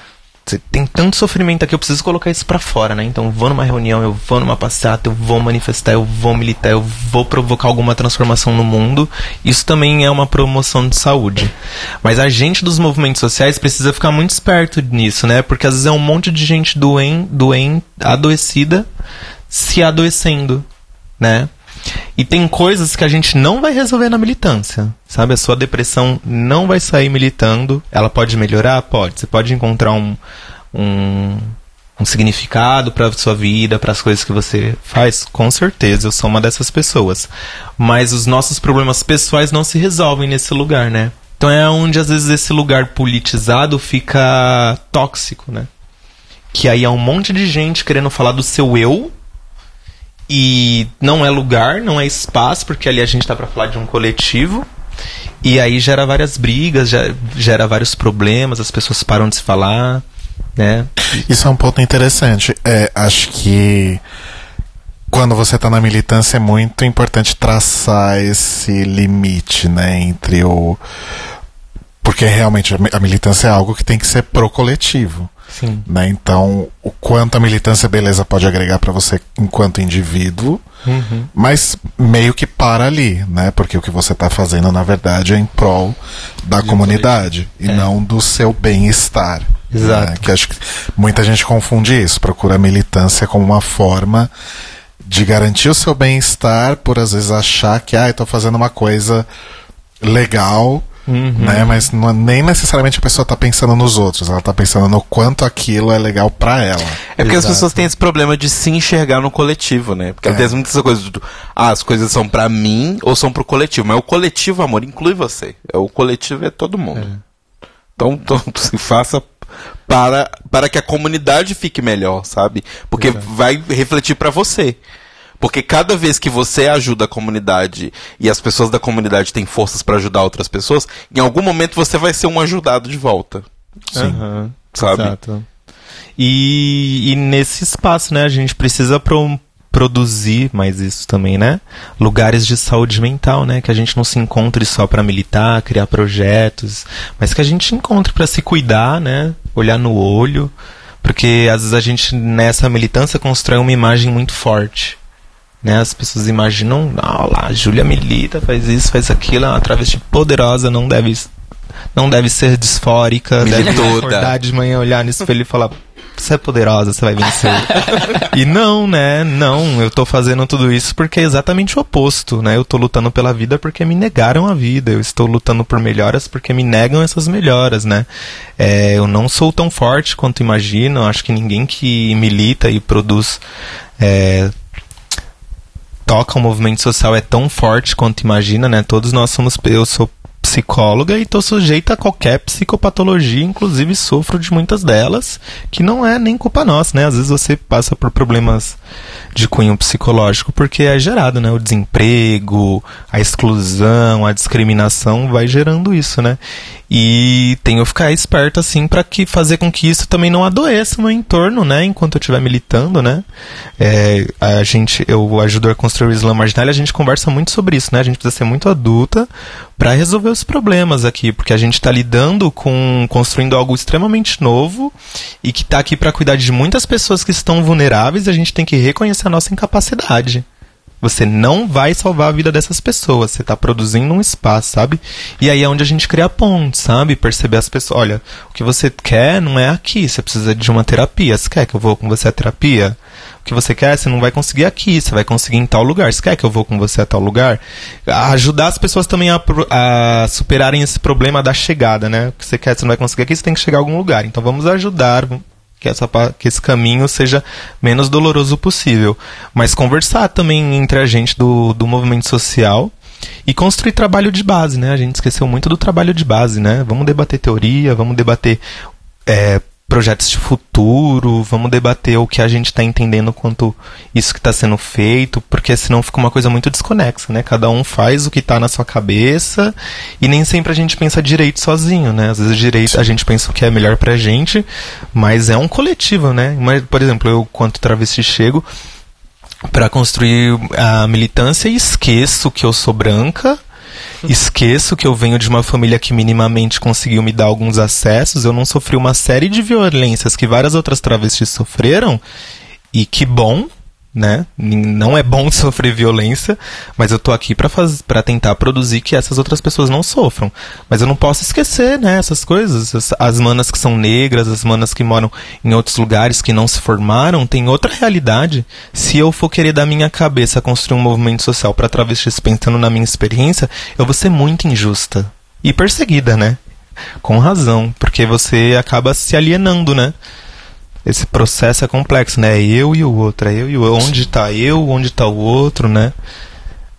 S4: Tem tanto sofrimento aqui, eu preciso colocar isso para fora, né? Então vou numa reunião, eu vou numa passeata, eu vou manifestar, eu vou militar, eu vou provocar alguma transformação no mundo. Isso também é uma promoção de saúde. Mas a gente dos movimentos sociais precisa ficar muito esperto nisso, né? Porque às vezes é um monte de gente doen, doen, adoecida se adoecendo, né? E tem coisas que a gente não vai resolver na militância, sabe? A sua depressão não vai sair militando. Ela pode melhorar? Pode. Você pode encontrar um, um, um significado para sua vida, para as coisas que você faz? Com certeza, eu sou uma dessas pessoas. Mas os nossos problemas pessoais não se resolvem nesse lugar, né? Então é onde às vezes esse lugar politizado fica tóxico, né? Que aí é um monte de gente querendo falar do seu eu e não é lugar, não é espaço, porque ali a gente está para falar de um coletivo. E aí gera várias brigas, gera, vários problemas, as pessoas param de se falar, né?
S1: Isso é um ponto interessante. É, acho que quando você está na militância é muito importante traçar esse limite, né, entre o porque realmente a militância é algo que tem que ser pro coletivo.
S4: Sim.
S1: Né? Então, o quanto a militância beleza pode agregar para você enquanto indivíduo,
S4: uhum.
S1: mas meio que para ali, né? Porque o que você está fazendo, na verdade, é em prol da comunidade e é. não do seu bem-estar.
S4: Né? Exato.
S1: Né? Que acho que muita gente confunde isso, procura a militância como uma forma de garantir o seu bem-estar por às vezes achar que, ah, estou fazendo uma coisa legal
S4: Uhum.
S1: Né? Mas não, é nem necessariamente a pessoa está pensando nos outros, ela está pensando no quanto aquilo é legal para ela.
S2: É porque Exato. as pessoas têm esse problema de se enxergar no coletivo, né? Porque é. tem muitas coisas do, ah, as coisas são para mim ou são pro coletivo, mas o coletivo, amor, inclui você. É, o coletivo é todo mundo. É. Então, então se faça para, para que a comunidade fique melhor, sabe? Porque Exato. vai refletir para você. Porque cada vez que você ajuda a comunidade e as pessoas da comunidade têm forças para ajudar outras pessoas, em algum momento você vai ser um ajudado de volta.
S4: Sim. Uhum, sabe? Exato. E, e, nesse espaço, né, a gente precisa pro, produzir mais isso também, né? Lugares de saúde mental, né? Que a gente não se encontre só para militar, criar projetos, mas que a gente encontre para se cuidar, né? Olhar no olho, porque às vezes a gente nessa militância constrói uma imagem muito forte né? As pessoas imaginam, ah, lá, a Júlia milita, faz isso, faz aquilo, é uma travesti poderosa, não deve não deve ser disfórica, deve acordar de manhã, olhar no espelho e falar você é poderosa, você vai vencer. e não, né? Não, eu tô fazendo tudo isso porque é exatamente o oposto, né? Eu tô lutando pela vida porque me negaram a vida. Eu estou lutando por melhoras porque me negam essas melhoras, né? É, eu não sou tão forte quanto imaginam. Acho que ninguém que milita e produz é, toca o movimento social é tão forte quanto imagina, né? Todos nós somos. Eu sou psicóloga e estou sujeita a qualquer psicopatologia, inclusive sofro de muitas delas, que não é nem culpa nossa, né? Às vezes você passa por problemas de cunho psicológico porque é gerado, né? O desemprego, a exclusão, a discriminação vai gerando isso, né? E tenho que ficar esperto assim para que fazer com que isso também não adoeça no entorno, né? Enquanto eu estiver militando, né? É, a gente, eu ajudo a construir o Islã Marginal e a gente conversa muito sobre isso, né? A gente precisa ser muito adulta para resolver os problemas aqui, porque a gente está lidando com construindo algo extremamente novo e que está aqui para cuidar de muitas pessoas que estão vulneráveis. A gente tem que reconhecer a nossa incapacidade. Você não vai salvar a vida dessas pessoas. Você está produzindo um espaço, sabe? E aí é onde a gente cria pontes, sabe? Perceber as pessoas. Olha, o que você quer não é aqui. Você precisa de uma terapia. Você quer que eu vou com você à terapia? O que você quer, você não vai conseguir aqui. Você vai conseguir em tal lugar. Você quer que eu vou com você a tal lugar? Ajudar as pessoas também a, a superarem esse problema da chegada, né? O que você quer, você não vai conseguir aqui. Você tem que chegar a algum lugar. Então vamos ajudar que, essa, que esse caminho seja menos doloroso possível. Mas conversar também entre a gente do, do movimento social e construir trabalho de base, né? A gente esqueceu muito do trabalho de base, né? Vamos debater teoria, vamos debater é, projetos de futuro, vamos debater o que a gente está entendendo quanto isso que está sendo feito, porque senão fica uma coisa muito desconexa, né? Cada um faz o que está na sua cabeça e nem sempre a gente pensa direito sozinho, né? Às vezes direito a gente pensa o que é melhor pra gente, mas é um coletivo, né? Mas, por exemplo, eu quanto travesti chego para construir a militância e esqueço que eu sou branca esqueço que eu venho de uma família que minimamente conseguiu me dar alguns acessos, eu não sofri uma série de violências que várias outras travestis sofreram, e que bom, né? Não é bom sofrer violência, mas eu tô aqui para tentar produzir que essas outras pessoas não sofram. Mas eu não posso esquecer, né, essas coisas. As, as manas que são negras, as manas que moram em outros lugares que não se formaram, tem outra realidade. Se eu for querer da minha cabeça construir um movimento social para travestis pensando na minha experiência, eu vou ser muito injusta e perseguida, né? Com razão, porque você acaba se alienando, né? Esse processo é complexo, né? É eu e o outro, é eu e o outro. Onde está eu, onde está o outro, né?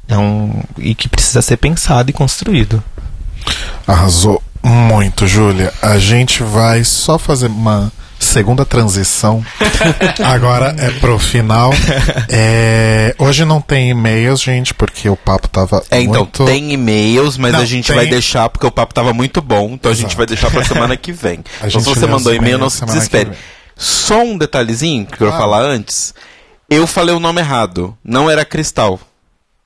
S4: É um, e que precisa ser pensado e construído.
S1: Arrasou muito, Júlia. A gente vai só fazer uma segunda transição. Agora é pro final. É, hoje não tem e-mails, gente, porque o papo tava
S2: é, então,
S1: muito...
S2: tem e-mails, mas não, a gente tem... vai deixar porque o papo tava muito bom, então Exato. a gente vai deixar pra semana que vem. então se você mandou e-mail, não se desespere. Só um detalhezinho que eu quero falar antes. Eu falei o nome errado. Não era Cristal.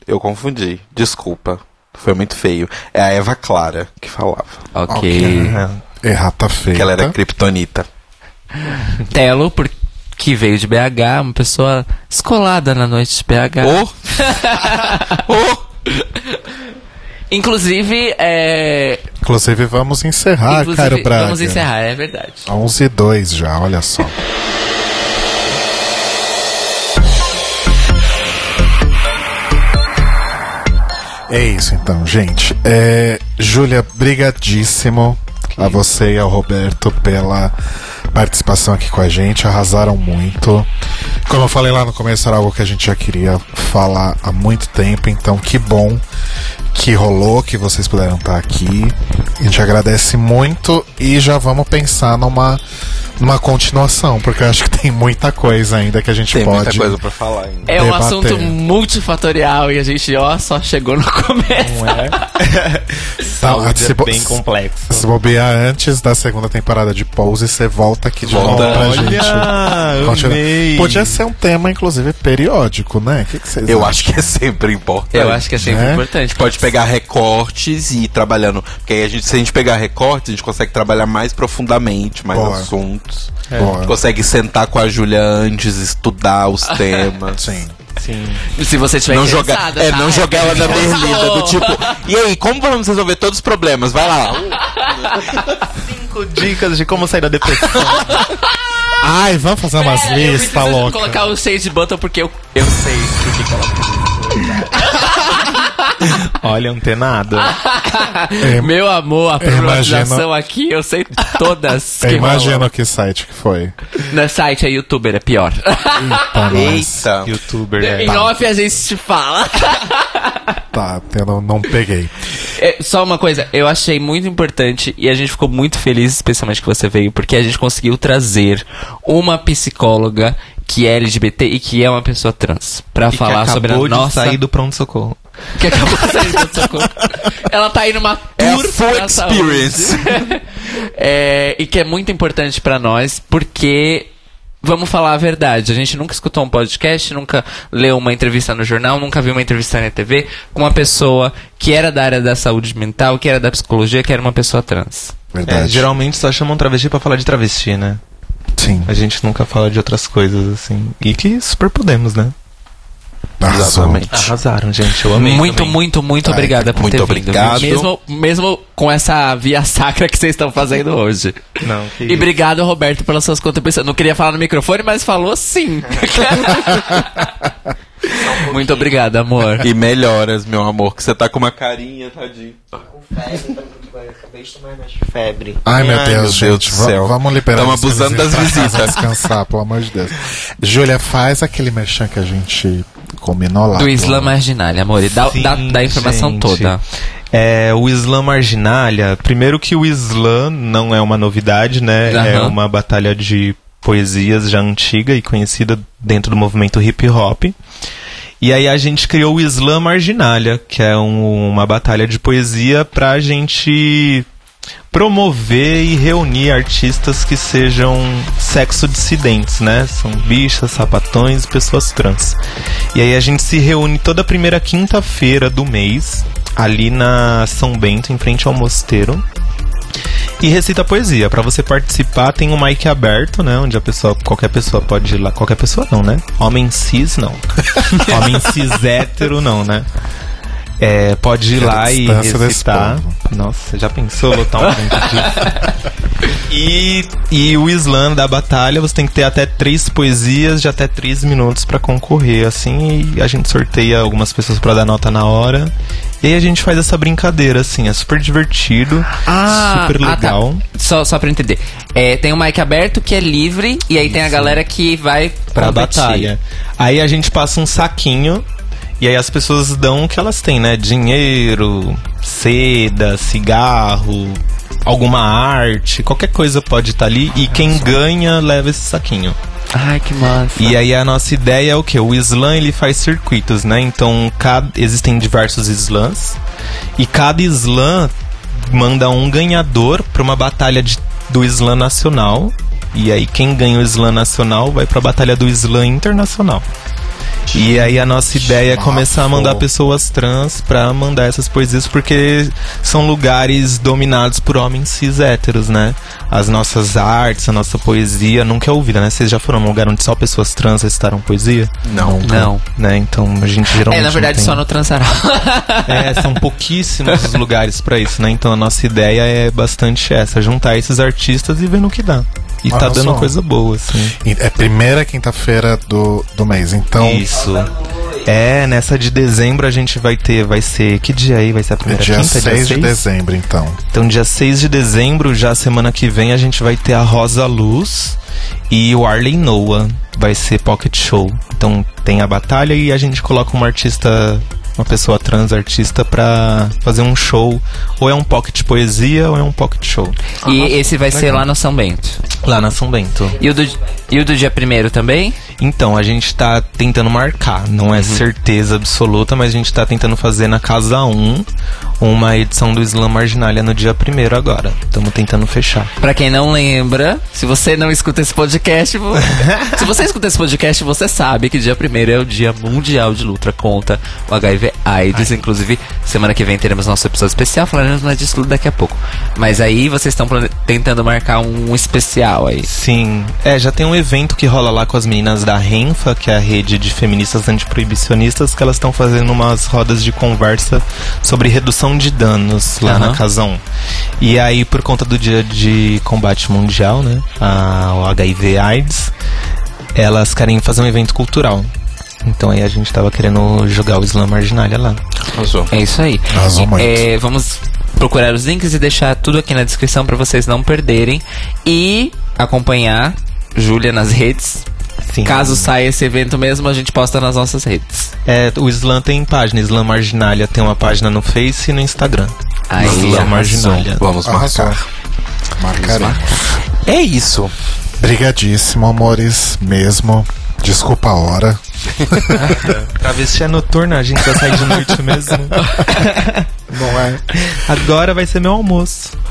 S2: Eu confundi. Desculpa. Foi muito feio. É a Eva Clara que falava.
S3: Ok. okay.
S1: É. Errata feia.
S2: Que ela era kryptonita.
S3: Telo, que veio de BH, uma pessoa escolada na noite de BH.
S2: Oh! oh!
S3: Inclusive, é...
S1: Inclusive, vamos encerrar, Inclusive, Braga.
S3: Vamos encerrar, é verdade.
S1: 11 e 2 já, olha só. É isso então, gente. É, Júlia, brigadíssimo a você e ao Roberto pela participação aqui com a gente, arrasaram muito. Como eu falei lá no começo, era algo que a gente já queria falar há muito tempo, então que bom que rolou, que vocês puderam estar aqui. A gente agradece muito e já vamos pensar numa, numa continuação, porque eu acho que tem muita coisa ainda que a gente
S2: tem
S1: pode.
S2: Tem muita coisa pra falar ainda.
S3: É um assunto multifatorial e a gente, ó, só chegou no começo. Não é?
S4: Saúde é bem complexo.
S1: Se bobear antes da segunda temporada de Pose, você volta aqui de volta pra gente. Podia ser um tema, inclusive, periódico, né? O que, que vocês
S2: Eu
S1: acham?
S2: acho que é sempre importante.
S3: Eu acho que é sempre é? importante.
S2: Pode pegar recortes e ir trabalhando. Porque aí a gente, se a gente pegar recortes, a gente consegue trabalhar mais profundamente, mais Boa. assuntos. É. A gente consegue sentar com a Júlia antes, estudar os temas.
S1: Sim.
S3: Sim. Se você tiver
S2: não jogar, é, tá? não jogar ela na berlinda do tipo, e aí, como vamos resolver todos os problemas? Vai lá.
S4: Cinco dicas de como sair da depressão.
S1: Ai, vamos fazer umas é, listas loucas.
S3: colocar o shade button porque eu, eu sei o que, que ela
S4: Olha, não tem nada.
S3: É, Meu amor, a problematização aqui, eu sei todas.
S1: Eu imagino que site que foi.
S3: No site é youtuber, é pior.
S2: Eita, Eita.
S4: youtuber. É.
S3: Em off a gente te fala.
S1: Tá, eu não, não peguei.
S3: É, só uma coisa, eu achei muito importante e a gente ficou muito feliz, especialmente que você veio, porque a gente conseguiu trazer uma psicóloga que é LGBT e que é uma pessoa trans. para falar sobre a nossa.
S4: sair do pronto-socorro.
S3: Que acabou de sair do pronto-socorro. Ela tá aí numa
S2: tour é full experience.
S3: é, e que é muito importante para nós, porque vamos falar a verdade. A gente nunca escutou um podcast, nunca leu uma entrevista no jornal, nunca viu uma entrevista na TV com uma pessoa que era da área da saúde mental, que era da psicologia, que era uma pessoa trans.
S4: Verdade. É, geralmente só chamam travesti para falar de travesti, né?
S1: Sim.
S4: A gente nunca fala de outras coisas, assim. E que super podemos, né?
S2: Exatamente.
S4: Arrasaram, gente. Eu amei.
S3: Muito, também. muito, muito obrigada por
S2: muito
S3: ter
S2: obrigado.
S3: vindo. Mesmo, mesmo com essa via sacra que vocês estão fazendo hoje.
S4: Não,
S3: e obrigado, Roberto, pelas suas contribuições. Não queria falar no microfone, mas falou sim. muito obrigado, amor.
S2: E melhoras, meu amor, que você tá com uma carinha, tadinho.
S5: Tô com febre, acabei de tomar mais febre.
S1: Ai, meu Deus, Ai, meu gente. Deus do céu. Vamos liberar
S2: Estamos abusando das visitas.
S1: descansar, pelo amor de Deus. Júlia, faz aquele merchan que a gente combinou lá.
S3: Do Islã Marginalha, amor. E dá, Sim, dá, dá a informação gente. toda.
S4: É, o Islã Marginalha, primeiro que o Islã não é uma novidade, né? Uhum. É uma batalha de poesias já antiga e conhecida dentro do movimento hip hop. E aí a gente criou o Islã Marginalha, que é um, uma batalha de poesia pra gente promover e reunir artistas que sejam sexo dissidentes, né? São bichas, sapatões pessoas trans. E aí a gente se reúne toda primeira quinta-feira do mês ali na São Bento, em frente ao mosteiro. E recita poesia. Para você participar, tem um mic aberto, né? Onde a pessoa, qualquer pessoa pode ir lá. Qualquer pessoa não, né? Homem cis, não. Homem cis hétero, não, né? É, pode ir lá e recitar. Nossa, já pensou lotar um evento disso? E, e o slam da batalha, você tem que ter até três poesias de até três minutos para concorrer, assim, e a gente sorteia algumas pessoas para dar nota na hora. E aí a gente faz essa brincadeira, assim, é super divertido,
S3: Ah,
S4: super
S3: ah, tá.
S4: legal.
S3: Só, só pra entender. É, tem o mic aberto que é livre, e aí tem a galera que vai
S4: pra
S3: competir.
S4: batalha. Aí a gente passa um saquinho e aí as pessoas dão o que elas têm, né? Dinheiro, seda, cigarro, alguma arte, qualquer coisa pode estar ali e quem ganha leva esse saquinho.
S3: Ai, que massa.
S4: E aí a nossa ideia é o que? O slam ele faz circuitos, né? Então cada, existem diversos slams e cada slam manda um ganhador para uma batalha de, do slam nacional. E aí quem ganha o slam nacional vai para a batalha do slam internacional. E aí a nossa ideia é começar a mandar pessoas trans pra mandar essas poesias, porque são lugares dominados por homens cis héteros, né? As nossas artes, a nossa poesia nunca é ouvida, né? Vocês já foram num lugar onde só pessoas trans recitaram poesia?
S2: Não.
S3: Não.
S4: Né? Então a gente geralmente.
S3: É, na verdade,
S4: tem...
S3: só no Transará.
S4: É, são pouquíssimos os lugares pra isso, né? Então a nossa ideia é bastante essa, juntar esses artistas e ver no que dá. E tá
S1: Arrasou.
S4: dando coisa boa, assim.
S1: É primeira quinta-feira do, do mês, então
S4: Isso. É, nessa de dezembro a gente vai ter, vai ser. Que dia aí? Vai ser a
S1: é
S4: primeira
S1: dia
S4: quinta?
S1: 6 de
S4: seis?
S1: dezembro, então.
S4: Então, dia 6 de dezembro, já semana que vem, a gente vai ter a Rosa Luz e o Arley Noah. Vai ser Pocket Show. Então, tem a batalha e a gente coloca uma artista, uma pessoa trans artista pra fazer um show. Ou é um pocket poesia ou é um pocket show.
S3: e esse vai ser lá no São Bento.
S4: Lá na São Bento.
S3: E o do, e o do dia primeiro também?
S4: Então, a gente tá tentando marcar. Não é certeza absoluta, mas a gente tá tentando fazer na Casa 1 uma edição do Slam Marginalia no dia primeiro agora. Estamos tentando fechar.
S3: Pra quem não lembra, se você não escuta esse podcast, se você escuta esse podcast, você sabe que dia primeiro é o dia mundial de luta contra o HIV AIDS. Inclusive, semana que vem teremos nosso episódio especial, falaremos mais disso tudo daqui a pouco. Mas aí vocês estão tentando marcar um especial aí.
S4: Sim, é, já tem um evento que rola lá com as meninas da Renfa, que é a rede de feministas antiproibicionistas, que elas estão fazendo umas rodas de conversa sobre redução de danos lá
S3: Aham.
S4: na Casa 1. E aí, por conta do dia de combate mundial, né, ao HIV AIDS, elas querem fazer um evento cultural. Então aí a gente tava querendo jogar o Slam Marginalia lá.
S2: Arrasou.
S3: É isso aí.
S1: Arrasou.
S3: É, vamos procurar os links e deixar tudo aqui na descrição pra vocês não perderem. E acompanhar Júlia nas redes.
S4: Sim.
S3: Caso saia esse evento mesmo, a gente posta nas nossas redes.
S4: É, o Slam tem página, Slam Marginalia tem uma página no Face e no Instagram.
S3: Aí,
S4: Slam. Marginalia.
S2: Vamos marcar.
S1: Marcaremos.
S2: É isso.
S1: Brigadíssimo, amores, mesmo. Desculpa a hora.
S4: Pra ver se é noturna, a gente vai sair de noite mesmo.
S1: Não é?
S4: Agora vai ser meu almoço.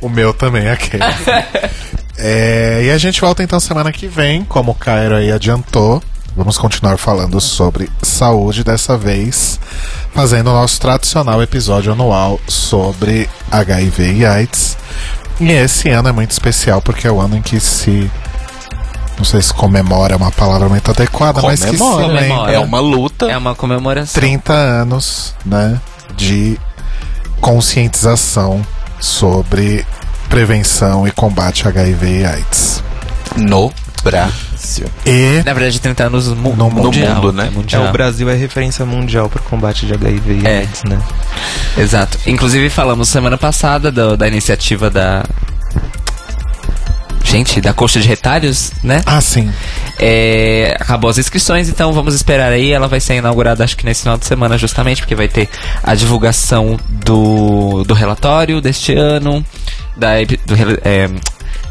S1: O meu também, aquele. É, e a gente volta então semana que vem, como o Cairo aí adiantou. Vamos continuar falando sobre saúde, dessa vez fazendo o nosso tradicional episódio anual sobre HIV e AIDS. E esse ano é muito especial porque é o ano em que se. Não sei se comemora é uma palavra muito adequada, mas que se
S2: Comemora.
S3: Comemora.
S2: É uma luta.
S3: É uma comemoração.
S1: 30 anos, né, de conscientização sobre prevenção e combate a HIV e AIDS.
S2: no Brasil.
S1: E
S3: Na verdade, 30 anos mu
S1: No mundo,
S3: mundial,
S2: mundo, né?
S3: É
S4: É, o Brasil é referência mundial pro combate de HIV e
S3: É.
S4: AIDS, né?
S3: Exato. Inclusive, falamos semana passada do- da iniciativa da. Gente, da coxa de retalhos, né?
S1: ah, sim,
S3: É, acabou as inscrições, então vamos esperar aí. Ela vai ser inaugurada, acho que nesse final de semana, justamente, porque vai ter a divulgação do, do relatório deste ano, da, do é,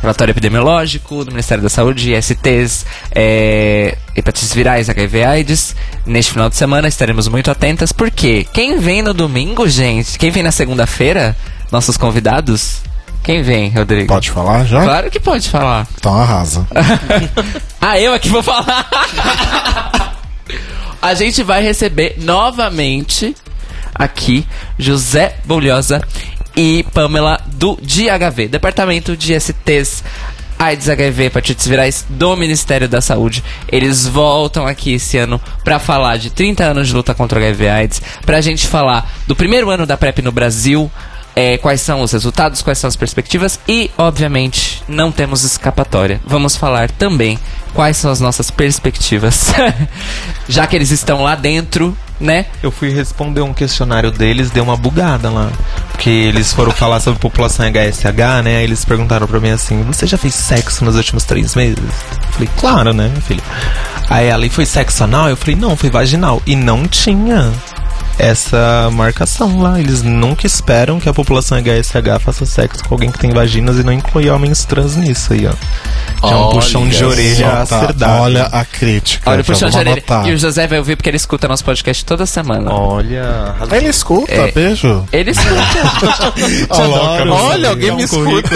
S3: relatório epidemiológico do Ministério da Saúde, STs, é, hepatites virais, HIV AIDS. Neste final de semana estaremos muito atentas, porque quem vem no domingo, gente, quem vem na segunda-feira, nossos convidados, quem vem, Rodrigo?
S1: pode falar já?
S3: Claro que pode falar.
S1: Então arrasa.
S3: Ah, eu aqui vou falar. a gente vai receber novamente aqui José Bolhosa e Pamela do DHV, Departamento de STs AIDS, HIV, hepatites virais do Ministério da Saúde. Eles voltam aqui esse ano para falar de 30 anos de luta contra o HIV AIDS, pra gente falar do primeiro ano da PrEP no Brasil, é, quais são os resultados, quais são as perspectivas e, obviamente, não temos escapatória. Vamos falar também quais são as nossas perspectivas, já que eles estão lá dentro né?
S4: Eu fui responder um questionário deles, deu uma bugada lá. Porque eles foram falar sobre população HSH, né? Aí eles perguntaram pra mim assim: Você já fez sexo nos últimos três meses? Eu falei: Claro, né, meu filho? Aí ela foi sexo anal? Eu falei: Não, foi vaginal. E não tinha essa marcação lá. Eles nunca esperam que a população HSH faça sexo com alguém que tem vaginas e não inclui homens trans nisso aí, ó. É um puxão de orelha
S1: acertado. Olha a crítica.
S3: Olha o puxão de orelha. E o José vai ouvir porque ele escuta nosso podcast toda semana.
S4: Olha.
S1: Ele escuta, é, beijo.
S3: Ele escuta.
S1: Olha,
S2: Olha alguém me escuta.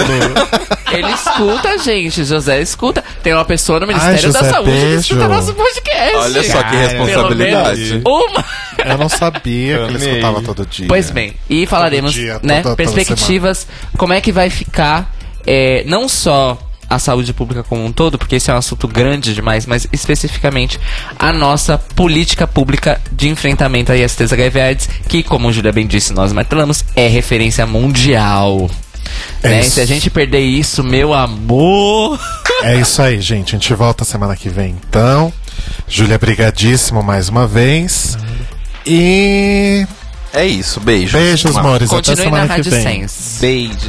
S3: ele escuta, gente. José escuta. Tem uma pessoa no Ministério Ai, da Saúde beijo. que escuta nosso podcast.
S2: Olha só que responsabilidade.
S3: Uma.
S1: Eu não sabia que ele escutava todo dia.
S3: Pois bem, e falaremos, dia, né, toda, perspectivas, como é que vai ficar, é, não só a saúde pública como um todo, porque esse é um assunto grande demais, mas especificamente a nossa política pública de enfrentamento a ISTs HIV AIDS, que, como o Julia bem disse, nós martelamos, é referência mundial. É né? Se a gente perder isso, meu amor.
S1: É isso aí, gente. A gente volta semana que vem, então. Júlia, brigadíssimo mais uma vez. E
S2: é isso, beijos.
S1: Beijos, amores.
S3: Continue
S1: Até semana
S3: na Rádio
S1: que vem.
S3: Sense.
S2: Beijos.